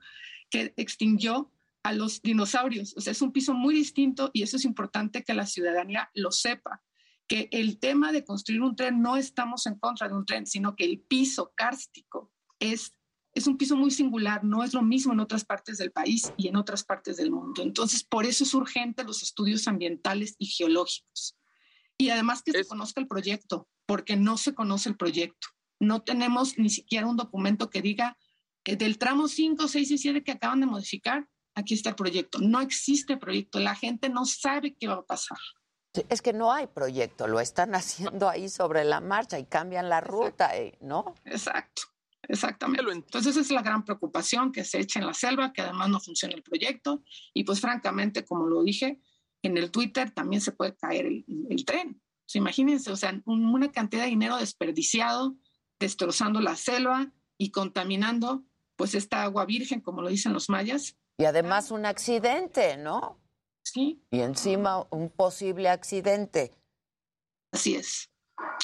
que extinguió a los dinosaurios. O sea, es un piso muy distinto y eso es importante que la ciudadanía lo sepa, que el tema de construir un tren no estamos en contra de un tren, sino que el piso kárstico es, es un piso muy singular, no es lo mismo en otras partes del país y en otras partes del mundo. Entonces, por eso es urgente los estudios ambientales y geológicos. Y además que se conozca el proyecto, porque no se conoce el proyecto. No tenemos ni siquiera un documento que diga que del tramo 5, 6 y 7 que acaban de modificar, aquí está el proyecto. No existe proyecto, la gente no sabe qué va a pasar. Es que no hay proyecto, lo están haciendo ahí sobre la marcha y cambian la ruta, eh, ¿no? Exacto, exactamente. Entonces esa es la gran preocupación, que se eche en la selva, que además no funciona el proyecto. Y pues francamente, como lo dije, en el Twitter también se puede caer el, el tren. Imagínense, o sea, un- una cantidad de dinero desperdiciado, destrozando la selva y contaminando pues esta agua virgen, como lo dicen los mayas. Y además un accidente, ¿no? Sí. Y encima un posible accidente. Así es,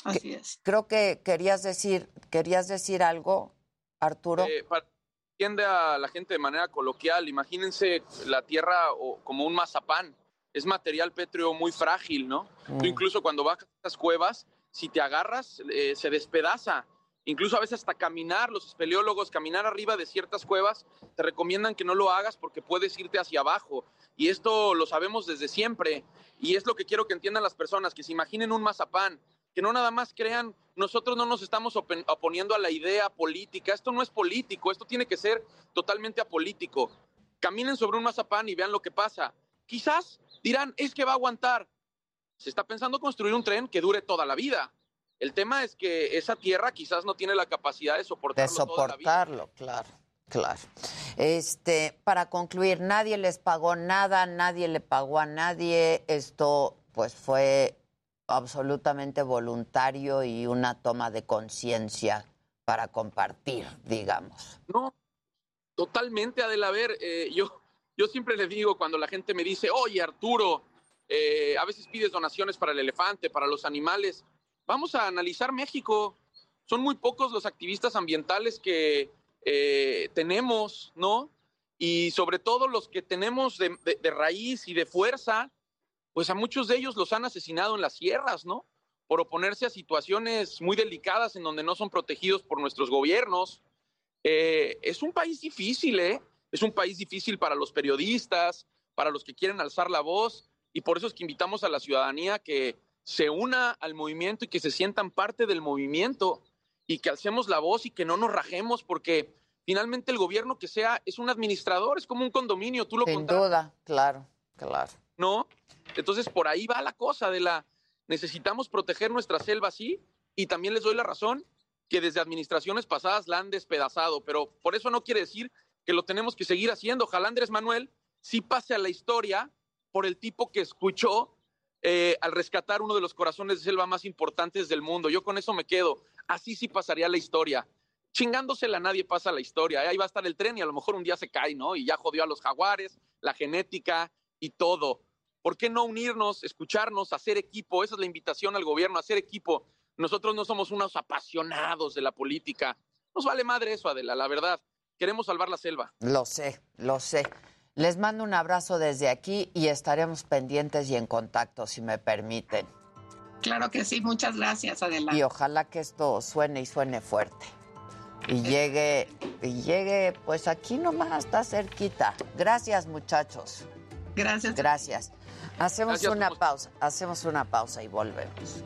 así es. Creo que querías decir, querías decir algo, Arturo. Eh, para entiende a la gente de manera coloquial, imagínense la tierra o- como un mazapán. Es material pétreo muy frágil, ¿no? Mm. Tú incluso cuando bajas a estas cuevas, si te agarras, eh, se despedaza. Incluso a veces hasta caminar, los espeleólogos, caminar arriba de ciertas cuevas, te recomiendan que no lo hagas porque puedes irte hacia abajo. Y esto lo sabemos desde siempre. Y es lo que quiero que entiendan las personas, que se imaginen un mazapán, que no nada más crean, nosotros no nos estamos oponiendo a la idea política, esto no es político, esto tiene que ser totalmente apolítico. Caminen sobre un mazapán y vean lo que pasa. Quizás dirán, es que va a aguantar. Se está pensando construir un tren que dure toda la vida. El tema es que esa tierra quizás no tiene la capacidad de de soportarlo toda la vida. soportarlo, claro, claro. Este, para concluir, nadie les pagó nada, nadie le pagó a nadie. Esto, pues, fue absolutamente voluntario y una toma de conciencia para compartir, digamos. No, totalmente, Adela. Ver, eh, yo, yo siempre le digo cuando la gente me dice, oye, Arturo, eh, a veces pides donaciones para el elefante, para los animales. Vamos a analizar México. Son muy pocos los activistas ambientales que eh, tenemos, ¿no? Y sobre todo los que tenemos de raíz y de fuerza, pues a muchos de ellos los han asesinado en las sierras, ¿no? Por oponerse a situaciones muy delicadas en donde no son protegidos por nuestros gobiernos. Eh, es un país difícil, ¿eh? Es un país difícil para los periodistas, para los que quieren alzar la voz, y por eso es que invitamos a la ciudadanía que se una al movimiento y que se sientan parte del movimiento y que alcemos la voz y que no nos rajemos, porque finalmente el gobierno que sea es un administrador, es como un condominio, tú lo Sin contratas, duda, claro, claro. ¿No? Entonces por ahí va la cosa de la necesitamos proteger nuestra selva, sí, y también les doy la razón que desde administraciones pasadas la han despedazado, pero por eso no quiere decir que lo tenemos que seguir haciendo. Ojalá Andrés Manuel sí pase a la historia por el tipo que escuchó eh, al rescatar uno de los corazones de selva más importantes del mundo. Yo con eso me quedo. Así sí pasaría la historia. Chingándosela nadie pasa la historia. Ahí va a estar el tren y a lo mejor un día se cae, ¿no? Y ya jodió a los jaguares, la genética y todo. ¿Por qué no unirnos, escucharnos, hacer equipo? Esa es la invitación al gobierno, hacer equipo. Nosotros no somos unos apasionados de la política. Nos vale madre eso, Adela, la verdad. Queremos salvar la selva. Lo sé, lo sé. Les mando un abrazo desde aquí y estaremos pendientes y en contacto, si me permiten. Claro que sí, muchas gracias, Adela. Y ojalá que esto suene y suene fuerte. Y llegue, y llegue, pues aquí nomás, está cerquita. Gracias, muchachos. Gracias. Gracias. Hacemos Gracias, una pausa, hacemos una pausa y volvemos.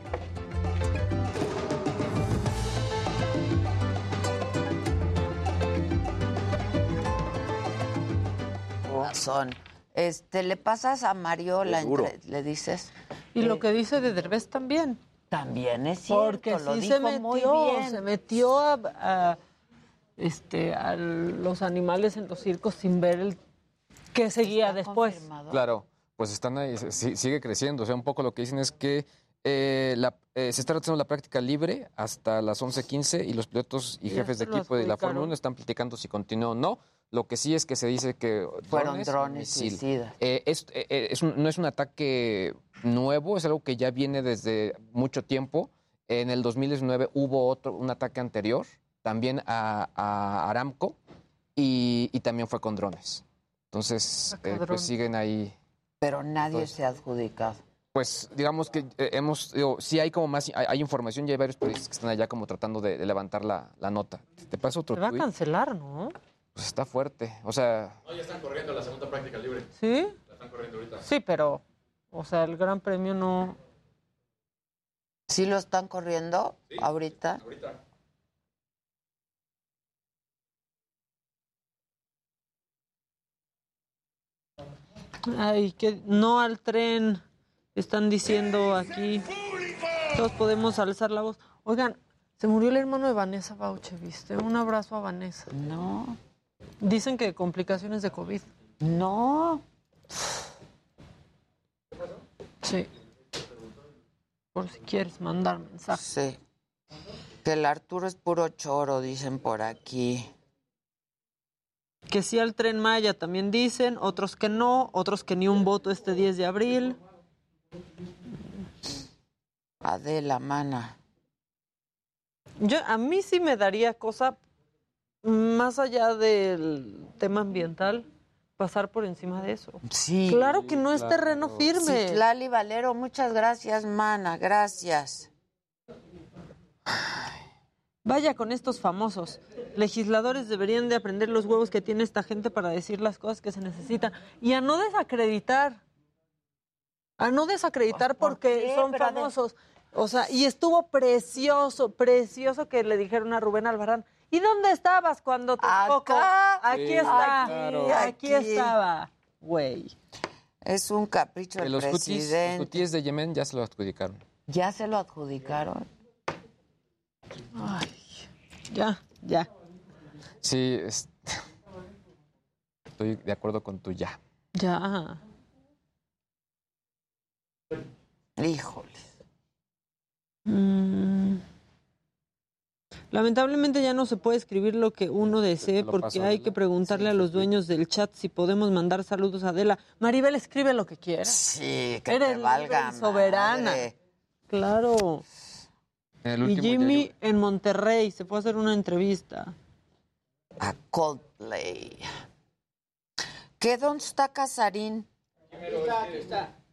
Razón. Este, ¿le pasas a Mario la Seguro. entre- le dices? Y lo que dice de Derbez también. También es cierto, Porque lo sí dijo se metió, muy bien. se metió a, a, este, a los animales en los circos sin ver el qué seguía después. Claro, pues están ahí, sigue creciendo. O sea, un poco lo que dicen es que eh, la- eh, se está realizando la práctica libre hasta las 11.15 y los pilotos y jefes de equipo de la. Fórmula 1 están platicando si continúa o no. Lo que sí es que se dice que Fueron drones misil. suicidas. Eh, es- es un- no es un ataque nuevo, es algo que ya viene desde mucho tiempo. En el 2019 hubo otro, un ataque anterior, también a, a Aramco, y, y también fue con drones. Entonces, eh, Cabrón. pues siguen ahí. Pero nadie Pues- se ha adjudicado. Pues digamos que eh, hemos, digo, sí hay como más, hay, hay información y hay varios periodistas que están allá como tratando de, de levantar la, la nota. ¿Te pasa otro Se va a cancelar, ¿no? Pues está fuerte. O sea, No, ya están corriendo la segunda práctica libre. ¿Sí? La están corriendo ahorita. Sí, pero, o sea, el Gran Premio no... ¿Sí lo están corriendo ahorita? Ahorita. Ay, que no al tren, están diciendo aquí. Todos podemos alzar la voz. Oigan, se murió el hermano de Vanessa Bauche, ¿viste? Un abrazo a Vanessa. No. Dicen que complicaciones de COVID. No. Sí. Por si quieres mandar mensaje. Sí. Que el Arturo es puro choro, dicen por aquí. Que sí al tren Maya también dicen, otros que no, otros que ni un voto este 10 de abril. Adela, mana. Yo, a mí sí me daría cosa, más allá del tema ambiental, pasar por encima de eso. Sí. Claro que no es terreno firme. Citlali Valero, muchas gracias, mana, gracias. Vaya con estos famosos. Legisladores deberían de aprender los huevos que tiene esta gente para decir las cosas que se necesitan y a no desacreditar. A no desacreditar porque qué, son famosos. O sea, y estuvo precioso, precioso que le dijeron a Rubén Albarrán, ¿y dónde estabas cuando te tocó? Aquí Sí, está, claro. aquí, Aquí. estaba, güey. Es un capricho eh, del los hutis, los presidente. hutíes de Yemen ya se lo adjudicaron. ¿Ya se lo adjudicaron? Ay, ya, ya. Sí, es- estoy de acuerdo con tu ya. Ya. Híjoles. Mm. Lamentablemente ya no se puede escribir lo que uno desee porque paso, hay que preguntarle a los dueños del chat si podemos mandar saludos a Adela. Maribel escribe lo que quiera. Sí, que Eres te valga libre y soberana. madre. Claro. El Y Jimmy en Monterrey se fue a hacer una entrevista. A Coldplay. ¿Qué dónde está Casarín?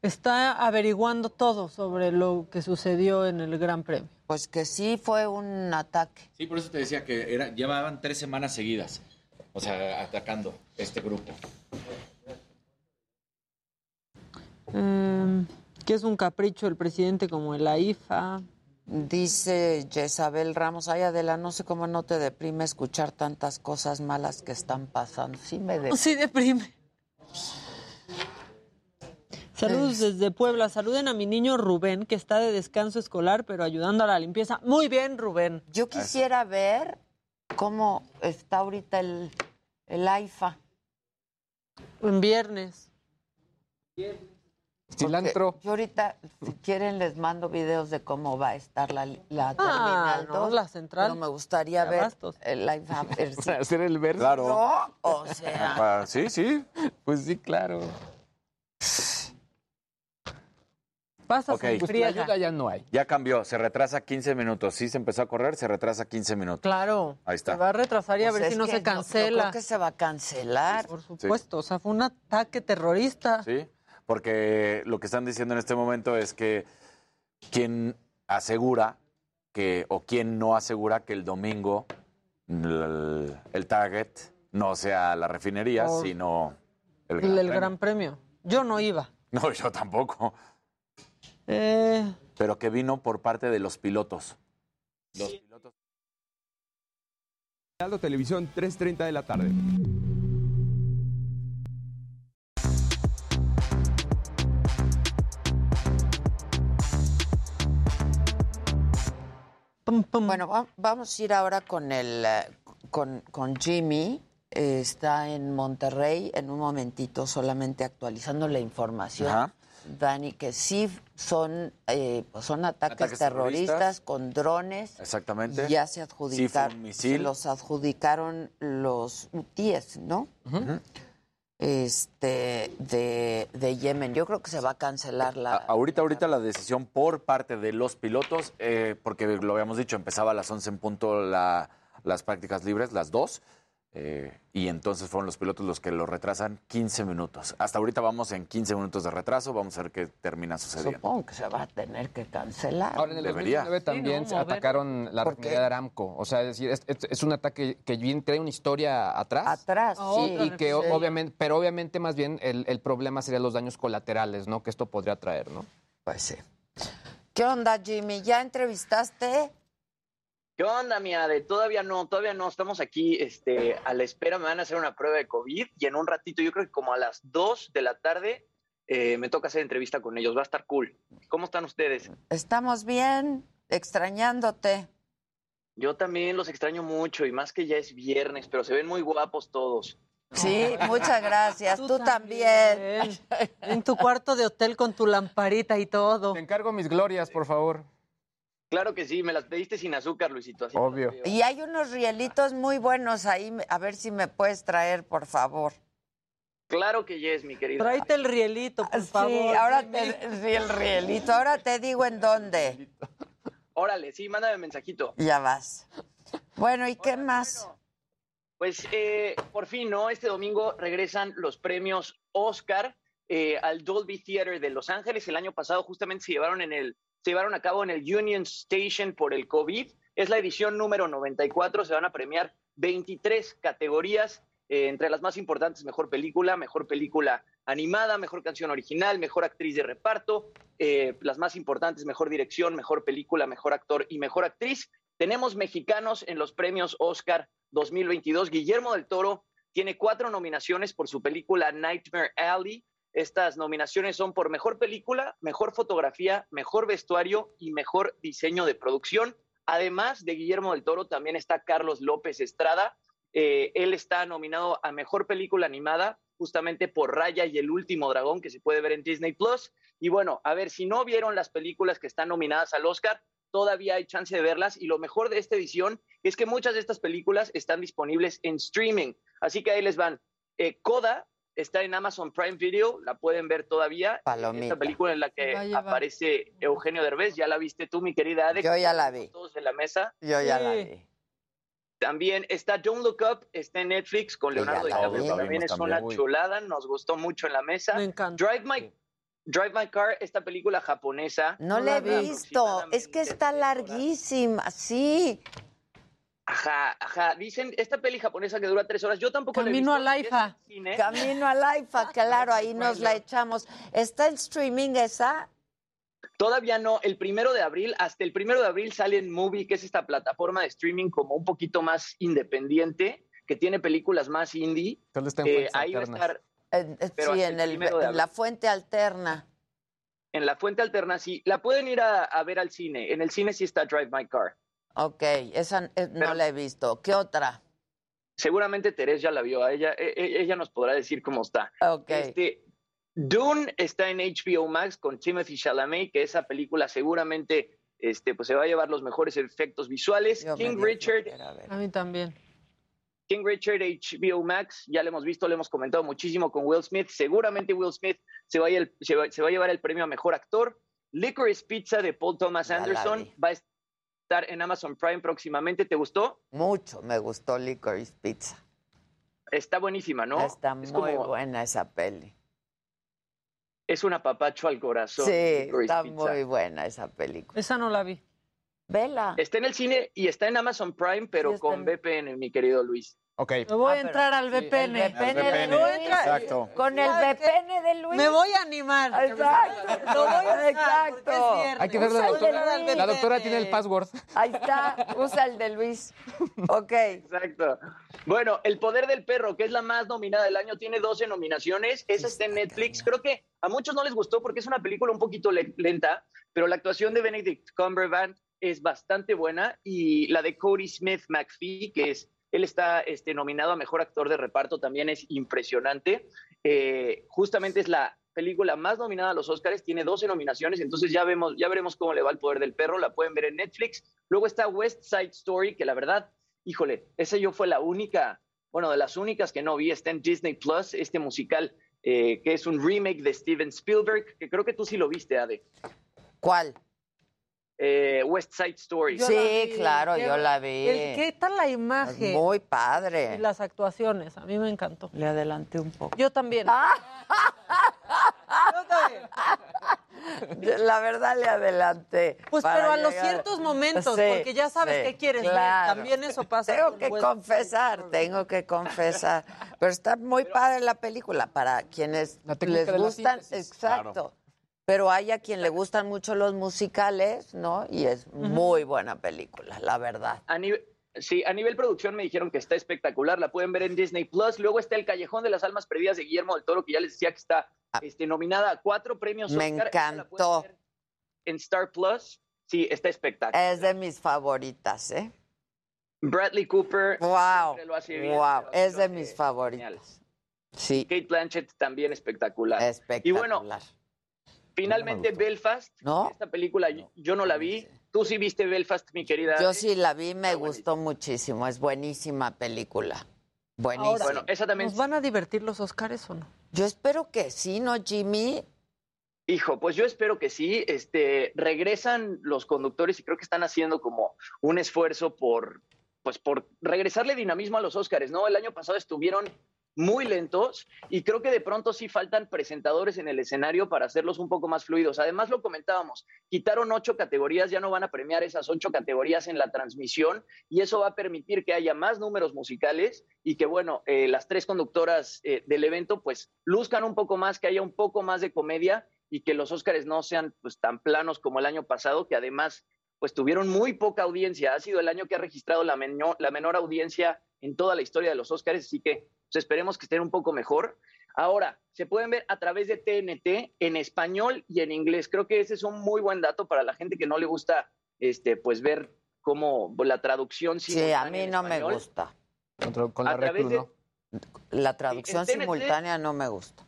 Está averiguando todo sobre lo que sucedió en el Gran Premio. Pues que sí fue un ataque. Sí, por eso te decía que era, llevaban tres semanas seguidas, o sea, atacando este grupo. Em, que es un capricho el presidente como el AIFA. Dice Jezabel Ramos, ay Adela, no sé cómo no te deprime escuchar tantas cosas malas que están pasando. Sí me deprime. Sí, deprime. Saludos desde Puebla. Saluden a mi niño Rubén, que está de descanso escolar, pero ayudando a la limpieza. Muy bien, Rubén. Yo quisiera ver cómo está ahorita el, el AIFA. En viernes. Cilantro. Porque Yo ahorita, si quieren, les mando videos de cómo va a estar la, la Ah, terminal no, 2. la central. Pero me gustaría ver Abastos. el live Para hacer el verso. Claro. No, o sea. Ah, Sí, sí. Pues sí, claro. Pasa Ok. Pues la ayuda ya no hay. Ya cambió, se retrasa 15 minutos. Sí se empezó a correr, se retrasa 15 minutos. Claro. Ahí está. Se va a retrasar y a Pues ver si no se yo cancela. creo que se va a cancelar. Por supuesto, o sea, fue un ataque terrorista. Sí, porque lo que están diciendo en este momento es que quien asegura que, o quien no asegura que el domingo el, el target no sea la refinería, Por- sino el gran el Premio. gran premio. Yo no iba. No, yo tampoco. Eh, Pero que vino por parte de los pilotos. Los pilotos. Heraldo Televisión, 3.30 de la tarde. Bueno, va- vamos a ir ahora con el eh, con, con Jimmy. Eh, está en Monterrey en un momentito solamente actualizando la información. Ajá. Dani, que sí son, eh, pues son ataques, Ataques terroristas, terroristas. con drones. Exactamente. Ya se Sí, fue adjudicaron, un se los adjudicaron los 10, ¿no? Este de, Yemen. Yo creo que se va a cancelar la. Ahorita, ahorita la decisión por parte de los pilotos, eh, porque lo habíamos dicho, empezaba a las 11 en punto la- las prácticas libres, las dos, eh, y entonces fueron los pilotos los que lo retrasan 15 minutos. Hasta ahorita vamos en 15 minutos de retraso, vamos a ver qué termina sucediendo. Supongo que se va a tener que cancelar. Ahora, en el Debería. 2019 también atacaron la ¿Por refinería de Aramco. O sea, es decir, es, es- es un ataque que bien trae una historia atrás. Atrás, sí. y, que Sí. obviamente, pero obviamente más bien el, el problema serían los daños colaterales, ¿no? Que esto podría traer, ¿no? Pues sí. ¿Qué onda, Jimmy? ¿Ya entrevistaste? ¿Qué onda, mi Ade? Todavía no, todavía no. Estamos aquí este, a la espera. Me van a hacer una prueba de COVID y en un ratito, yo creo que como a las 2 de la tarde, eh, me toca hacer entrevista con ellos. Va a estar cool. ¿Cómo están ustedes? Estamos bien, extrañándote. Yo también los extraño mucho y más que ya es viernes, pero se ven muy guapos todos. Sí, muchas gracias. Tú, también. en tu cuarto de hotel con tu lamparita y todo. Te encargo mis glorias, por favor. Claro que sí, me las pediste sin azúcar, Luisito. así Obvio. Y hay unos rielitos muy buenos ahí. A ver si me puedes traer, por favor. Claro que yes, mi querida. Tráete el rielito, por favor. Sí, ahora Jimmy. te, sí, el rielito. Ahora te digo en dónde. Órale, sí, mándame mensajito. Ya vas. Bueno, ¿y qué más? Pues eh, por fin, ¿no? Este domingo regresan los premios Oscar eh, al Dolby Theater de Los Ángeles. El año pasado justamente se llevaron, en el, se llevaron a cabo en el Union Station por el COVID. Es la edición número 94. Se van a premiar 23 categorías. eh, entre las más importantes, mejor película, mejor película animada, mejor canción original, mejor actriz de reparto, eh, las más importantes, mejor dirección, mejor película, mejor actor y mejor actriz. Tenemos mexicanos en los premios Oscar 2022. Guillermo del Toro tiene cuatro nominaciones por su película Nightmare Alley. Estas nominaciones son por mejor película, mejor fotografía, mejor vestuario y mejor diseño de producción. Además de Guillermo del Toro, también está Carlos López Estrada. Eh, él está nominado a mejor película animada, justamente por Raya y el último dragón, que se puede ver en Disney Plus. Y bueno, a ver, si no vieron las películas que están nominadas al Oscar, todavía hay chance de verlas. Y lo mejor de esta edición es que muchas de estas películas están disponibles en streaming. Así que ahí les van. Eh, Coda está en Amazon Prime Video, la pueden ver todavía. Palomita. Esta película en la que aparece Eugenio Derbez, ya la viste tú, mi querida Ade. Yo ya la vi. Todos en la mesa. Yo ya la vi. También está Don't Look Up, está en Netflix con Leonardo DiCaprio. También es una también. chulada, nos gustó mucho en la mesa. Me encanta. Drive My, Drive My Car, esta película japonesa. No la he visto. Es que está larguísima. Sí. Ajá, ajá. Dicen, esta peli japonesa que dura tres horas, yo tampoco la he Camino visto. a Laifa. cine. Camino al IFA, claro, ahí nos la echamos. ¿Está en streaming esa? Todavía no, el primero de abril, hasta el primero de abril sale en Movie, que es esta plataforma de streaming como un poquito más independiente, que tiene películas más indie. Solo está en Eh, ahí va a estar En- eh, Pero sí, en, el el, primero de en la abril. fuente alterna. en la fuente alterna, sí. La pueden ir a, a ver al cine. En el cine sí está Drive My Car. Ok, esa eh, no Pero- la he visto. ¿Qué otra? seguramente Teresa ya la vio, a ella, e- e- ella nos podrá decir cómo está. Ok. Este, Dune está en HBO Max con Timothy Chalamet, que esa película seguramente este, pues se va a llevar los mejores efectos visuales. Yo King Richard, A mí también. King Richard HBO Max, ya lo hemos visto, lo hemos comentado muchísimo con Will Smith. Seguramente Will Smith se va se va- se va a llevar el premio a mejor actor. Licorice Pizza de Paul Thomas Anderson va a estar en Amazon Prime próximamente. ¿Te gustó? Mucho me gustó Licorice Pizza. Está buenísima, ¿no? Está Es muy como- buena esa peli. Es un apapacho al corazón. Sí, Licorice está Pizza. muy buena esa película. Esa no la vi. Vela. Está en el cine y está en Amazon Prime, pero con en- VPN, mi querido Luis. Ok. Me voy Ah, a entrar al VPN. El VPN entrar- Exacto. Con el. VPN de Luis. Me voy a animar. Exacto. Lo voy a usar Exacto. Hay que ver la el doctora. La doctora tiene el password. Ahí está. Usa el de Luis. Ok. Exacto. Bueno, El Poder del Perro, que es la más nominada del año, tiene 12 nominaciones. Esa está en Netflix. Creo que a muchos no les gustó porque es una película un poquito le- lenta, pero la actuación de Benedict Cumberbatch es bastante buena y la de Cody Smith McPhee, que es él está este, nominado a mejor actor de reparto, también es impresionante. Eh, justamente es la película más nominada a los Oscars, tiene 12 nominaciones, entonces ya vemos, ya veremos cómo le va el poder del perro, la pueden ver en Netflix. Luego está West Side Story, que la verdad, híjole, esa yo fue la única, bueno, de las únicas que no vi, está en Disney Plus, este musical eh, que es un remake de Steven Spielberg, que creo que tú sí lo viste, Ade. ¿Cuál? Eh, West Side Story. Yo Sí, claro, Qué- yo la vi. el- ¿Qué tal la imagen? Muy Y padre. las actuaciones, a mí me encantó. Le adelanté un poco. Yo también. Ah. Yo también. La verdad le adelanté. Pues pero a los ciertos momentos, Sí, porque ya sabes sí, qué quieres claro. ver. También eso pasa. Tengo que West confesar, Side tengo que confesar. Pero está muy padre la película para quienes les gustan. Exacto. Pero hay a quien le gustan mucho los musicales, ¿no? Y es muy buena película, la verdad. A nivel, sí, a nivel producción me dijeron que está espectacular, la pueden ver en Disney Plus. Luego está El Callejón de las Almas Perdidas de Guillermo del Toro, que ya les decía que está este, nominada a cuatro premios. Ah. Me Oscar. La encantó. En Star Plus, sí, está espectacular. Es de mis favoritas, ¿eh? Bradley Cooper. Wow. siempre lo hace bien, Wow, lo- es de hace mis favoritas. Sí, Kate Blanchett también espectacular. espectacular. Y bueno, finalmente Belfast. ¿No? Esta película yo, yo no la vi. Tú sí viste Belfast, mi querida. Yo sí la vi, me gustó muchísimo. Es buenísima película. Buenísima. Bueno, esa también. ¿Nos van a divertir los Oscars o no? Yo espero que sí, ¿no, Jimmy? Hijo, pues yo espero que sí. Este, regresan los conductores y creo que están haciendo como un esfuerzo por, pues, por regresarle dinamismo a los Óscares, ¿no? El año pasado estuvieron muy lentos y creo que de pronto sí faltan presentadores en el escenario para hacerlos un poco más fluidos. Además, lo comentábamos, quitaron ocho categorías, ya no van a premiar esas ocho categorías en la transmisión y eso va a permitir que haya más números musicales y que, bueno, eh, las tres conductoras eh, del evento pues luzcan un poco más, que haya un poco más de comedia y que los Óscares no sean pues tan planos como el año pasado, que además pues tuvieron muy poca audiencia. Ha sido el año que ha registrado la menor, la menor audiencia en toda la historia de los Óscares, así que esperemos que estén un poco mejor. Ahora, se pueden ver a través de TNT en español y en inglés. Creo que ese es un muy buen dato para la gente que no le gusta este pues ver cómo la traducción Sí, a simultánea mí en no me gusta. Con, con A la través reclu, de- ¿no? La traducción en TNT simultánea no me gusta.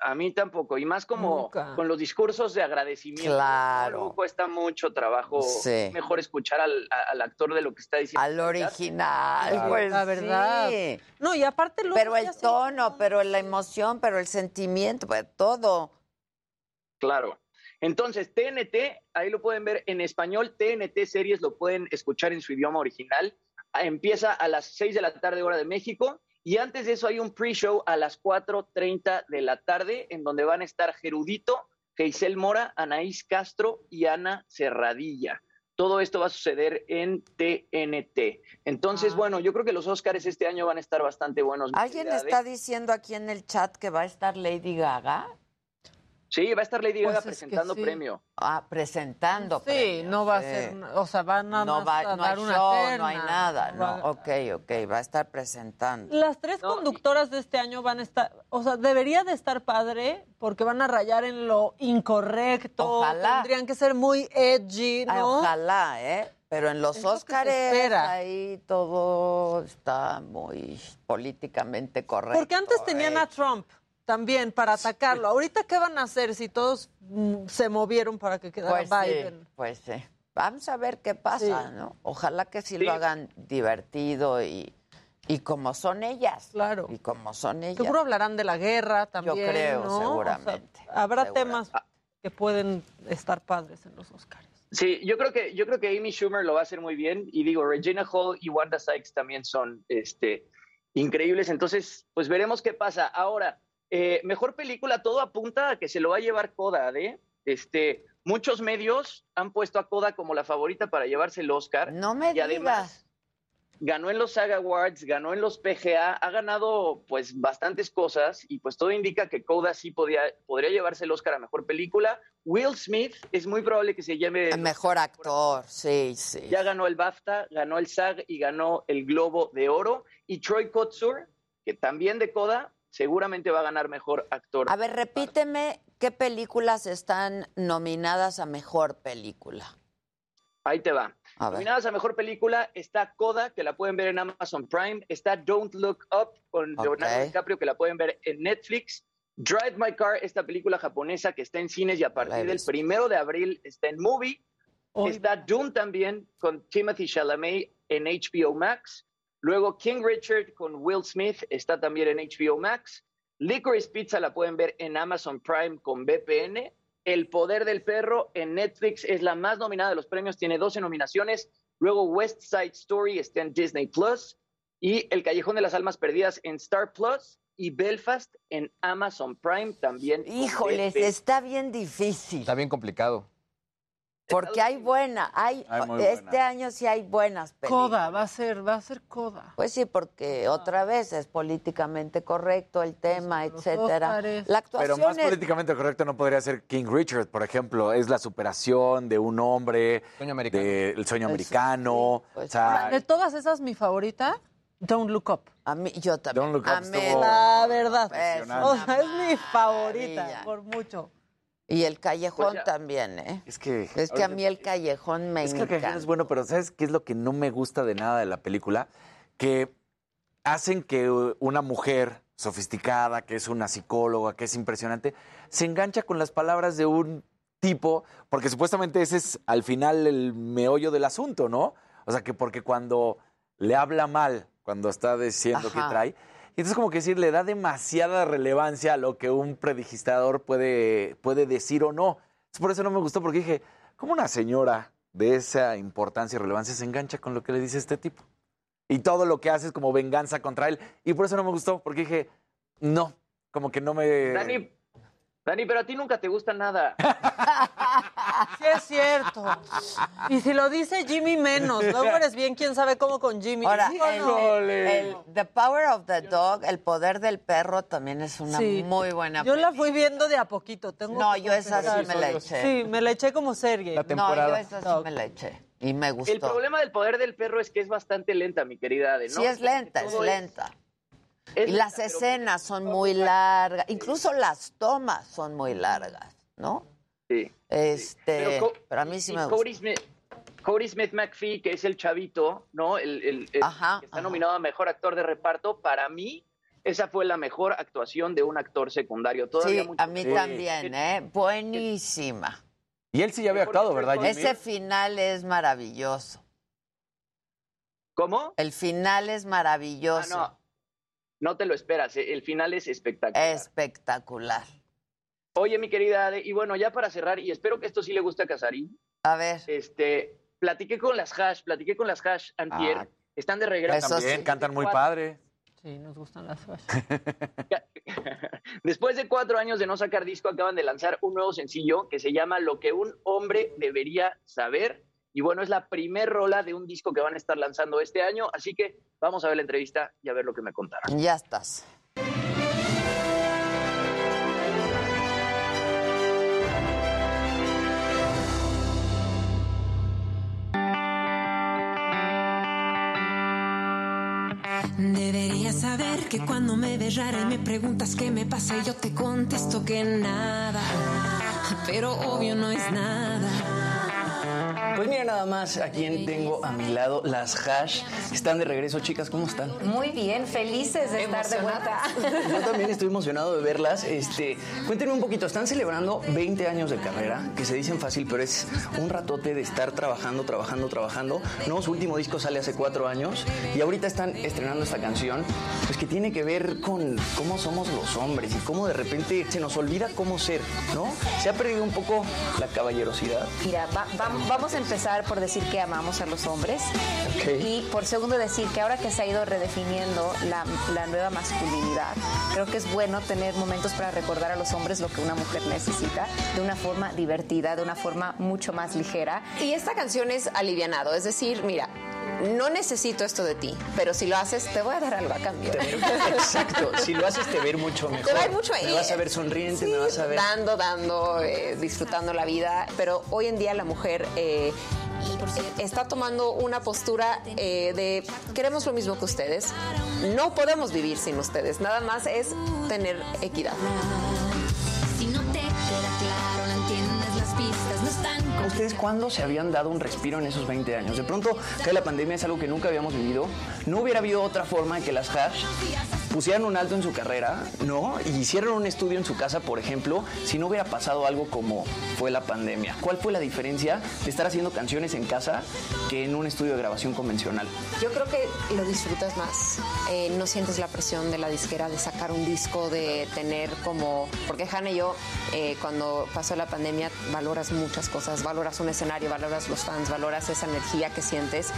A mí tampoco, y más como Nunca. con los discursos de agradecimiento. Claro. Cuesta mucho trabajo, Sí. mejor escuchar al, actor de lo que está diciendo. Al original, Claro. pues La verdad. sí. No, y aparte luego Pero el tono, pero la emoción, pero el sentimiento, pues todo. Claro. Entonces, TNT, ahí lo pueden ver en español, TNT series lo pueden escuchar en su idioma original. Empieza a las 6 de la tarde hora de México y antes de eso hay un pre-show a las 4.30 de la tarde en donde van a estar Gerudito, Geisel Mora, Anaís Castro y Ana Serradilla. Todo esto va a suceder en TNT. Entonces, bueno, yo creo que los Óscares este año van a estar bastante buenos. ¿Alguien está diciendo aquí en el chat que va a estar Lady Gaga? Sí, va a estar Lady Gaga Pues presentando sí. premio. Ah, presentando. Sí, premios, no va a sí. ser, o sea, van a, No, va, a no dar hay una show, terna. no hay nada. Va- No, ok, ok, va a estar presentando. Las tres conductoras de este año van a estar, o sea, debería de estar padre porque van a rayar en lo incorrecto. Ojalá. Tendrían que ser muy edgy, Ay, ¿no? ojalá, ¿eh? Pero en los Óscares ahí todo está muy políticamente correcto. Porque antes tenían ¿eh? a Trump también para atacarlo. Ahorita, ¿qué van a hacer si todos mm, se movieron para que quedara Pues sí, Biden? pues sí. Vamos a ver qué pasa, Sí. ¿no? Ojalá que sí, lo hagan divertido y, y como son ellas. Claro. Y como son ellas. Seguro hablarán de la guerra también. creo, ¿no? O sea, seguramente, habrá seguramente. temas que pueden estar padres en los Oscars. Sí, yo creo que yo creo que Amy Schumer lo va a hacer muy bien y digo Regina Hall y Wanda Sykes también son este increíbles, entonces pues veremos qué pasa. Ahora, eh, mejor película todo apunta a que se lo va a llevar Coda, ¿eh? Este, muchos medios han puesto a Coda como la favorita para llevarse el Oscar. No me y además ganó en los SAG Awards, ganó en los PGA, ha ganado pues bastantes cosas y pues todo indica que Coda sí podía, podría llevarse el Oscar a Mejor Película. Will Smith es muy probable que se llame... El mejor actor, sí, sí. Ya ganó el BAFTA, ganó el SAG y ganó el Globo de Oro. Y Troy Kotsur, que también de Coda, seguramente va a ganar Mejor Actor. A ver, repíteme qué películas están nominadas a mejor película. Ahí te va. A. Nominadas a Mejor Película está Coda, que la pueden ver en Amazon Prime. Está Don't Look Up con Leonardo Ok. DiCaprio, que la pueden ver en Netflix. Drive My Car, esta película japonesa que está en cines y a partir del primero de abril está en Movie. Está Dune también con Timothy Chalamet en HBO Max. Luego King Richard con Will Smith está también en HBO Max. Licorice Pizza la pueden ver en Amazon Prime con VPN. El Poder del Perro en Netflix es la más nominada de los premios, tiene 12 nominaciones. Luego West Side Story está en Disney Plus. Y El Callejón de las Almas Perdidas en Star Plus. Y Belfast en Amazon Prime también. Híjoles, está bien difícil. Está bien complicado. Porque hay buena, hay, este año sí hay buenas películas. Coda, va a ser, va a ser Coda. Pues sí, porque otra vez es políticamente correcto el tema, etcétera. Óscares. La Pero más es- políticamente correcto no podría ser King Richard, por ejemplo. Es la superación de un hombre, del sueño americano. o sea, De todas esas, mi favorita, Don't Look Up. A mí, yo también. Don't Look Up Amé estuvo- La verdad. Impresionante. O sea, es mi favorita, por mucho. Y el callejón Pues también, ¿eh? es que... Es que a mí el callejón me Es que el callejón encanta. es bueno, pero ¿sabes qué es lo que no me gusta de nada de la película? Que hacen que una mujer sofisticada, que es una psicóloga, que es impresionante, se engancha con las palabras de un tipo, porque supuestamente ese es al final el meollo del asunto, ¿no? O sea, que porque cuando le habla mal, cuando está diciendo que trae, entonces como que decir, le da demasiada relevancia a lo que un predigistador puede, puede decir o no. Por eso no me gustó, porque dije, ¿cómo una señora de esa importancia y relevancia se engancha con lo que le dice este tipo? Y todo lo que hace es como venganza contra él. Y por eso no me gustó, porque dije, no, como que no me... Dani, Dani, pero a ti nunca te gusta nada. Sí es cierto. Y si lo dice Jimmy menos. Luego eres bien, quién sabe cómo con Jimmy. Ahora, ¿Sí o el, no? el- The Power of the Dog, el poder del perro, también es una Sí. muy buena Yo la fui viendo de a poquito. Tengo No, yo esa sí me la eché. Sí, me la eché como serie. No, yo esa sí me la eché. Y me gustó. El problema del poder del perro es que es bastante lenta, mi querida Ade, ¿no? Sí, es lenta, es lenta. Es y las escenas son muy largas, incluso las tomas son muy largas, ¿no? Sí. Este, Pero a mí sí me Cody gusta. Smith, Cody Smith McPhee, que es el chavito, ¿no? El, el- el Ajá, que está nominado a mejor actor de reparto. Para mí, esa fue la mejor actuación de un actor secundario. Todavía Sí, mucho- a mí también, ¿eh? Buenísima. Y él sí ya había actuado, ¿verdad, Jimmy? Ese final es maravilloso. ¿Cómo? El final es Ah, maravilloso. no, no te lo esperas. ¿eh? El final es espectacular. Espectacular. Oye, mi querida Ade, y bueno, ya para cerrar, y espero que esto sí le guste a Casarín. A ver. Este, platiqué con las hash, platiqué con las hash antier. Ah, Están de regreso. También cantan muy padre. Sí, nos gustan las Después de cuatro años de no sacar disco, acaban de lanzar un nuevo sencillo que se llama Lo que un hombre debería saber. Y bueno, es la primer rola de un disco que van a estar lanzando este año. Así que vamos a ver la entrevista y a ver lo que me contaron. Ya estás. Deberías saber que cuando me ves rara y me preguntas qué me pasa y yo te contesto que nada, pero obvio no es nada. Pues mira nada más a quién tengo a mi lado, las hash. Están de regreso, chicas, ¿cómo están? Muy bien, felices de estar de vuelta. Yo también estoy emocionado de verlas. Este, cuéntenme un poquito, están celebrando 20 años de carrera, que se dicen fácil, pero es un ratote de estar trabajando, trabajando, trabajando. No, su último disco sale hace cuatro años y ahorita están estrenando esta canción, pues que tiene que ver con cómo somos los hombres y cómo de repente se nos olvida cómo ser, ¿no? Se ha perdido un poco la caballerosidad. Mira, va- va- vamos a empezar por decir que amamos a los hombres y por segundo decir que ahora que se ha ido redefiniendo la, la nueva masculinidad, creo que es bueno tener momentos para recordar a los hombres lo que una mujer necesita de una forma divertida, de una forma mucho más ligera. Y esta canción es alivianado, es decir, mira, no necesito esto de ti, pero si lo haces, te voy a dar algo a cambio. Exacto, si lo haces te ver mucho mejor. Te va a ir mucho Me vas a ver sonriente, me vas a ver... Dando, dando, eh, disfrutando la vida. Pero hoy en día la mujer eh, está tomando una postura eh, de queremos lo mismo que ustedes. No podemos vivir sin ustedes. Nada más es tener equidad. ¿Ustedes cuándo se habían dado un respiro en esos 20 años? De pronto, que la pandemia es algo que nunca habíamos vivido. No hubiera habido otra forma de que las hash pusieran un alto en su carrera, ¿no? Y hicieran un estudio en su casa, por ejemplo, si no hubiera pasado algo como fue la pandemia. ¿Cuál fue la diferencia de estar haciendo canciones en casa que en un estudio de grabación convencional? Yo creo que lo disfrutas más. Eh, no sientes la presión de la disquera de sacar un disco, de tener como. Porque Hannah y yo, eh, cuando pasó la pandemia, valoras muchas cosas. Valoras un escenario, valoras los fans, valoras esa energía que sientes.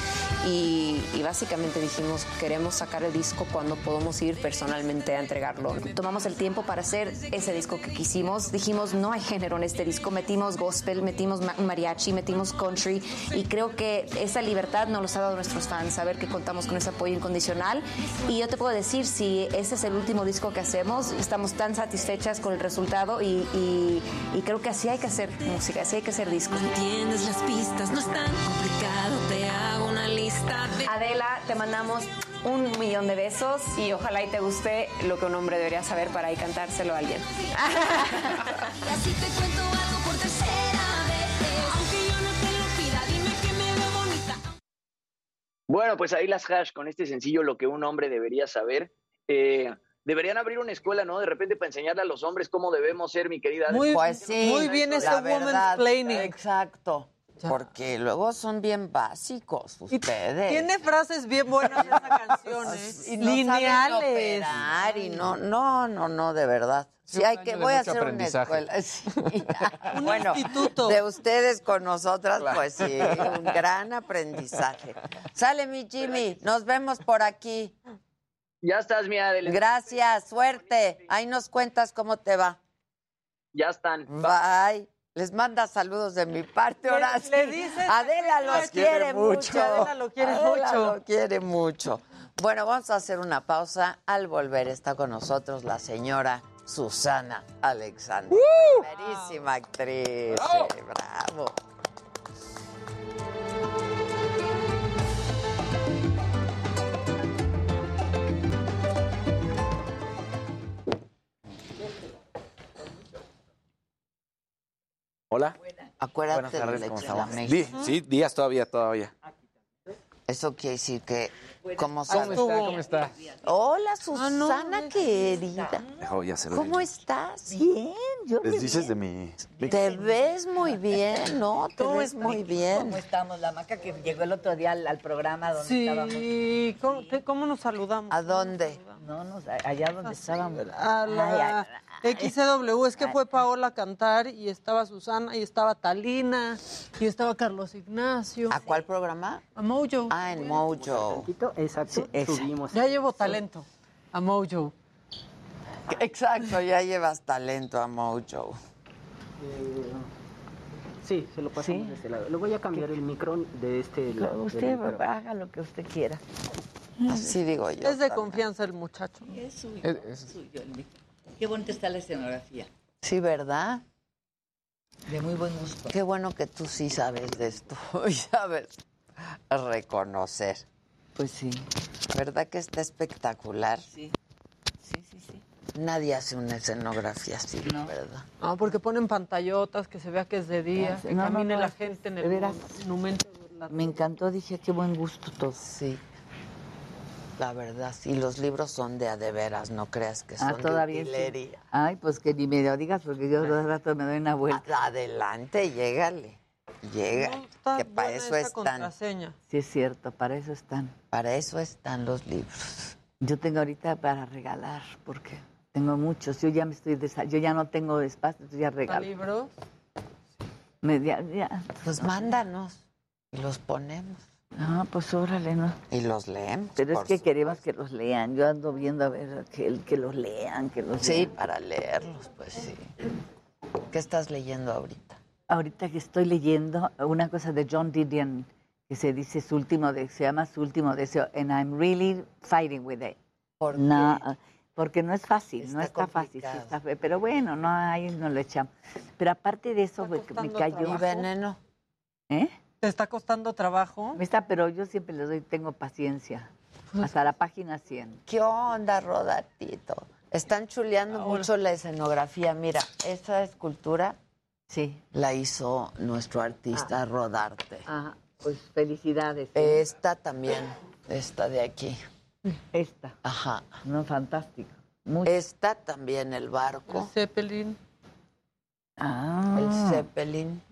Y, y básicamente dijimos: queremos sacar el disco cuando podemos ir personalmente a entregarlo. Tomamos el tiempo para hacer ese disco que quisimos. Dijimos: no hay género en este disco. Metimos gospel, metimos ma- mariachi, metimos country. Y creo que esa libertad nos los ha dado nuestros fans, saber que contamos con ese apoyo incondicional. Y yo te puedo decir, si ese es el último disco que hacemos, estamos tan satisfechas con el resultado y, y- y creo que así hay que hacer música, así hay que hacer discos. Entiendes las pistas, no es tan complicado, te hago una lista de... Adela, te mandamos un millón de besos y ojalá y te guste lo que un hombre debería saber para ahí cantárselo a alguien. Y así te cuento algo por tercera vez, aunque yo no te lo pida, dime que me veo bonita. Bueno, pues ahí las hash con este sencillo lo que un hombre debería saber. Eh, deberían abrir una escuela, ¿no? De repente para enseñarle a los hombres cómo debemos ser, mi querida. Muy- Pues sí, muy bien ese la woman's verdad, planning. Exacto. Porque luego son bien básicos ustedes. Tiene frases bien buenas esa canción, ¿eh? y no lineales. operar y no, no, no, no, de verdad. Sí, un hay que voy a hacer una escuela. Sí. bueno, de ustedes con nosotras, pues sí, un gran aprendizaje. Sale mi Jimmy, nos vemos por aquí. Ya estás, mi Adel. Gracias, suerte. Ahí nos cuentas cómo te va. Ya están. Bye. Les manda saludos de mi parte, Le- Horacio. le dices Adela los quiere quiere mucho. mucho. Adela lo quiere Adela mucho. lo quiere mucho. Bueno, vamos a hacer una pausa. Al volver está con nosotros la señora Susana Alexander. Primerísima actriz. ¡Bravo! Sí, bravo. Hola. Acuérdate Buenas tardes, del ¿cómo estamos? examen. Di- sí, días todavía, todavía. Eso quiere decir que... ¿Cómo, ¿Cómo? ¿Cómo está? Hola, Susana querida. Ya. ¿Cómo estás? Bien, yo Les dices de mi... Te ves muy bien, ¿no? Te ¿Cómo ves es- muy bien. ¿Cómo estamos? La maca que llegó el otro día al, al programa donde estábamos. Sí, ¿cómo, cómo nos saludamos? ¿A dónde? No, no, allá donde estábamos. A la XCW, es que fue Paola a cantar y estaba Susana y estaba Talina y estaba Carlos Ignacio. ¿A cuál programa? A Mojo. Ah, en Mojo. Exacto, subimos. Ya llevo talento. A Mojo. Exacto, ya llevas talento a Mojo. Sí, se lo pasamos de este lado. Le voy a cambiar el micro de este lado. Usted haga lo que usted quiera. Así digo yo. Es de confianza el muchacho. Es suyo. Es- Es suyo el micro. Qué bonita está la escenografía. Sí, ¿verdad? De muy buen gusto. Qué bueno que tú sí sabes de esto y sabes reconocer. Pues sí. ¿Verdad que está espectacular? Sí, sí, sí, sí. Nadie hace una escenografía así, la ¿verdad? No, porque ponen pantallotas, que se vea que es de día, que no, no, camine no, la que, gente en de el veras, monumento. Me encantó, dije, qué buen gusto todo. Sí. La verdad, sí, los libros son de a de veras, no creas que son Ah, todavía de sí. utilería. Ay, pues que ni me lo digas porque yo de rato me doy una vuelta. Adelante, llégale. Llega, que para eso están. contraseña. Sí, es cierto, para eso están. Para eso están los libros. Yo tengo ahorita para regalar, porque tengo muchos. Yo ya me estoy desa- yo ya no tengo espacio, entonces ya regalo. libros? Me- ya- ya. Pues mándanos y los ponemos. Ah, pues órale, ¿no? Y los leemos. Pero es que su- queremos que los lean. Yo ando viendo a ver que, el- que los lean, que los Sí, lean. para leerlos, pues sí. ¿Qué estás leyendo ahorita? Ahorita que estoy leyendo una cosa de John Didion que se dice su último de, se llama su último deseo, and I'm really fighting with it. ¿Por No, porque no es fácil, no Está está fácil, sí complicado. está pero bueno, no ahí no lo echamos. Pero aparte de eso, me costando cayó. ¿Y veneno? ¿Eh? ¿Te está costando trabajo? Me está, pero yo siempre le doy, tengo paciencia. Hasta la página 100. ¿Qué onda, Rodatito? Están chuleando mucho la escenografía. Mira, esa escultura sí. la hizo nuestro artista Rodarte. Ah, pues felicidades. Esta también, esta de aquí. Esta. Ajá. No, fantástico. Esta también, el barco. Zeppelin. Ah. El Zeppelin.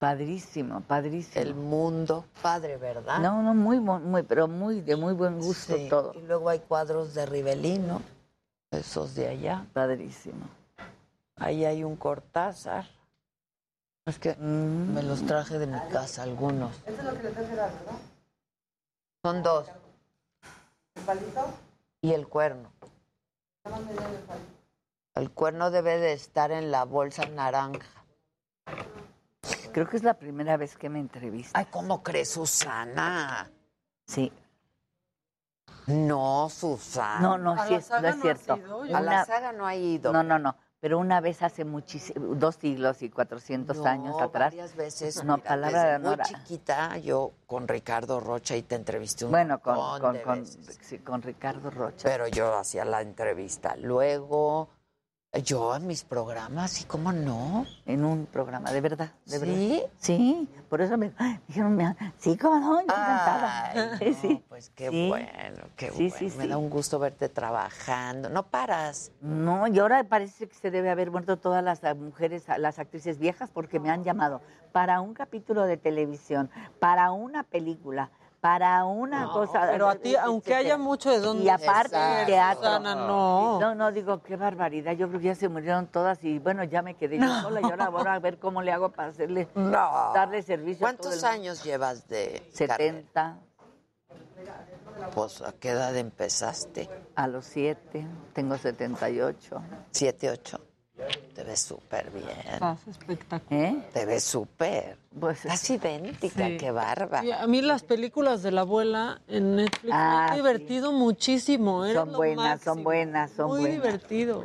Padrísimo, padrísimo. El mundo. Padre, ¿verdad? No, no, muy, muy, pero muy, de muy buen gusto Sí, todo. Y luego hay cuadros de Rivelino, esos de allá. Padrísimo. Ahí hay un Cortázar. Es que Mm. me los traje de mi casa algunos. Esto es lo que le dar, ¿verdad? Son dos. ¿El palito? Y el cuerno. El cuerno debe de estar en la bolsa naranja. Creo que es la primera vez que me entrevista. Ay, ¿cómo crees, Susana? Sí. No, Susana. No, no, sí, es, no es cierto. A la saga no ha ido. No, no, no. Pero una vez hace muchísimo, dos siglos y cuatrocientos No, años atrás. varias veces. No, mira, palabra desde de honor. Muy chiquita, yo con Ricardo Rocha y te entrevisté un Bueno, con, con, de con, veces. sí, con Ricardo Rocha. Pero yo hacía la entrevista. Luego, yo en mis programas, ¿y cómo no? En un programa, de verdad, de ¿Sí? verdad. Sí, por eso me dijeron, me- sí, cómo no, yo encantada. Ay, Sí, sí. Pues qué Sí. bueno, qué Sí, bueno. sí, Me da un gusto verte trabajando. No paras. No, y ahora parece que se debe haber muerto todas las ah, mujeres, ah, las actrices viejas, porque me han llamado para un capítulo de televisión, para una película, para una cosa. pero a ti, aunque haya mucho de dónde Y aparte ser, teatro. Susana, no. No, no, digo, qué barbaridad. Yo creo que ya se murieron todas y bueno, ya me quedé yo sola y ahora voy a ver cómo le hago para hacerle, No. darle servicio. a todo ¿Cuántos el- años llevas de 70. carrera? Pues, ¿a qué edad empezaste? A los 7, tengo 78. ¿Siete, ocho? Te ves súper bien. Estás espectacular. ¿Eh? Te ves súper. Pues, Estás idéntica, Sí. qué bárbara. Y a mí las películas de la abuela en Netflix Ah, me han sí. divertido muchísimo. Son lo buenas, son buenas, son Muy buenas. divertido.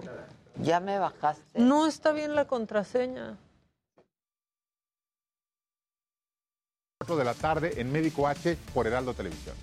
Ya me bajaste. No está bien la contraseña. 4 de la tarde en Médico H por Heraldo Televisión.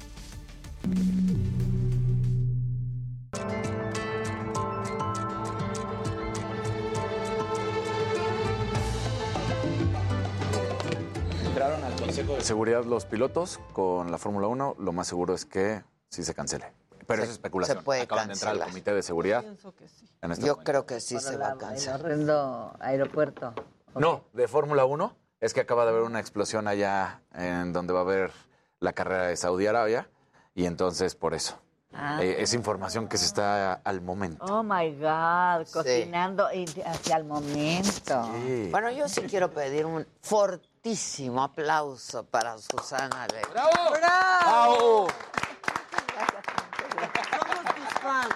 Seguridad los pilotos con la Fórmula 1, lo más seguro es que sí se cancele. Pero Se- es especulación. se puede Acaban de entrar al cancelar. comité de seguridad. en este Yo momento. creo que sí Para se la- va a cancelar. El horrendo aeropuerto. No, de Fórmula 1 es que acaba de haber una explosión allá en donde va a haber la carrera de Saudi Arabia y entonces por eso. Ah. Eh, es información que se está al momento. Oh my God, cocinando hacia el momento. Bueno, yo sí quiero pedir un fortísimo aplauso para Susana Alegre. ¡Bravo! Somos tus fans.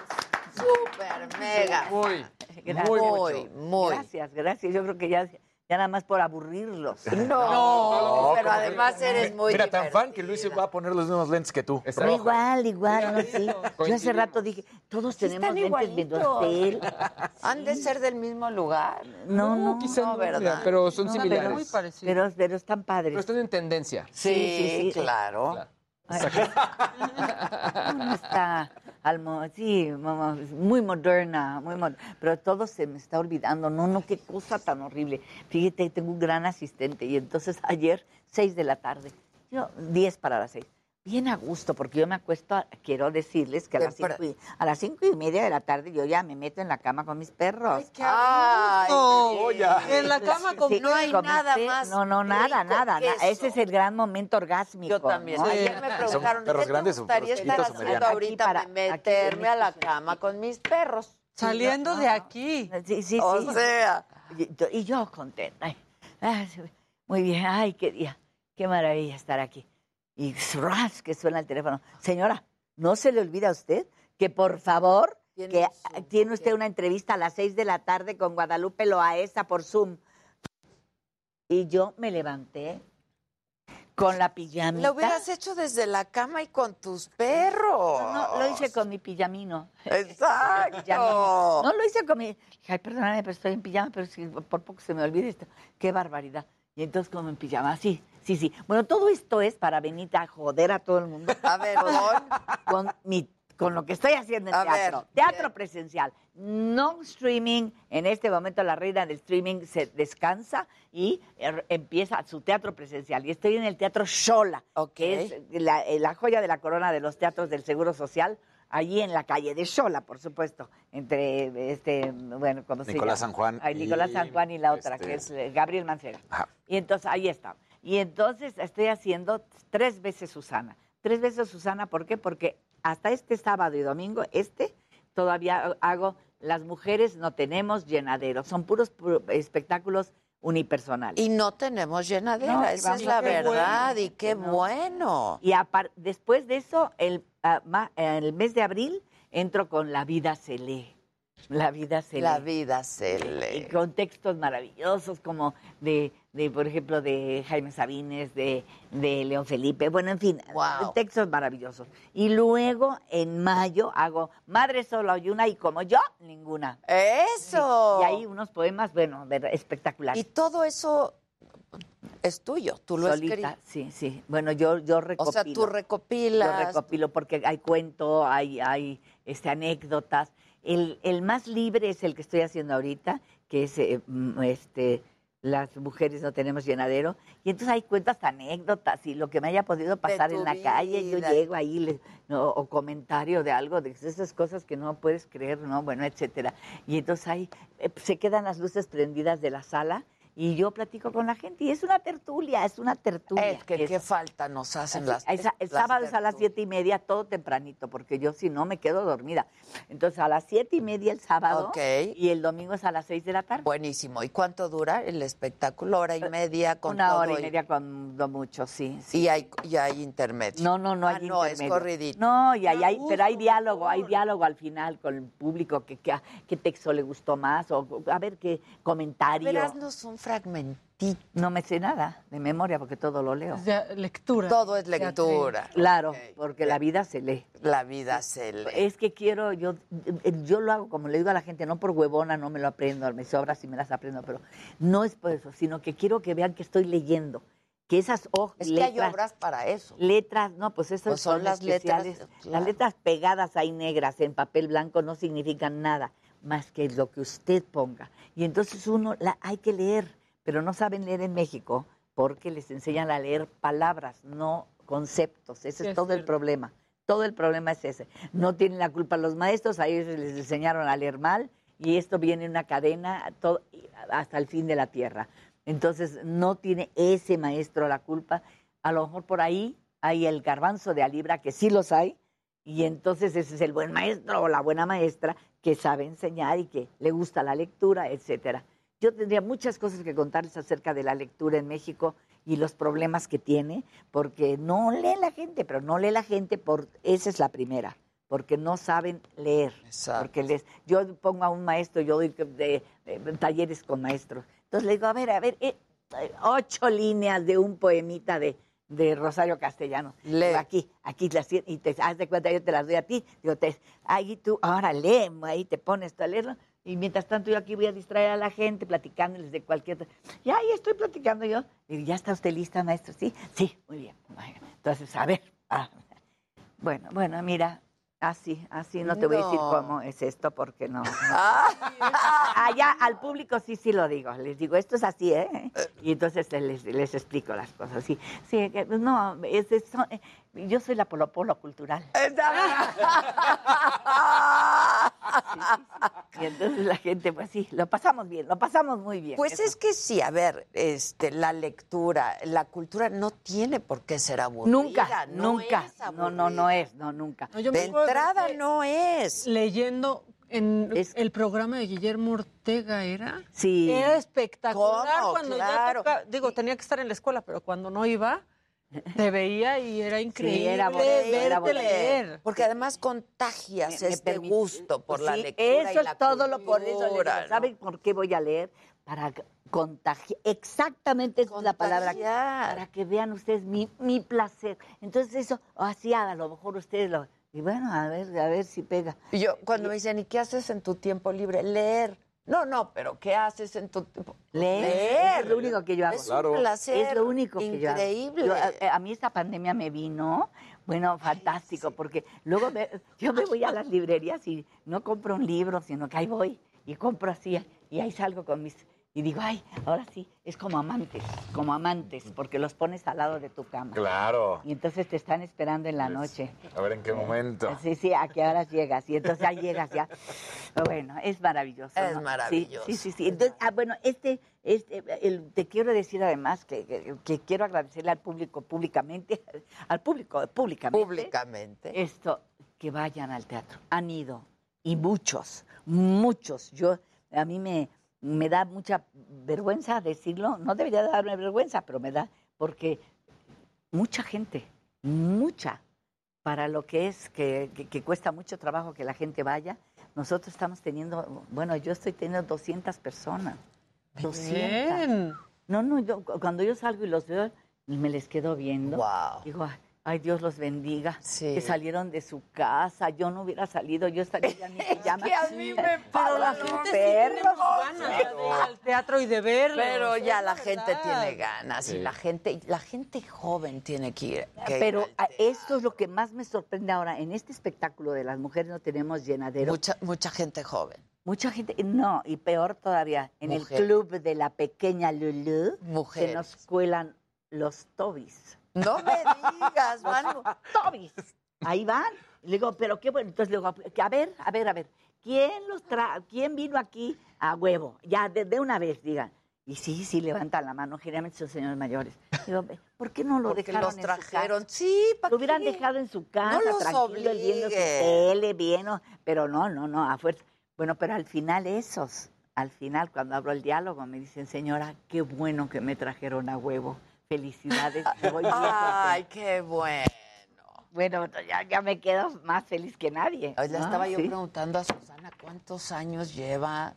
Súper, mega. Muy, Gracias. muy, muy. Gracias, gracias. Yo creo que ya, ya nada más por aburrirlos. No, pero ¿cómo además eres muy Mira, tan fan que Luis se va a poner los mismos lentes que tú. No, igual, igual, no, sí. Yo hace rato dije, todos tenemos lentes igualitos. Vidorcel. Han de ser del mismo lugar. No, no. quizá no, no, ¿verdad? pero son No, similares. pero muy Pero, pero están padres. Pero están en tendencia. Sí, claro. Ay, uno está al mo- sí, muy moderna, muy mod- pero todo se me está olvidando. No, no, qué cosa tan horrible. Fíjate, tengo un gran asistente y entonces ayer, seis de la tarde, yo, diez para las seis. Bien a gusto, porque yo me acuesto, a- quiero decirles que a las, cinco y, a las cinco y media de la tarde yo ya me meto en la cama con mis perros. Ay, gusto. En la cama con Sí, No hay con nada más No, no, nada, nada. na-. Ese es el gran momento orgásmico. Yo también. ¿no? Ayer me preguntaron, perros ¿qué te grandes o gustaría estar o haciendo ahorita? Para- meterme a la cama con mis perros. Saliendo de aquí. Sí, sí, O sí. sea. Y, yo- y yo contenta. Ay, ay, muy bien, ay, qué día. Qué maravilla estar aquí. Y ras, que suena el teléfono. Señora, ¿no se le olvida a usted que por favor que tiene usted una entrevista a las seis de la tarde con Guadalupe Loaesa por Zoom? Y yo me levanté con la pijamita. Lo hubieras hecho desde la cama y con tus perros. No, lo hice con mi pijamino. Exacto. Pijamino. No lo hice con mi. Ay, perdóname, pero estoy en pijama, pero si por poco se me olvida esto. Qué barbaridad. Y entonces, como en pijama, sí, sí, sí. Bueno, todo esto es para venir a joder a todo el mundo. A ver, con, mi, con lo que estoy haciendo en A teatro. ver, teatro presencial. No streaming. En este momento la reina del streaming se descansa y er- empieza su teatro presencial. Y estoy en el Teatro Shola, que es la, eh, la joya de la corona de los teatros del Seguro Social. Allí en la calle de Shola, por supuesto, entre este, bueno, ¿cómo se Nicolás llama? San Juan Ay, Nicolás y, San Juan y la otra, este, que es eh, Gabriel Mancera. Ajá. Y entonces ahí está. Y entonces estoy haciendo tres veces Susana. Tres veces Susana, ¿por qué? Porque hasta este sábado y domingo, este, todavía hago Las mujeres no tenemos llenadero. Son puros pu- espectáculos unipersonales. Y no tenemos llenadera, No, esa es la verdad, bueno, y qué no. bueno. Y después de eso, el, ma- el mes de abril, entro con La vida se lee. La vida se La lee. vida se Y lee. con textos maravillosos como de, de, por ejemplo, de Jaime Sabines, de, de León Felipe, bueno, en fin, textos maravillosos. Y luego, en mayo, hago Madre solo y una y como yo, ninguna. ¡Eso! Y hay unos poemas, bueno, espectaculares. Y todo eso es tuyo, tú lo Solita, sí, sí. Bueno, yo, yo O recopilo. sea, tú recopilas. Yo recopilo porque hay cuento, hay, hay este, anécdotas. El, el más libre es el que estoy haciendo ahorita, que es eh, mm, este, Las mujeres no tenemos llenadero. Y entonces hay cuentas, anécdotas y lo que me haya podido pasar en la calle. Yo llego ahí le- no, o comentario de algo, de esas cosas que no puedes creer, ¿no? Bueno, etcétera. Y entonces ahí eh, se quedan las luces prendidas de la sala. Y yo platico con la gente y es una tertulia, es una tertulia. Es que qué falta nos hacen Así, las el, sa- el las sábado es a las siete y media, todo tempranito, porque yo si no me quedo dormida. Entonces a las siete y media el sábado Ok. y el domingo es a las seis de la tarde. Buenísimo. ¿Y cuánto dura el espectáculo? ¿Hora y media con Una todo hora y media con lo mucho, sí. sí. Y hay, y hay intermedio. No, no, no Ah, hay no, es corridito. No, y hay, hay- pero hay diálogo, hay diálogo al final con el público, que, que- qué texto le gustó más, o a ver qué comentario. Fragmentito. No me sé nada de memoria porque todo lo leo. lectura. Todo es lectura. Claro, porque la vida se lee. La vida se lee. Es que quiero, yo, yo lo hago como le digo a la gente, no por huevona, no me lo aprendo, me sobra si me las aprendo, pero no es por eso, sino que quiero que vean que estoy leyendo, que esas hojas, Es que hay obras para eso. Letras, no, pues esas Pues son son, las letras, claro. Las letras pegadas ahí negras en papel blanco no significan nada más que lo que usted ponga. Y entonces uno la hay que leer, pero no saben leer en México porque les enseñan a leer palabras, no conceptos. Ese Sí, es es todo el problema. Todo el problema es ese. No tienen la culpa los maestros, a ellos les enseñaron a leer mal y esto viene en una cadena todo- hasta el fin de la tierra. Entonces, no tiene ese maestro la culpa. A lo mejor por ahí hay el garbanzo de Alibra, que sí los hay, y entonces ese es el buen maestro o la buena maestra que sabe enseñar y que le gusta la lectura, etcétera. Yo tendría muchas cosas que contarles acerca de la lectura en México y los problemas que tiene, porque no lee la gente, pero no lee la gente por esa es la primera, porque no saben leer. Porque les, yo pongo a un maestro, yo doy de- de- talleres con maestros. Entonces le digo, a ver, a ver, eh, ocho líneas de un poemita de, de Rosario Castellano. Digo, Aquí, aquí las y te haz de cuenta, yo te las doy a ti. Digo, te, ahí tú, ahora lee, ahí te pones tú a leerlo. Y mientras tanto yo aquí voy a distraer a la gente platicándoles de cualquier... Y ahí estoy platicando yo. Digo, ¿ya está usted lista, maestro? Sí, sí, muy bien. Entonces, a ver. ah. Bueno, bueno, mira, Así, así, no te voy a decir No. cómo es esto porque no. no. Allá al público sí, sí lo digo. Les digo, esto es así, ¿eh? Y entonces les, les explico las cosas. Sí, sí, que- no, es, es- son- eh, yo soy la polo polo cultural. Y entonces la gente, pues sí, lo pasamos bien, lo pasamos muy bien. Pues Eso. es que sí, a ver, este, la lectura, la cultura no tiene por qué ser aburrida. Nunca, no nunca. es No, no, no es, no, nunca. No, De entrada no es. Leyendo en el programa de Guillermo Ortega era. Sí. Era espectacular ¿Cómo? cuando Claro. ya toca- digo, tenía que estar en la escuela, pero cuando no iba, te veía y era increíble era bonito, era verte bonito. leer. Porque además contagias Me- me este gusto por la Sí, lectura y Eso la es todo lo por eso. le digo. ¿Saben por qué voy a leer? Para contagiar. Exactamente esa es la palabra. Para que vean ustedes mi, mi placer. Entonces eso, así a lo mejor ustedes lo... Y bueno, a ver, a ver si pega. Y yo, cuando me dicen, ¿y qué haces en tu tiempo libre? Leer. No, no, pero ¿qué haces en tu tiempo? Leer. Leer. Es lo único que yo hago. Es un placer Es lo único que yo hago. increíble. Yo, a, a mí esta pandemia me vino, bueno, fantástico, porque luego me- yo me voy a las librerías y no compro un libro, sino que ahí voy y compro así y ahí salgo con mis... Y digo, ay, ahora sí, es como amantes, como amantes, porque los pones al lado de tu cama. Claro. Y entonces te están esperando en la noche. A ver en qué momento. Sí, sí, a qué horas llegas. Y entonces ya llegas ya. Bueno, es maravilloso. Es ¿no? Sí, maravilloso. Sí, sí, sí. Entonces, ah, bueno, este, este el- te quiero decir además que, que- que quiero agradecerle al público públicamente, al público públicamente. Públicamente. Esto, que vayan al teatro. Han ido. Y muchos, muchos. Yo, a mí me, me da mucha vergüenza decirlo. No debería darme vergüenza, pero me da, porque mucha gente, mucha, para lo que es, que, que- que cuesta mucho trabajo que la gente vaya. Nosotros estamos teniendo, bueno, yo estoy teniendo 200 personas. 200. Bien. No, no, yo, cu- cuando yo salgo y los veo, me les quedo viendo. Wow. Digo, ay, ay, Dios los bendiga. Sí. Que salieron de su casa. Yo no hubiera salido, yo estaría ya en mi pijama. que a mí me Pero la pasa gente lo sí perro. tiene ganas de ir al teatro y de verlo. Pero ya la gente tiene ganas Sí. y la gente, la gente joven tiene que ir. que ir Pero al esto es lo que más me sorprende ahora. En este espectáculo de las mujeres no tenemos llenadero. Mucha, mucha gente joven. Mucha gente, no, y peor todavía, en el club de la pequeña Lulú, se Mujeres. nos cuelan los tobis. No me digas, van. Tobis. Ahí van. Le digo, pero qué bueno. Entonces le digo, a ver, a ver, a ver, ¿quién los tra quién vino aquí a huevo? Ya, de, de una vez, digan. Y sí, sí, levantan la mano, generalmente son señores mayores. Digo, ¿por qué no lo Porque dejaron los en su trajeron. casa? Sí, ¿para Lo hubieran qué? dejado en su casa, los tranquilo, viendo su tele, viendo, pero no, no, no, a fuerza. Bueno, pero al final esos, al final cuando abro el diálogo me dicen, señora, qué bueno que me trajeron a huevo. Felicidades, me voy Ay, contenta". qué bueno. Bueno, ya, ya me quedo más feliz que nadie. Le ¿no? estaba yo Sí. preguntando a Susana cuántos años lleva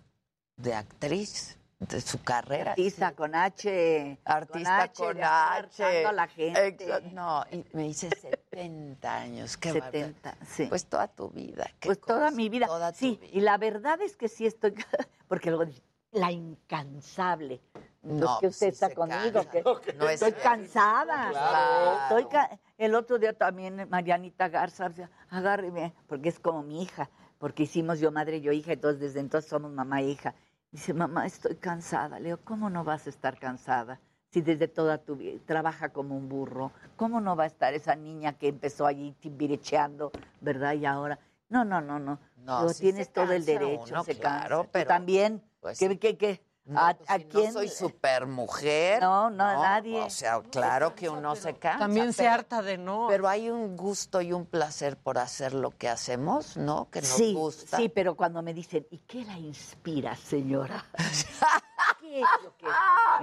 de actriz de su carrera. Artista con H. Artista H, con H. hartando a la gente. No, y me dice 70 años. Qué bárbaro. 70, sí. Pues toda tu vida. qué Pues toda mi vida. toda sí, vida. y la verdad es que sí estoy, porque luego la incansable. No, es que usted sí está conmigo, cansa. que No es estoy cansada. Claro. Estoy ca- el otro día también Marianita Garza, decía, agárreme, porque es como mi hija, porque hicimos yo madre y yo hija, entonces desde entonces somos mamá e hija. Dice, mamá, estoy cansada. Le digo, ¿cómo no vas a estar cansada? Si desde toda tu vida trabaja como un burro, ¿cómo no va a estar esa niña que empezó allí timbirecheando, verdad? Y ahora, no, no, no, no. No, sí tienes todo el derecho, uno, se claro, cansa. Tú pero, también, pues, ¿qué, qué, qué? No, ¿A, pues, a si quién? no soy super mujer. No, no, nadie. O sea, claro que uno se cansa. También se harta de no. Pero hay un gusto y un placer por hacer lo que hacemos, ¿no? Que nos sí, gusta. sí, pero cuando me dicen, ¿y qué la inspira, señora? ¿Qué es lo que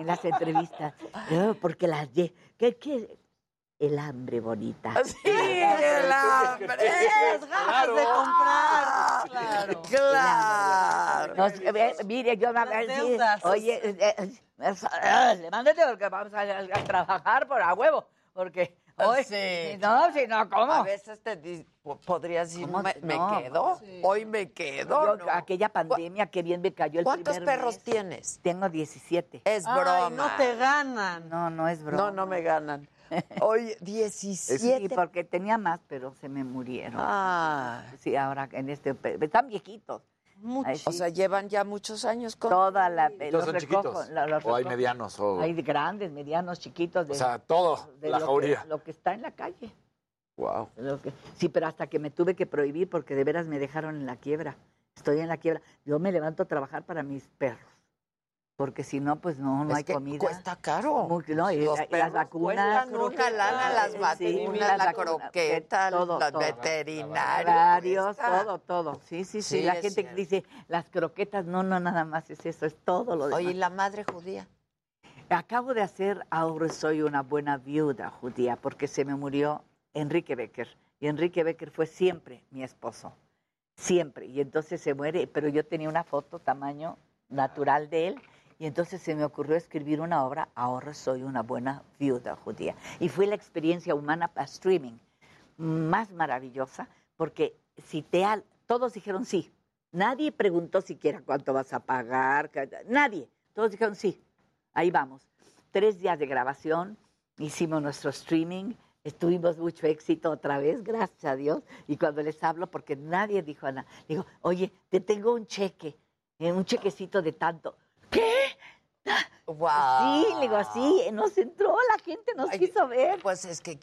en las entrevistas? No, porque las de, ¿qué, qué? El hambre bonita. Sí, el hambre. Las ganas de comprar. Claro. Claro. Eh, mire, yo me Las deudas. oye, eh, eh, levántete porque vamos a, a trabajar por a huevo, porque hoy, Sí. si no, si no, ¿cómo? A veces te di- podrías decir, ¿Cómo? me, me No. quedo, hoy me quedo. Yo, ¿no? aquella pandemia, qué bien me cayó el ¿Cuántos primer perros mes. tienes? Tengo 17. Es Ay, broma. no te ganan. No, no es broma. No, no me ganan. Oye, 17. Sí, porque tenía más, pero se me murieron. Sí, ahora en este... Están viejitos. Ay, O sí. sea, llevan ya muchos años con Toda la... ¿Todos los son recojo, chiquitos? la- los ¿O hay medianos? O... Hay de grandes, medianos, chiquitos. De, O sea, todo, de la lo jauría. Que, lo que está en la calle. Wow. Lo que- sí, pero hasta que me tuve que prohibir porque de veras me dejaron en la quiebra. Estoy en la quiebra. Yo me levanto a trabajar para mis perros. Porque si no, pues no, no Es hay que comida. cuesta caro. Muy- no, y- Los y las vacunas. una lana, las Sí, vacunas, las la vacunas, croqueta, todo, los todo. veterinarios. Cuesta. todo, todo. Sí, sí, sí. Sí, la gente cierto. dice, las croquetas, no, no, nada más es eso, es todo lo demás. Oye, ¿y la madre judía? Acabo de hacer Ahora soy una buena viuda judía porque se me murió Enrique Becker. Y Enrique Becker fue siempre mi esposo. Siempre. Y entonces se muere, pero yo tenía una foto tamaño natural de él. Y entonces se me ocurrió escribir una obra, Ahora soy una buena viuda judía. Y fue la experiencia humana para streaming más maravillosa porque cité al, todos dijeron sí. Nadie preguntó siquiera cuánto vas a pagar, nadie. Todos dijeron sí. Ahí vamos. Tres días de grabación, hicimos nuestro streaming, estuvimos mucho éxito otra vez, gracias a Dios. Y cuando les hablo, porque nadie dijo nada, digo, oye, te tengo un cheque, eh, un chequecito de tanto. Wow. Sí, le digo, sí, nos entró, la gente nos quiso ver. Pues es que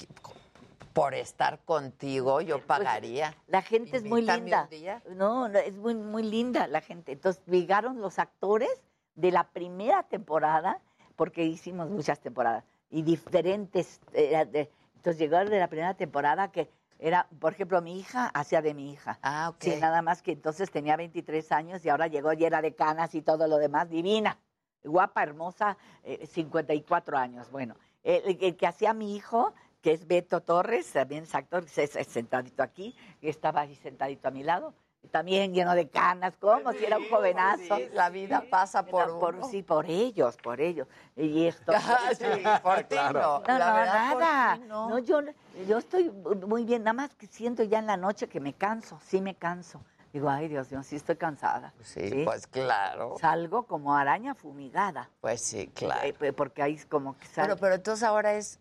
por estar contigo yo pagaría. La gente es muy linda. No, no, es muy, muy linda la gente. Entonces llegaron los actores de la primera temporada, porque hicimos muchas temporadas, y diferentes. eh, de- entonces llegaron de la primera temporada que era, por ejemplo, mi hija hacía de mi hija. Ah, ok. Sí, nada más que entonces tenía 23 años y ahora llegó llena de canas y todo lo demás, divina, guapa, hermosa, eh, 54 años. Bueno, el, el que hacía mi hijo, que es Beto Torres, también es actor, es, es sentadito aquí, estaba ahí sentadito a mi lado, también lleno de canas, como si era un jovenazo. Sí, la vida pasa por por uno. Sí, por ellos, por ellos. Y esto. Sí, por ti no. No, La no, verdad, por nada. No, yo, yo estoy muy bien, nada más que siento ya en la noche que me canso, sí me canso. Digo, ay Dios mío, sí estoy cansada. Sí, pues claro. Salgo como araña fumigada. Pues sí, claro. Eh, porque ahí es como que sal- Pero, pero entonces ahora es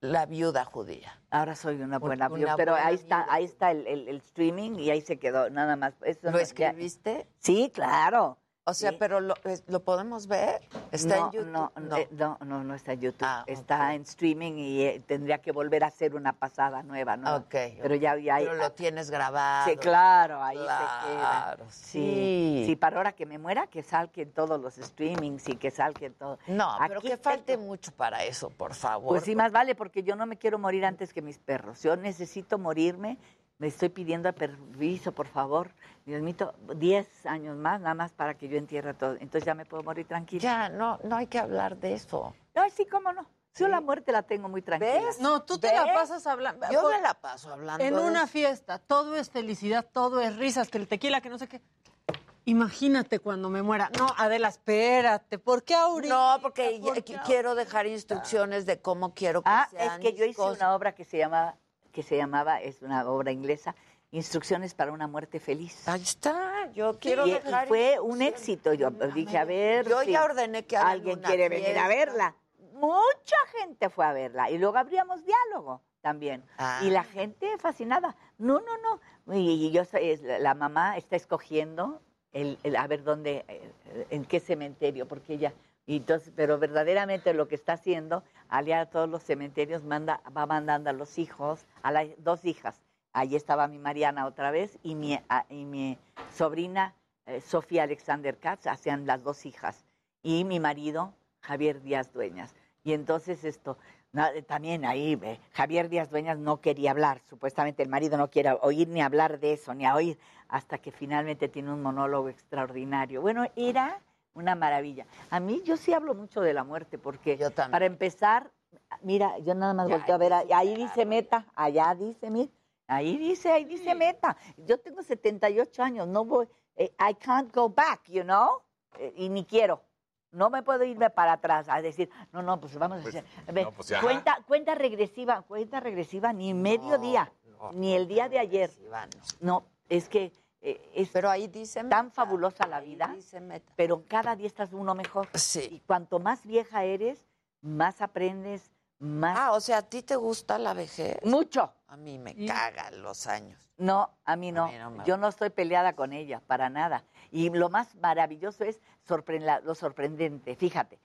la viuda judía. Ahora soy una buena Una viuda, pero buena ahí está, ahí está el, el- el streaming y ahí se quedó, nada más. Eso ¿Lo no- ya- escribiste? Sí, claro. O sea, Sí. pero lo, es- ¿lo podemos ver? ¿Está no, en YouTube? No, No. eh, no, no, no está en YouTube. Ah, está en streaming y eh, tendría que volver a hacer una pasada nueva, ¿no? Ok, Pero ya, ya Pero lo tienes grabado. Sí, claro, ahí se Claro, queda. sí. Sí, para ahora que me muera, que salga en todos los streamings y que salga en todo. No, pero que falte mucho para eso, por favor. Pues sí, más vale, porque yo no me quiero morir antes que mis perros. Yo necesito morirme. Me estoy pidiendo permiso, por favor. Dios mío, 10 años más, nada más para que yo entierre todo. Entonces ya me puedo morir tranquila. Ya, no, no hay que hablar de eso. No, sí, cómo no. Yo la muerte la tengo muy tranquila. No, tú te la pasas hablando. Yo me la paso hablando En una fiesta, todo es felicidad, todo es risas, que el tequila, que no sé qué. Imagínate cuando me muera. No, Adela, espérate. ¿Por qué ahorita? No, porque ¿Por ya- qué quiero dejar instrucciones de cómo quiero que Ah, es que yo hice cosas. una obra que se llama, que se llamaba, es una obra inglesa, Instrucciones para una muerte feliz. Ahí está, yo quiero y, y dejar fue un éxito. Yo dije, a ver. Yo si ya ordené que alguien quiere venir a verla. Mucha gente fue a verla. Y luego abríamos diálogo también. Ah. Y la gente fascinada. No, no, no. Y, y yo, la mamá está escogiendo el, el- a ver dónde, eh, en qué cementerio, porque ella. Pero verdaderamente lo que está haciendo, aliar a todos los cementerios, manda, va mandando a los hijos, a las dos hijas. Ahí estaba mi Mariana otra vez y mi, y mi sobrina eh, Sofía Alexander Katz, hacían las dos hijas. Y mi marido, Javier Díaz Dueñas. Y entonces esto, también ahí, eh, Javier Díaz Dueñas no quería hablar, supuestamente el marido no quiere oír ni hablar de eso, ni a oír, hasta que finalmente tiene un monólogo extraordinario. Bueno, era una maravilla. A mí yo sí hablo mucho de la muerte, porque para empezar, mira, yo nada más Ya, volteo a ver, ahí ahí dice meta, allá dice, mira, ahí dice, ahí dice meta. Yo tengo 78 años, no voy, eh, I can't go back, you know, Eh, y ni quiero. No me puedo irme para atrás a decir, no, no, pues vamos a hacer. a ver, no, pues cuenta, cuenta regresiva, cuenta regresiva, ni medio día, ni el día de ayer. No, es que eh, es Pero ahí dice tan fabulosa la vida, dice meta. pero cada día estás uno mejor. Sí. Y cuanto más vieja eres, más aprendes, más. Ah, o sea, ¿a ti te gusta la vejez? Mucho. A mí me cagan los años. No, a mí no. mí no me Yo no estoy peleada con ella, para nada. Y lo más maravilloso es sorpre- la- lo sorprendente. Fíjate,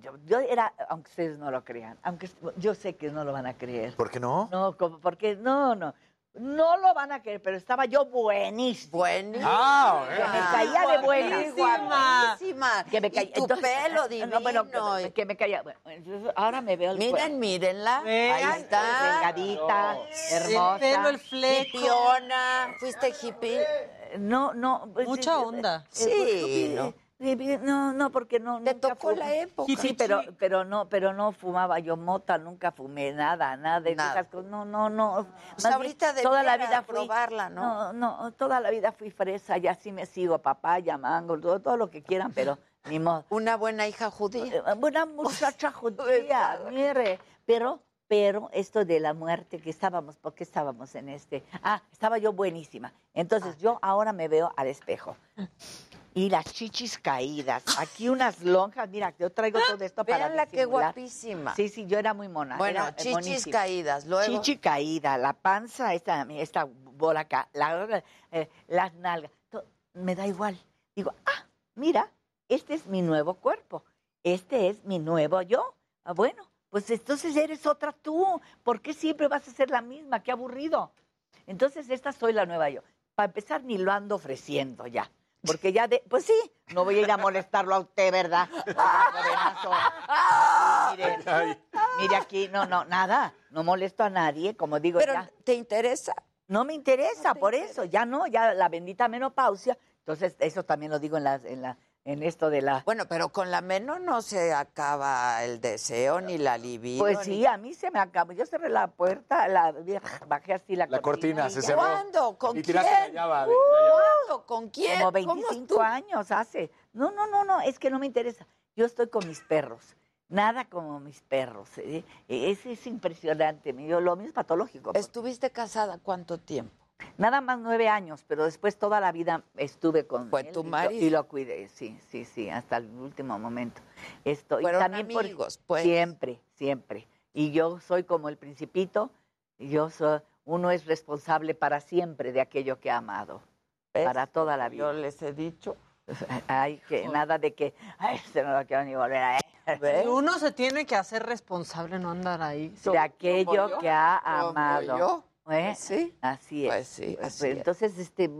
yo, yo era, aunque ustedes no lo crean, aunque yo sé que no lo van a creer. ¿Por qué no? No, como- porque no, no. No lo van a creer, pero estaba yo buenísima. Buenísima. Ah, Que me caía de buena. Guapísima. Que me Y caía, tu pelo divino. No, bueno, que, que me caía. bueno, entonces, ahora me veo el Miren, cuerpo. mírenla. Vean, Ahí está. delgadita, hermosa. El pelo, el fleco. Hipiona. ¿Fuiste hippie? No, no. pues, Mucha sí, onda. eh, Sí, eh, ¿no? Eh, eh, No, no, porque no. Te nunca tocó la época. Sí, pero, pero no, pero no fumaba yo mota, nunca fumé nada, nada de Nada. esas cosas. No, no, no. Pues Más ahorita bien, toda la vida fui, probarla, ¿no? No, no, toda la vida fui fresa, ya sí me sigo, papaya, mango, todo, todo lo que quieran, pero ni modo. Una buena hija judía. Eh, Buena muchacha judía, mire, pero pero esto de la muerte que estábamos, ¿por qué estábamos en este? Ah, estaba yo buenísima. Ah. Entonces yo ahora me veo al espejo. Y las chichis caídas, aquí unas lonjas, mira, yo traigo todo esto para Veanla qué disimular. guapísima. Sí, sí, yo era muy mona. Bueno, era chichis monísima. caídas, luego. Chichi caída, la panza, esta, esta bola acá, la- eh, las nalgas, me da igual. Digo, ah, mira, este es mi nuevo cuerpo, este es mi nuevo yo. Ah, bueno, pues entonces eres otra tú. ¿Por qué siempre vas a ser la misma? Qué aburrido. Entonces esta soy la nueva yo. Para empezar, ni lo ando ofreciendo ya. Porque ya de, pues sí, no voy a ir a molestarlo a usted, ¿verdad? Mire, mire aquí, no, no, nada, no molesto a nadie, como digo Pero, ya. ¿te interesa? No me interesa, por eso, ya no, ya la bendita menopausia. Entonces, eso también lo digo en la, en la, en esto de la. Bueno, pero con la menor no se acaba el deseo ni la libido. Pues ni- sí, a mí se me acabó. Yo cerré la puerta, la bajé así la, La cortina se cerró. ¿Cuándo? ¿Con Y quién? llave. ¿Cuándo? ¿Con quién? Como ¿Cómo 25 tú? años hace. No, no, no, no, es que no me interesa. Yo estoy con mis perros. Nada como mis perros. ¿eh? Es, es impresionante. Yo, lo mío es patológico. ¿Estuviste casada cuánto tiempo? Nada más nueve años, pero después toda la vida estuve con Fue él tu y lo- marido. Y lo cuidé, sí, sí, sí, hasta el último momento. Esto, y Fueron también por- amigos, pues. Siempre, siempre. Y yo soy como el principito, y yo soy, uno es responsable para siempre de aquello que ha amado, ¿Ves? para toda la vida. Yo les he dicho. Ay, que nada de que, ay, este no lo quiero ni volver a Y Uno se tiene que hacer responsable, no andar ahí. de aquello que ha amado. yo. ¿Eh? Pues sí. Así es. Pues sí, Pues, así es. entonces, este,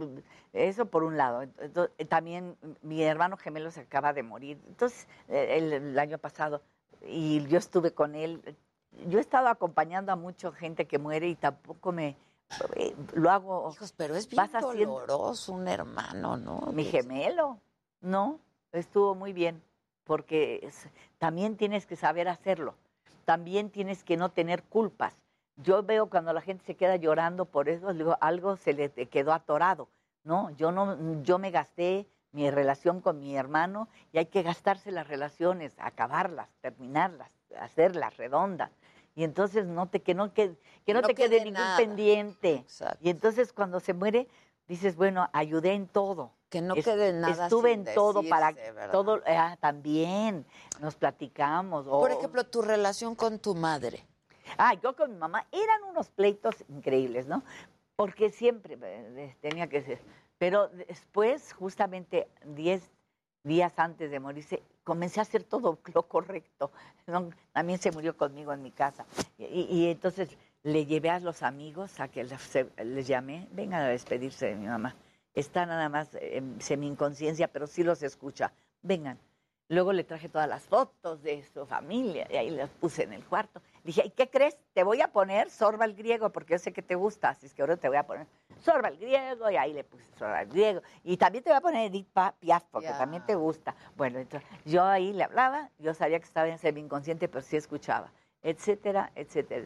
eso por un lado. Entonces, eh, también mi hermano gemelo se acaba de morir. Entonces, eh, el, el año pasado, y yo estuve con él. Yo he estado acompañando a mucha gente que muere y tampoco me eh, lo hago. Hijos, pero es bien haciendo- doloroso un hermano, ¿no? Mi gemelo, no, estuvo muy bien, porque es- también tienes que saber hacerlo, también tienes que no tener culpas. Yo veo cuando la gente se queda llorando por eso, digo, algo se le quedó atorado, ¿no? Yo no, yo me gasté mi relación con mi hermano y hay que gastarse las relaciones, acabarlas, terminarlas, hacerlas redondas. Y entonces no te, que no, que, que no No te quede, quede ningún nada. pendiente. Exacto. Y entonces cuando se muere, dices, bueno, ayudé en todo. Que no Es- quede nada Estuve sin en todo para ¿verdad? todo, ah, también nos platicamos. Por ejemplo, tu relación con tu madre. Ah, yo con mi mamá eran unos pleitos increíbles, ¿no? Porque siempre eh, tenía que ser. Pero después, justamente 10 días antes de morirse, comencé a hacer todo lo correcto. También se murió conmigo en mi casa. Y, entonces le llevé a los amigos a que se- les llamé, vengan a despedirse de mi mamá. Está nada más en semi-inconsciencia, pero sí los escucha. Vengan. Luego le traje todas las fotos de su familia y ahí las puse en el cuarto. Dije, ¿y qué crees? Te voy a poner Sorba el griego porque yo sé que te gusta, así es que ahora te voy a poner Sorba el griego y ahí le puse Sorba el griego. Y también te voy a poner Edith Piaf porque también te gusta. Bueno, entonces yo ahí le hablaba, yo sabía que estaba en semi-inconsciente, pero sí escuchaba, etcétera. etcétera.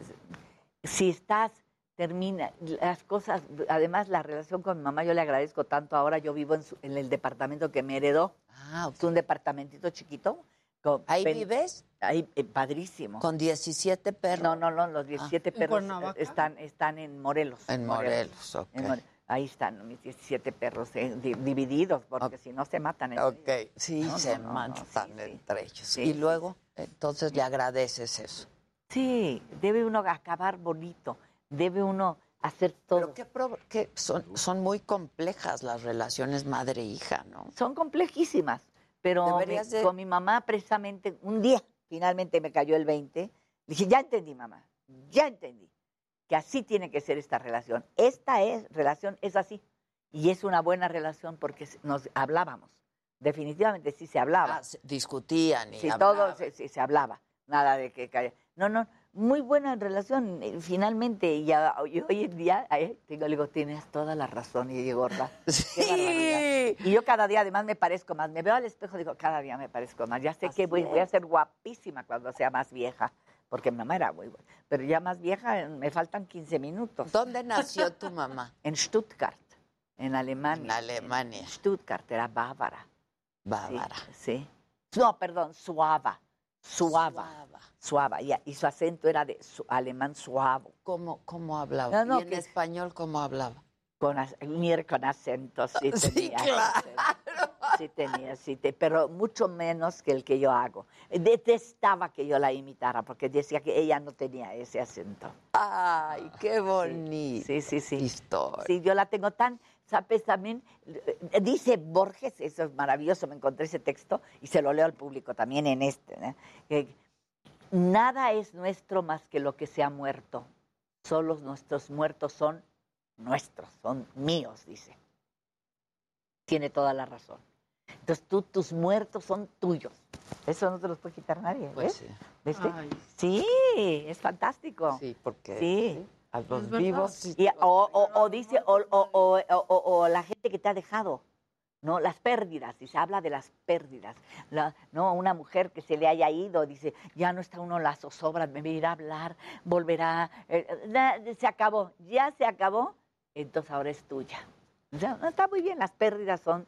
Si estás, termina las cosas, además la relación con mi mamá, yo le agradezco tanto. Ahora yo vivo en, su- en el departamento que me heredó. Ah, Es un departamentito chiquito. con ¿Ahí pen- vives? Ahí, eh, padrísimo. Con 17 perros. No, no, no, los 17 ¿En perros están, están en Morelos. En Morelos, ok. En More- Ahí están mis 17 perros eh, di- divididos, porque si no se matan. entre Ok, ellos. sí, No, se no, no, matan sí, sí. entre ellos. Sí, y luego, entonces le agradeces eso. Sí, debe uno acabar bonito, debe uno hacer todo. Pero qué, son, son muy complejas las relaciones madre-hija, ¿no? Son complejísimas, pero mi- Deberías de- con mi mamá precisamente un día finalmente me cayó el 20. Dije, ya entendí, mamá, ya entendí que así tiene que ser esta relación. Esta es relación es así y es una buena relación porque nos hablábamos. Definitivamente sí se hablaba. Ah, discutían y Sí, hablaban. todo se, se- se hablaba. Nada de que No, no, muy buena relación, finalmente. Y, ya- y hoy en día, eh, tengo, le digo, tienes toda la razón, y gorda. Qué barbaridad. Y yo cada día además me parezco más. Me veo al espejo digo, cada día me parezco más. Ya sé que voy, voy a ser guapísima cuando sea más vieja, porque mi mamá era muy buena. Pero ya más vieja, me faltan 15 minutos. ¿Dónde nació tu mamá? En Stuttgart, en Alemania. En Alemania. En Stuttgart, era bávara. Bávara. Sí. sí. No, perdón, suava. Suava. Suava. Y su acento era de su- alemán suavo. ¿Cómo, cómo hablaba? No, no, ¿Y en que- español cómo hablaba? Con, con acento, sí Sí, tenía. claro. Sí tenía, sí, te- pero mucho menos que el que yo hago. Detestaba que yo la imitara porque decía que ella no tenía ese acento. Ay, qué bonito. Sí, sí, sí. Historia. Sí, yo la tengo tan, ¿sabes también? Eh, Dice Borges, eso es maravilloso, me encontré ese texto y se lo leo al público también en este, ¿eh? que nada es nuestro más que lo que se ha muerto. Solo nuestros muertos son nuestros, son míos, dice. Tiene toda la razón. Entonces tú, tus muertos son tuyos. Eso no te los puede quitar nadie. Pues ¿ves? sí. ¿Viste? Ay. Sí, es fantástico. Sí, porque Sí. A los Es verdad. vivos... Y- o, o- o dice, o, o- o- o- o- o la gente que te ha dejado, ¿no? Las pérdidas, y se habla de las pérdidas. La- no, una mujer que se le haya ido, dice, ya no está uno en las zozobras, me irá a hablar, volverá, eh, na- se acabó, ya se acabó, entonces ahora es tuya. O sea, no, está muy bien, las pérdidas son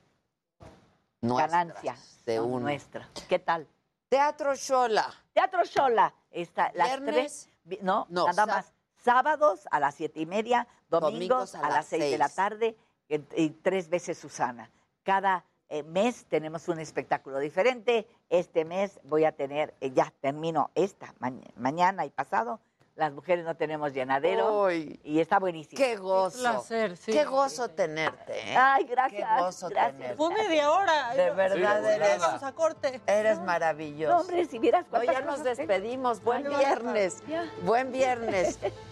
Nuestras, ganancias, de son uno. nuestras. ¿Qué tal? Teatro Shola. Teatro Shola, está, las ¿Viernes? tres, no, No, nada más. Sábados a las siete y media, domingos, Domingos a, a las seis de la tarde y, y tres veces Susana. Cada eh, mes tenemos un espectáculo diferente. Este mes voy a tener, eh, ya termino esta, ma- mañana y pasado. Las mujeres no tenemos llenadero y está buenísimo. qué gozo. placer, sí. Qué gozo tenerte, ¿eh? Ay, gracias. Qué gozo gracias. tenerte. Fue media hora. De verdad Sí, eres- Vamos a corte. Eres maravilloso. No, hombre, si vieras No, ya nos despedimos. Buen Bueno, viernes. ya. Buen viernes.